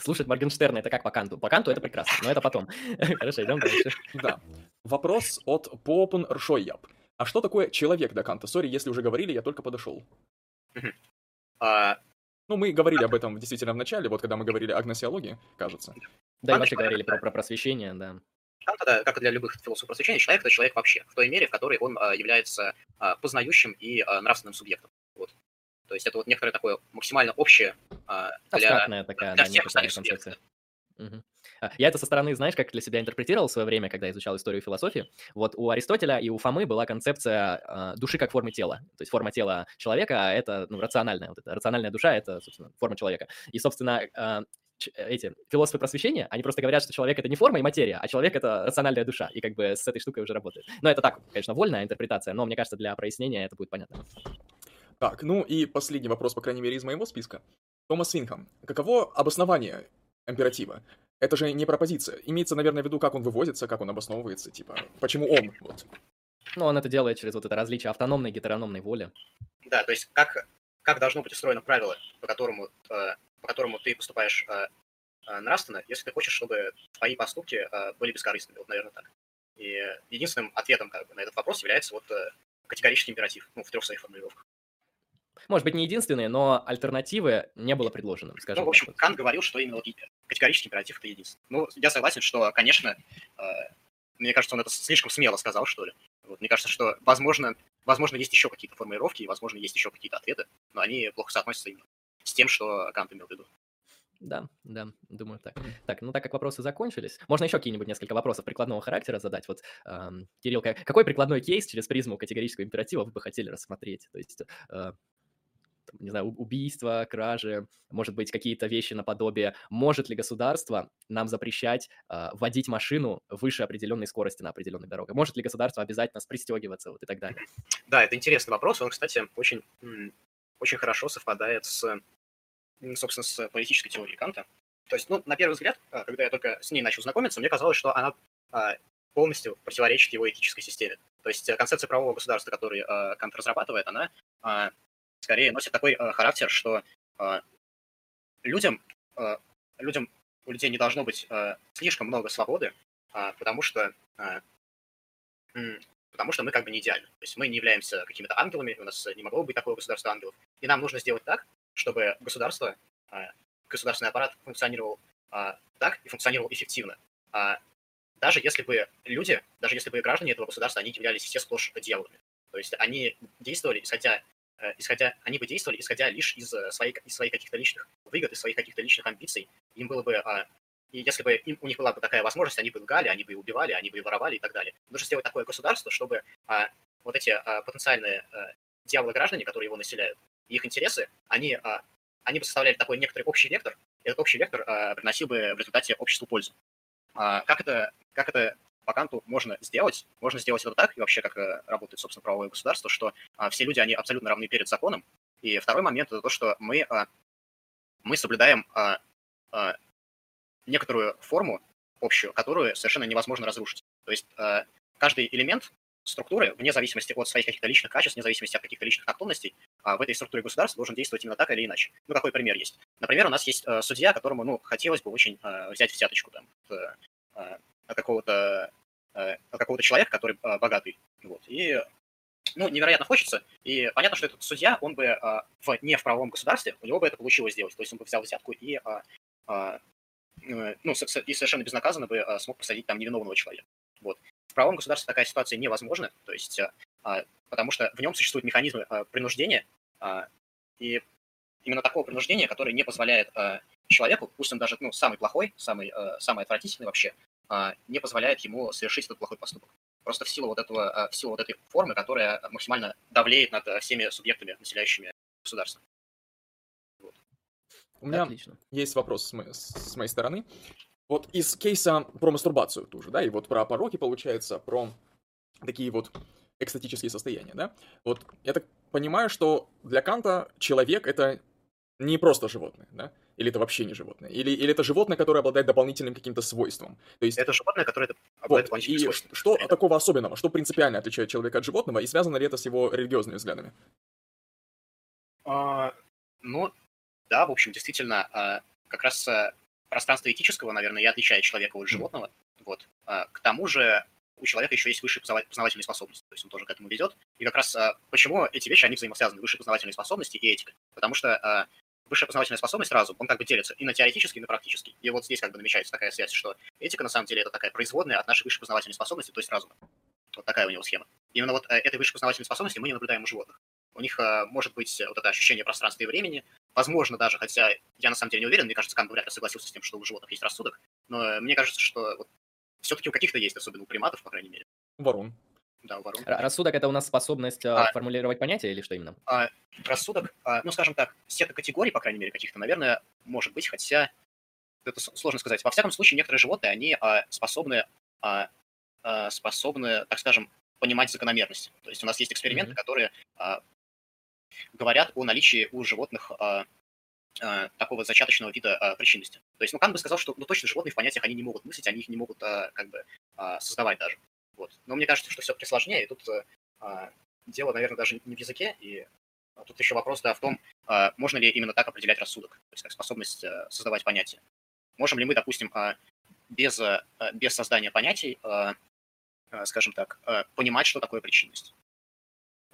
Слушать Моргенштерна – это как по канту. По канту это прекрасно, но это потом. Хорошо, идем дальше. Да. Вопрос от Попен Ршойяб. А что такое человек до Канта? Сори, если уже говорили, я только подошел. А, Ну, мы говорили об этом действительно в начале, вот когда мы говорили о гносеологии, кажется. Да, и вообще что говорили про, про просвещение, да. Кант, это, как и для любых философов просвещения, человек – это человек вообще, в той мере, в которой он а, является а, познающим и нравственным субъектом. То есть это вот некоторое такое максимально общее а, для, Абстрактная такая, для да, всех остальных концепция. субъектов. А, Я это со стороны, знаешь, как для себя интерпретировал в свое время, когда изучал историю философии. Вот у Аристотеля и у Фомы была концепция а, души как формы тела. То есть форма тела человека — это ну, рациональная. Вот эта рациональная душа — это, собственно, форма человека. И, собственно, ч- эти философы просвещения, они просто говорят, что человек — это не форма и материя, а человек — это рациональная душа. И как бы с этой штукой уже работает. Но это так, конечно, вольная интерпретация, но мне кажется, для прояснения это будет понятно. Так, ну и последний вопрос, по крайней мере, из моего списка. Томас Винхам. Каково обоснование императива? Это же не пропозиция. Имеется, наверное, в виду, как он выводится, как он обосновывается, типа, почему он, вот. Но он это делает через вот это различие автономной и гетерономной воли. Да, то есть как, как должно быть устроено правило, по которому, э, по которому ты поступаешь э, э, нравственно, если ты хочешь, чтобы твои поступки э, были бескорыстными, вот, наверное, так. И единственным ответом как бы, на этот вопрос является вот э, категорический императив, ну, в трех своих формулировках. Может быть, не единственные, но альтернативы не было предложено, скажем Ну, в общем, так. Кант говорил, что именно категорический императив это единственное. Ну, я согласен, что, конечно, э, мне кажется, он это слишком смело сказал, что ли. Вот, мне кажется, что, возможно, возможно, есть еще какие-то формулировки, и, возможно, есть еще какие-то ответы, но они плохо соотносятся именно с тем, что Кант имел в виду. Да, да, думаю так. Так, ну так как вопросы закончились, можно еще какие-нибудь несколько вопросов прикладного характера задать. Вот, эм, Кирилл, какой прикладной кейс через призму категорического императива вы бы хотели рассмотреть? То есть, э, не знаю, убийства, кражи, может быть, какие-то вещи наподобие, может ли государство нам запрещать э, водить машину выше определенной скорости на определенной дороге? Может ли государство обязать нас пристегиваться вот и так далее? Да, это интересный вопрос. Он, кстати, очень, очень хорошо совпадает с собственно, с политической теорией Канта. То есть, ну, на первый взгляд, а, когда я только с ней начал знакомиться, мне казалось, что она а, полностью противоречит его этической системе. То есть э, концепция правового государства, который Кант разрабатывает, она скорее носит такой характер, что людям, людям, у людей не должно быть слишком много свободы, потому что потому что мы как бы не идеальны. То есть мы не являемся какими-то ангелами, у нас не могло быть такого государства ангелов. И нам нужно сделать так, чтобы государство, а, государственный аппарат функционировал а, так и функционировал эффективно. А, даже если бы люди, даже если бы граждане этого государства, они являлись все сплошь дьяволами. То есть они действовали, исходя, э, исходя, они бы действовали, исходя лишь из э, своих, из своих каких-то личных выгод, из своих каких-то личных амбиций. Им было бы, и если бы им, у них была бы такая возможность, они бы лгали, они бы убивали, они бы воровали и так далее. Нужно сделать такое государство, чтобы вот эти потенциальные э, дьяволы-граждане, которые его населяют, их интересы, они, а, они бы составляли такой некоторый общий вектор, и этот общий вектор а, приносил бы в результате обществу пользу. А, как это, как это по Канту можно сделать? Можно сделать это так, и вообще как э, работает, собственно, правовое государство, что все люди, они абсолютно равны перед законом. И второй момент – это то, что мы, мы соблюдаем некоторую форму общую, которую совершенно невозможно разрушить. То есть каждый элемент структуры, вне зависимости от своих каких-то личных качеств, вне зависимости от каких-то личных наклонностей, а в этой структуре государства должен действовать именно так или иначе. Ну, какой пример есть? Например, у нас есть э, судья, которому, ну, хотелось бы очень э, взять взяточку там от, от какого-то э, от какого-то человека, который э, богатый. Вот. И ну, невероятно хочется. И понятно, что этот судья, он бы э, в, не в правовом государстве, у него бы это получилось сделать. То есть он бы взял взятку и, ну, и совершенно безнаказанно бы смог посадить там невиновного человека. Вот правом государстве такая ситуация невозможна, то есть, а, а, потому что в нем существуют механизмы а, принуждения, и именно такого принуждения, которое не позволяет человеку, пусть он даже ну, самый плохой, самый, самый отвратительный вообще, не позволяет ему совершить этот плохой поступок. Просто в силу вот, этого, в силу вот этой формы, которая максимально давлеет над всеми субъектами, населяющими государство. Вот. У меня Отлично. есть вопрос с, мо- с моей стороны. Вот из кейса про мастурбацию тоже, да, и вот про пороки, получается, про такие вот экстатические состояния, да. Вот я так понимаю, что для Канта человек — это не просто животное, да? Или это вообще не животное? Или, или это животное, которое обладает дополнительным каким-то свойством? То есть... Это животное, которое обладает вот, и свойством. Что это... такого особенного? Что принципиально отличает человека от животного? И связано ли это с его религиозными взглядами? А, ну, да, в общем, действительно, а, как раз а, пространство этического, наверное, и отличает человека от животного. Вот. А, к тому же у человека еще есть высшие познавательные способности, то есть он тоже к этому ведет. И как раз почему эти вещи, они взаимосвязаны, высшие познавательные способности и этика. Потому что высшая познавательная способность, разум, он как бы делится и на теоретический, и на практический. И вот здесь как бы намечается такая связь, что этика на самом деле это такая производная от нашей высшей познавательной способности, то есть разума. Вот такая у него схема. Именно вот этой высшей познавательной способности мы не наблюдаем у животных. У них может быть вот это ощущение пространства и времени, Возможно даже, хотя я на самом деле не уверен, мне кажется, Кант вряд ли согласился с тем, что у животных есть рассудок, но мне кажется, что вот все-таки у каких-то есть, особенно у приматов, по крайней мере. Ворон. Да, у ворон. Рассудок это у нас способность а, формулировать понятия или что именно? А, рассудок, а, ну, скажем так, сета категорий, по крайней мере, каких-то, наверное, может быть, хотя это сложно сказать. Во всяком случае, некоторые животные, они а, способны, а, а, способны, так скажем, понимать закономерности. То есть у нас есть эксперименты, mm-hmm. которые а, говорят о наличии у животных а, а, такого зачаточного вида а, причинности. То есть, ну, Кант бы сказал, что ну, точно животные в понятиях они не могут мыслить, они их не могут а, как бы а, создавать даже. Вот. Но мне кажется, что все-таки сложнее, и тут а, дело, наверное, даже не в языке, и а, тут еще вопрос да, в том, а, можно ли именно так определять рассудок, то есть как способность а, создавать понятия. Можем ли мы, допустим, а, без, а, без создания понятий, а, а, скажем так, а, понимать, что такое причинность?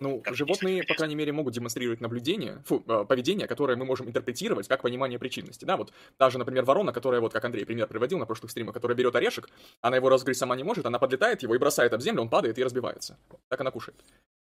Ну, Как животные, по крайней мере, могут демонстрировать наблюдение, фу, э, поведение, которое мы можем интерпретировать как понимание причинности, да, вот та же, например, ворона, которая, вот как Андрей пример приводил на прошлых стримах, которая берет орешек, она его разгрызть сама не может, она подлетает его и бросает об землю, он падает и разбивается. Так она кушает.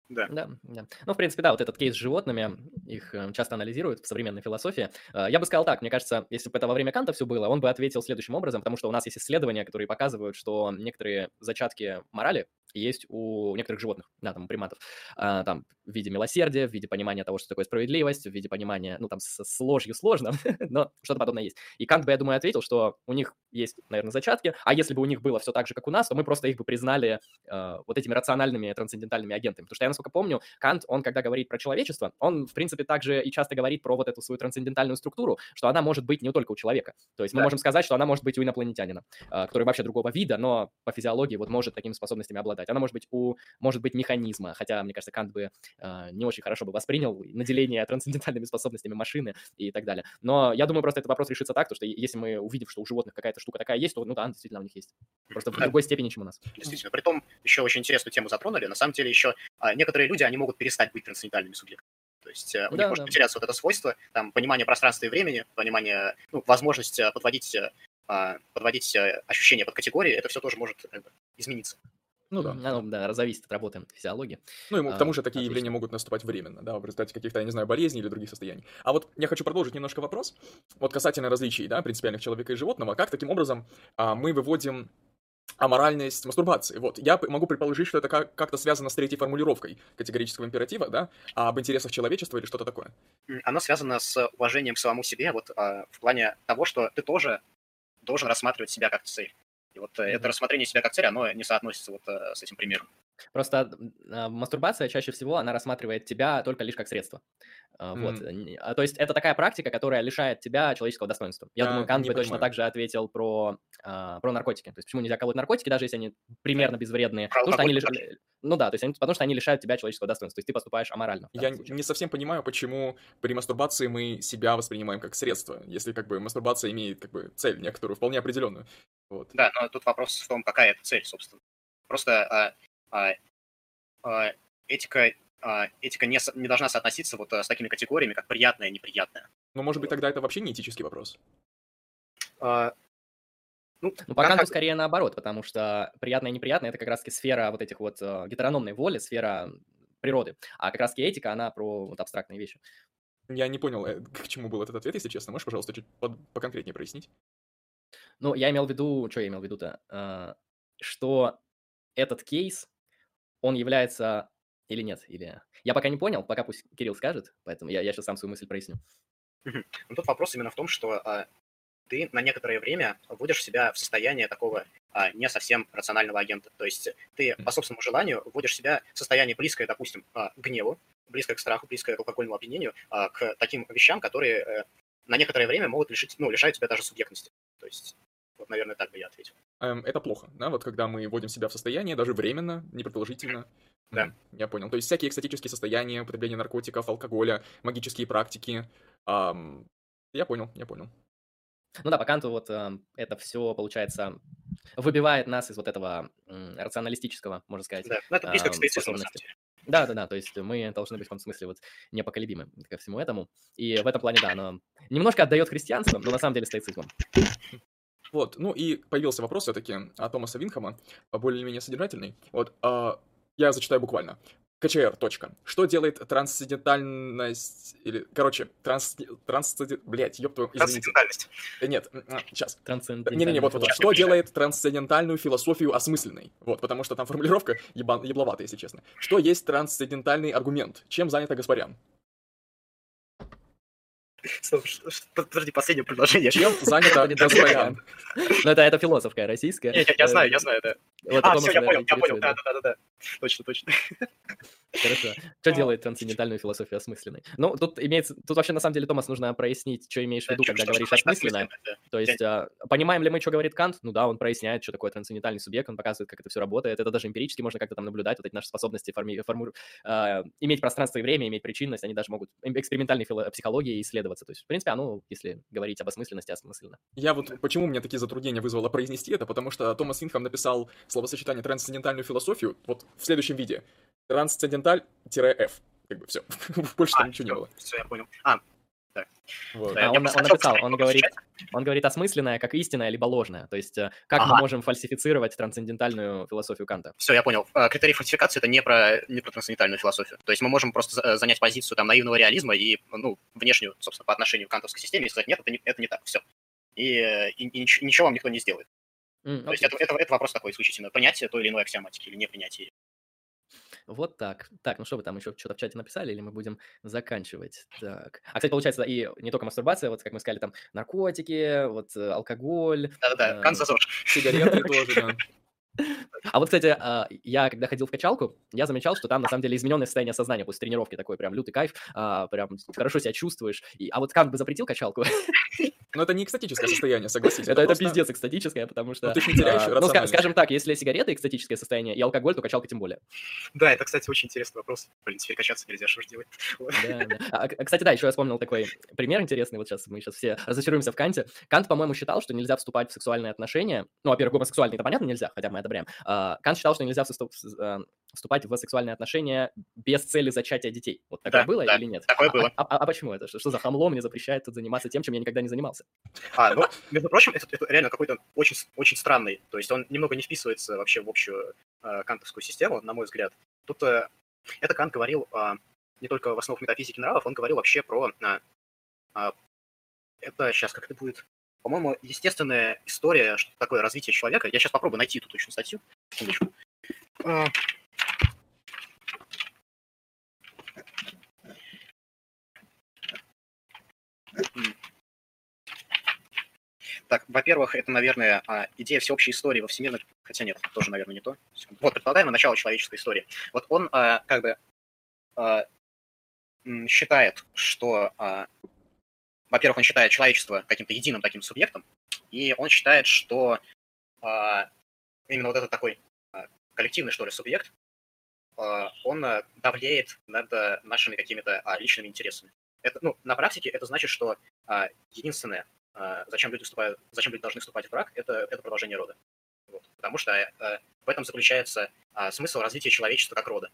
Да. Да, да. Ну, в принципе, да, вот этот кейс с животными, их э, часто анализируют в современной философии. Э, Я бы сказал так, мне кажется, если бы это во время Канта все было, он бы ответил следующим образом, потому что у нас есть исследования, которые показывают, что некоторые зачатки морали есть у некоторых животных, да, там, у приматов, а, там, в виде милосердия, в виде понимания того, что такое справедливость, в виде понимания, ну, там, с, с ложью сложно, но что-то подобное есть. И Кант бы, я думаю, ответил, что у них есть, наверное, зачатки, а если бы у них было все так же, как у нас, то мы просто их бы признали э, вот этими рациональными трансцендентальными агентами. Потому что я, насколько помню, Кант, он, когда говорит про человечество, он, в принципе, также и часто говорит про вот эту свою трансцендентальную структуру, что она может быть не только у человека. То есть мы Да. можем сказать, что она может быть у инопланетянина, э, который вообще другого вида, но по физиологии вот может такими способностями обладать. Она может быть у, может быть, механизма, хотя, мне кажется, Кант бы э, не очень хорошо бы воспринял наделение трансцендентальными способностями машины и так далее. Но я думаю, просто этот вопрос решится так, то, что если мы увидим, что у животных какая-то штука такая есть, то, ну да, действительно у них есть. Просто в другой степени, чем у нас. Действительно. Притом, еще очень интересную тему затронули. На самом деле, еще а, некоторые люди, они могут перестать быть трансцендентальными субъектами. То есть э, у Да, них может да. потеряться вот это свойство, там, понимание пространства и времени, понимание, ну, возможность э, подводить, э, а, подводить ощущения под категории, это все тоже может как бы, измениться. Ну да. Оно, да, зависит от работы физиологии. Ну и к А, тому же такие отлично. явления могут наступать временно, да, в результате каких-то, я не знаю, болезней или других состояний. А вот я хочу продолжить немножко вопрос, вот касательно различий, да, принципиальных человека и животного, как таким образом а, мы выводим аморальность мастурбации. Вот, я могу предположить, что это как- как-то связано с третьей формулировкой категорического императива, да, а об интересах человечества или что-то такое. Оно связано с уважением к самому себе, вот а, в плане того, что ты тоже должен рассматривать себя как цель. И вот э, это рассмотрение себя как цель, оно не соотносится вот э, с этим примером. Просто а, мастурбация чаще всего, она рассматривает тебя только лишь как средство. А, Вот. А, То есть это такая практика, которая лишает тебя человеческого достоинства. Я Я думаю, Кант бы точно понимаю. так же ответил про, а, про наркотики. То есть почему нельзя колоть наркотики, даже если они примерно безвредные? Про Потому что они лиш- Ну да, то есть они, потому что они лишают тебя человеческого достоинства. То есть ты поступаешь аморально. Я случае. не совсем понимаю, почему при мастурбации мы себя воспринимаем как средство, если как бы мастурбация имеет как бы цель некоторую, вполне определенную. Вот. Да, но тут вопрос в том, какая это цель, собственно. Просто а, а, а, этика, а, этика не, не должна соотноситься вот а, с такими категориями, как приятное и неприятное. Но может быть тогда это вообще не этический вопрос? А, ну, Ну, по как- Канту скорее наоборот, потому что приятное и неприятное это как раз-таки сфера вот этих вот э, гетерономной воли, сфера природы. А как раз-таки этика, она про вот абстрактные вещи. Я не понял, э, к чему был этот ответ, если честно. Можешь, пожалуйста, чуть под- поконкретнее прояснить? Ну, я имел в виду, что я имел в виду-то, А, что этот кейс, он является или нет, или... Я пока не понял, пока пусть Кирилл скажет, поэтому я, я сейчас сам свою мысль проясню. Ну, тут вопрос именно в том, что а, ты на некоторое время вводишь себя в состояние такого а, не совсем рационального агента. То есть ты по собственному желанию вводишь себя в состояние близкое, допустим, а, к гневу, близкое к страху, близкое к алкогольному опьянению, а, к таким вещам, которые э, на некоторое время могут лишить, ну, лишают тебя даже субъектности. То есть, вот, наверное, так бы я ответил. Эм, это плохо, да, вот когда мы вводим себя в состояние, даже временно, непродолжительно. Да. Я понял. То есть всякие экстатические состояния, употребление наркотиков, алкоголя, магические практики. ам, Я понял, я понял. Ну да, по Канту вот э, это все, получается, выбивает нас из вот этого м, рационалистического, можно сказать, Да, ну, это самом способности. Да, да, да, то есть мы должны быть в каком смысле вот непоколебимы ко всему этому. И в этом плане, да, оно немножко отдает христианство, но на самом деле стоицизмом. Вот, ну и появился вопрос все-таки от Томаса Винхама, а, более-менее содержательный. Вот, а, я зачитаю буквально. КЧР. Точка. Что делает трансцендентальность... Или, короче, транс... трансценди... Блять, ёб твою... Извините. Трансцендентальность. Э, Нет, сейчас. Трансцендентальная Не-не-не, вот, вот, вот. Что делает трансцендентальную философию осмысленной? Вот, потому что там формулировка ебан... ебловата, если честно. Что есть трансцендентальный аргумент? Чем занято Гаспарян? Стоп, Подожди, последнее предложение. Чем занято Гаспарян? Ну, это, это философская российская. Я, я- я знаю, я знаю, да. Вот а, все, я понял, я понял, интересует, да, да, да, да. Точно, точно. Хорошо. Что делает трансцендентальную философию осмысленной? Ну, тут имеется... Тут вообще, на самом деле, Томас, нужно прояснить, что имеешь в виду, Что- когда говоришь да. То есть, а, понимаем ли мы, что говорит Кант? Ну да, он проясняет, что такое трансцендентальный субъект, он показывает, как это все работает. Это даже эмпирически можно как-то там наблюдать, вот эти наши способности форми- форму- а, иметь пространство и время, иметь причинность, они даже могут эм- экспериментальной фило- психологией исследоваться. То есть, в принципе, оно, если говорить об осмысленности, осмысленно. Я вот почему мне такие затруднения вызвало произнести это, потому что Томас Винхам написал словосочетание трансцендентальную философию вот в следующем виде. Трансценденталь-F. Как бы все. Больше там А, ничего не было. все, я понял. А, Вот. Да, А он, он написал, он говорит, он говорит осмысленное как истинное либо ложное. То есть э, как мы Ага. можем фальсифицировать трансцендентальную философию Канта. Все, я понял. А, Критерий фальсификации это не про, не про трансцендентальную философию. То есть мы можем просто за- занять позицию там наивного реализма и, ну, внешнюю, собственно, по отношению к кантовской системе и сказать, нет, это не, это не так, все. И, э, и- и нич- ничего вам никто не сделает. М, То есть это, это, это вопрос такой исключительно принятия той или иной аксиоматики или непринятия. Вот так. Так, ну что вы там еще что-то в чате написали, или мы будем заканчивать? Так. А, кстати, получается, и не только мастурбация, вот как мы сказали, там наркотики, вот э, алкоголь. Да-да-да, э. Сигареты тоже, да. А вот, кстати, а, я когда ходил в качалку, я замечал, что там на самом деле измененное состояние сознания после тренировки, такой прям лютый кайф, а, прям хорошо себя чувствуешь. И, а вот Кант бы запретил качалку, Но это не экстатическое состояние, согласись. это, это просто- пиздец экстатическое, потому что... Ну, ты ж не теряешь а, ну, ска- скажем так, если сигареты экстатическое состояние и алкоголь, то качалка тем более. Да, это, кстати, очень интересный вопрос. Блин, теперь качаться нельзя, что ж делать? Да, да. А, к- кстати, да, еще я вспомнил такой пример интересный. Вот сейчас мы сейчас все разочаруемся в Канте. Кант, по-моему, считал, что нельзя вступать в сексуальные отношения. Ну, во-первых, гомосексуальные, это понятно, нельзя, хотя мы одобряем. А, Кант считал, что нельзя а, вступать в сексуальные отношения без цели зачатия детей. Вот такое Да, было да, или нет? такое А- было. А, а- а почему это? Что, что за хамло мне запрещает тут заниматься тем, чем я никогда не занимался? А, ну, между прочим, это, это реально какой-то очень, очень странный. То есть он немного не вписывается вообще в общую э, кантовскую систему, на мой взгляд. Тут э, это Кант говорил а, не только в основах метафизики нравов, он говорил вообще про... а, а, это сейчас как это будет? По-моему, естественная история, что такое развитие человека. Я сейчас попробую найти эту точную статью. Секундочку. А. Так, во-первых, это, наверное, а, идея всеобщей истории во всемирной... Хотя нет, тоже, наверное, не то. Вот, предполагаемое начало человеческой истории. Вот он а, как бы а, считает, что... Во-первых, он считает человечество каким-то единым таким субъектом, и он считает, что именно вот этот такой коллективный, что ли, субъект, он давлеет над нашими какими-то личными интересами. Это, ну, на практике это значит, что единственное, зачем люди вступают, зачем люди должны вступать в брак, это, это продолжение рода. Вот. Потому что э, в этом заключается а, смысл развития человечества как рода.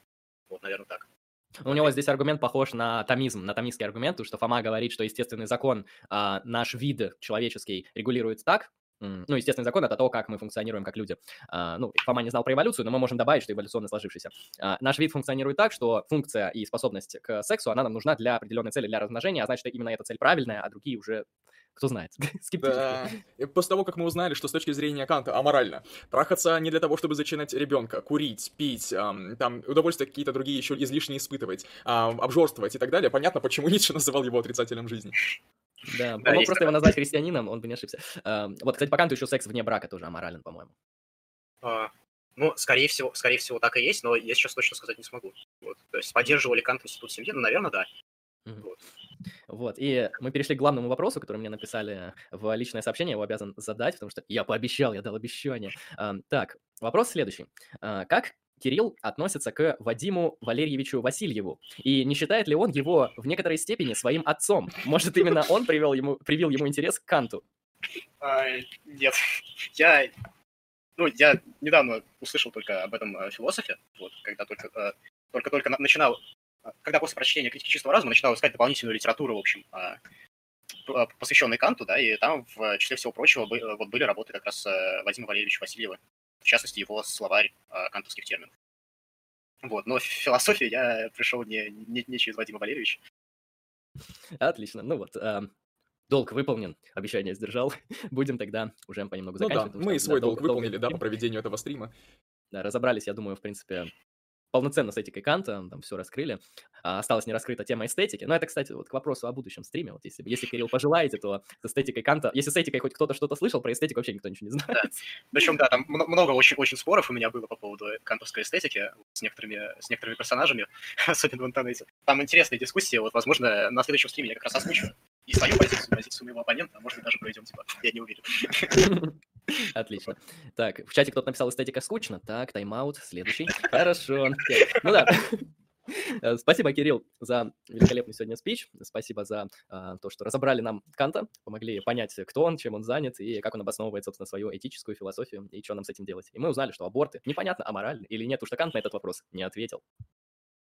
Вот, наверное, так. У него здесь аргумент похож на томизм, на томистский аргумент, потому что Фома говорит, что естественный закон а, наш вид человеческий регулирует так, ну, естественный закон — это то, как мы функционируем как люди. А, ну, Фома не знал про эволюцию, но мы можем добавить, что эволюционно сложившийся. А, наш вид функционирует так, что функция и способность к сексу, она нам нужна для определенной цели, для размножения, а значит, именно эта цель правильная, а другие уже, кто знает, скептически. Да. После того, как мы узнали, что с точки зрения Канта аморально, трахаться не для того, чтобы зачинать ребенка, курить, пить, ам, там, удовольствия какие-то другие еще излишние испытывать, ам, обжорствовать и так далее, понятно, почему Ницше называл его отрицателем жизни. Да, он Да, мог просто его назвать христианином, он бы не ошибся. А, Вот, кстати, по Канту еще секс вне брака тоже аморален, по-моему. А, ну, скорее всего, скорее всего, так и есть, но я сейчас точно сказать не смогу. Вот. То есть поддерживали Кант институт семьи, ну, наверное, да. Вот. Вот, и мы перешли к главному вопросу, который мне написали в личное сообщение, я его обязан задать, потому что я пообещал, я дал обещание. А, Так, вопрос следующий. А, Как Кирилл относится к Вадиму Валерьевичу Васильеву? И не считает ли он его в некоторой степени своим отцом? Может, именно он привел ему, привил ему интерес к Канту? А, нет, я, ну, я недавно услышал только об этом э, философе, вот, когда только, э, только-только на- начинал, когда после прочтения критики чистого разума начинал искать дополнительную литературу, в общем, а, а, посвященной Канту, да, и там, в числе всего прочего, э, вот были работы как раз э, Вадима Валерьевича Васильева, в частности, его словарь э, кантовских терминов. Вот, но в философию я пришел не, не, не через Вадима Валерьевича. Отлично, ну вот, а, долг выполнен, обещание сдержал. Будем тогда уже понемногу Ну да, заканчивать. потому мы и что, свой да, долг долго выполнили, да, по проведению этого стрима. Да, разобрались, я думаю, в принципе, полноценно с этикой Канта, там все раскрыли. А, осталась не раскрыта тема эстетики. Но это, кстати, вот к вопросу о будущем стриме. Вот если, если Кирилл пожелаете, то с эстетикой Канта... Если с этикой хоть кто-то что-то слышал, про эстетику вообще никто ничего не знает. Причем, да, там мно- много очень, очень споров у меня было по поводу кантовской эстетики с некоторыми, с некоторыми персонажами, особенно в интернете. Там интересные дискуссии, вот, возможно, на следующем стриме я как раз озвучу и свою позицию, позицию моего оппонента, а может, даже пройдем, типа, я не уверен. Отлично. Так, в чате кто-то написал эстетика скучно. Так, тайм-аут, следующий. Хорошо. Ну да. Э, Спасибо, Кирилл, за великолепный сегодня спич. Спасибо за а, то, что разобрали нам Канта, помогли понять, кто он, чем он занят и как он обосновывает, собственно, свою этическую философию и что нам с этим делать. И мы узнали, что аборты непонятно, аморальны или нет, уж что Кант на этот вопрос не ответил.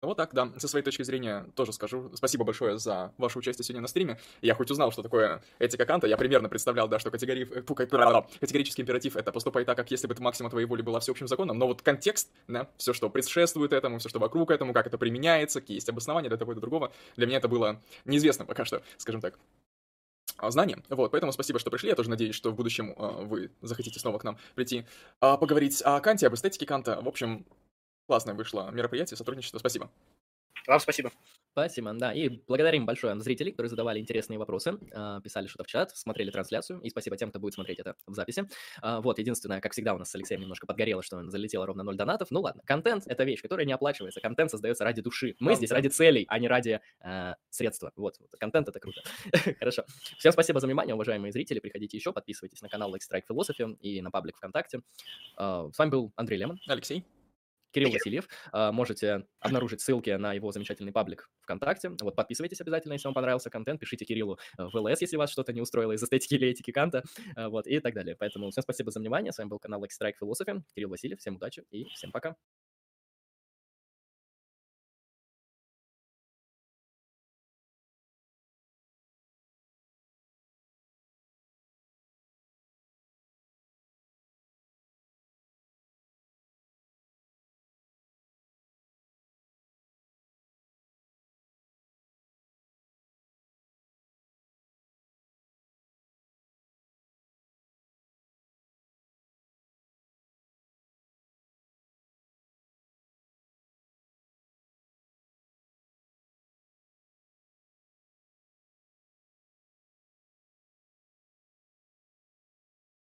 Вот так, да. Со своей точки зрения тоже скажу. Спасибо большое за ваше участие сегодня на стриме. Я хоть узнал, что такое этика Канта, я примерно представлял, да, что категорий... Фу, категорический императив — это поступай так, как если бы ты максима твоей воли была всеобщим законом, но вот контекст, да, все, что предшествует этому, все, что вокруг этому, как это применяется, какие есть обоснования для того и другого, для меня это было неизвестно пока что, скажем так знания. Вот, поэтому спасибо, что пришли. Я тоже надеюсь, что в будущем э, вы захотите снова к нам прийти э, поговорить о Канте, об эстетике Канта. В общем, классное вышло мероприятие, сотрудничество. Спасибо. Вам спасибо. Спасибо, да. И благодарим большое зрителей, которые задавали интересные вопросы, а, писали что-то в чат, смотрели трансляцию. И спасибо тем, кто будет смотреть это в записи. А, вот, единственное, как всегда, у нас с Алексеем немножко подгорело, что залетело ровно 0 донатов. Ну ладно, контент — это вещь, которая не оплачивается. Контент создается ради души. Мы здесь ради целей, а не ради э, средства. Вот, контент — это круто. Хорошо. Всем спасибо за внимание, уважаемые зрители. Приходите еще, подписывайтесь на канал Like Strike Philosophy и на паблик ВКонтакте. С вами был Андрей Лемон. Алексей. Кирилл Васильев. А, можете обнаружить ссылки на его замечательный паблик ВКонтакте. Вот, подписывайтесь обязательно, если вам понравился контент. Пишите Кириллу в ЛС, если вас что-то не устроило из эстетики или этики Канта. А, вот, и так далее. Поэтому всем спасибо за внимание. С вами был канал Strike Philosophy. Кирилл Васильев. Всем удачи и всем пока.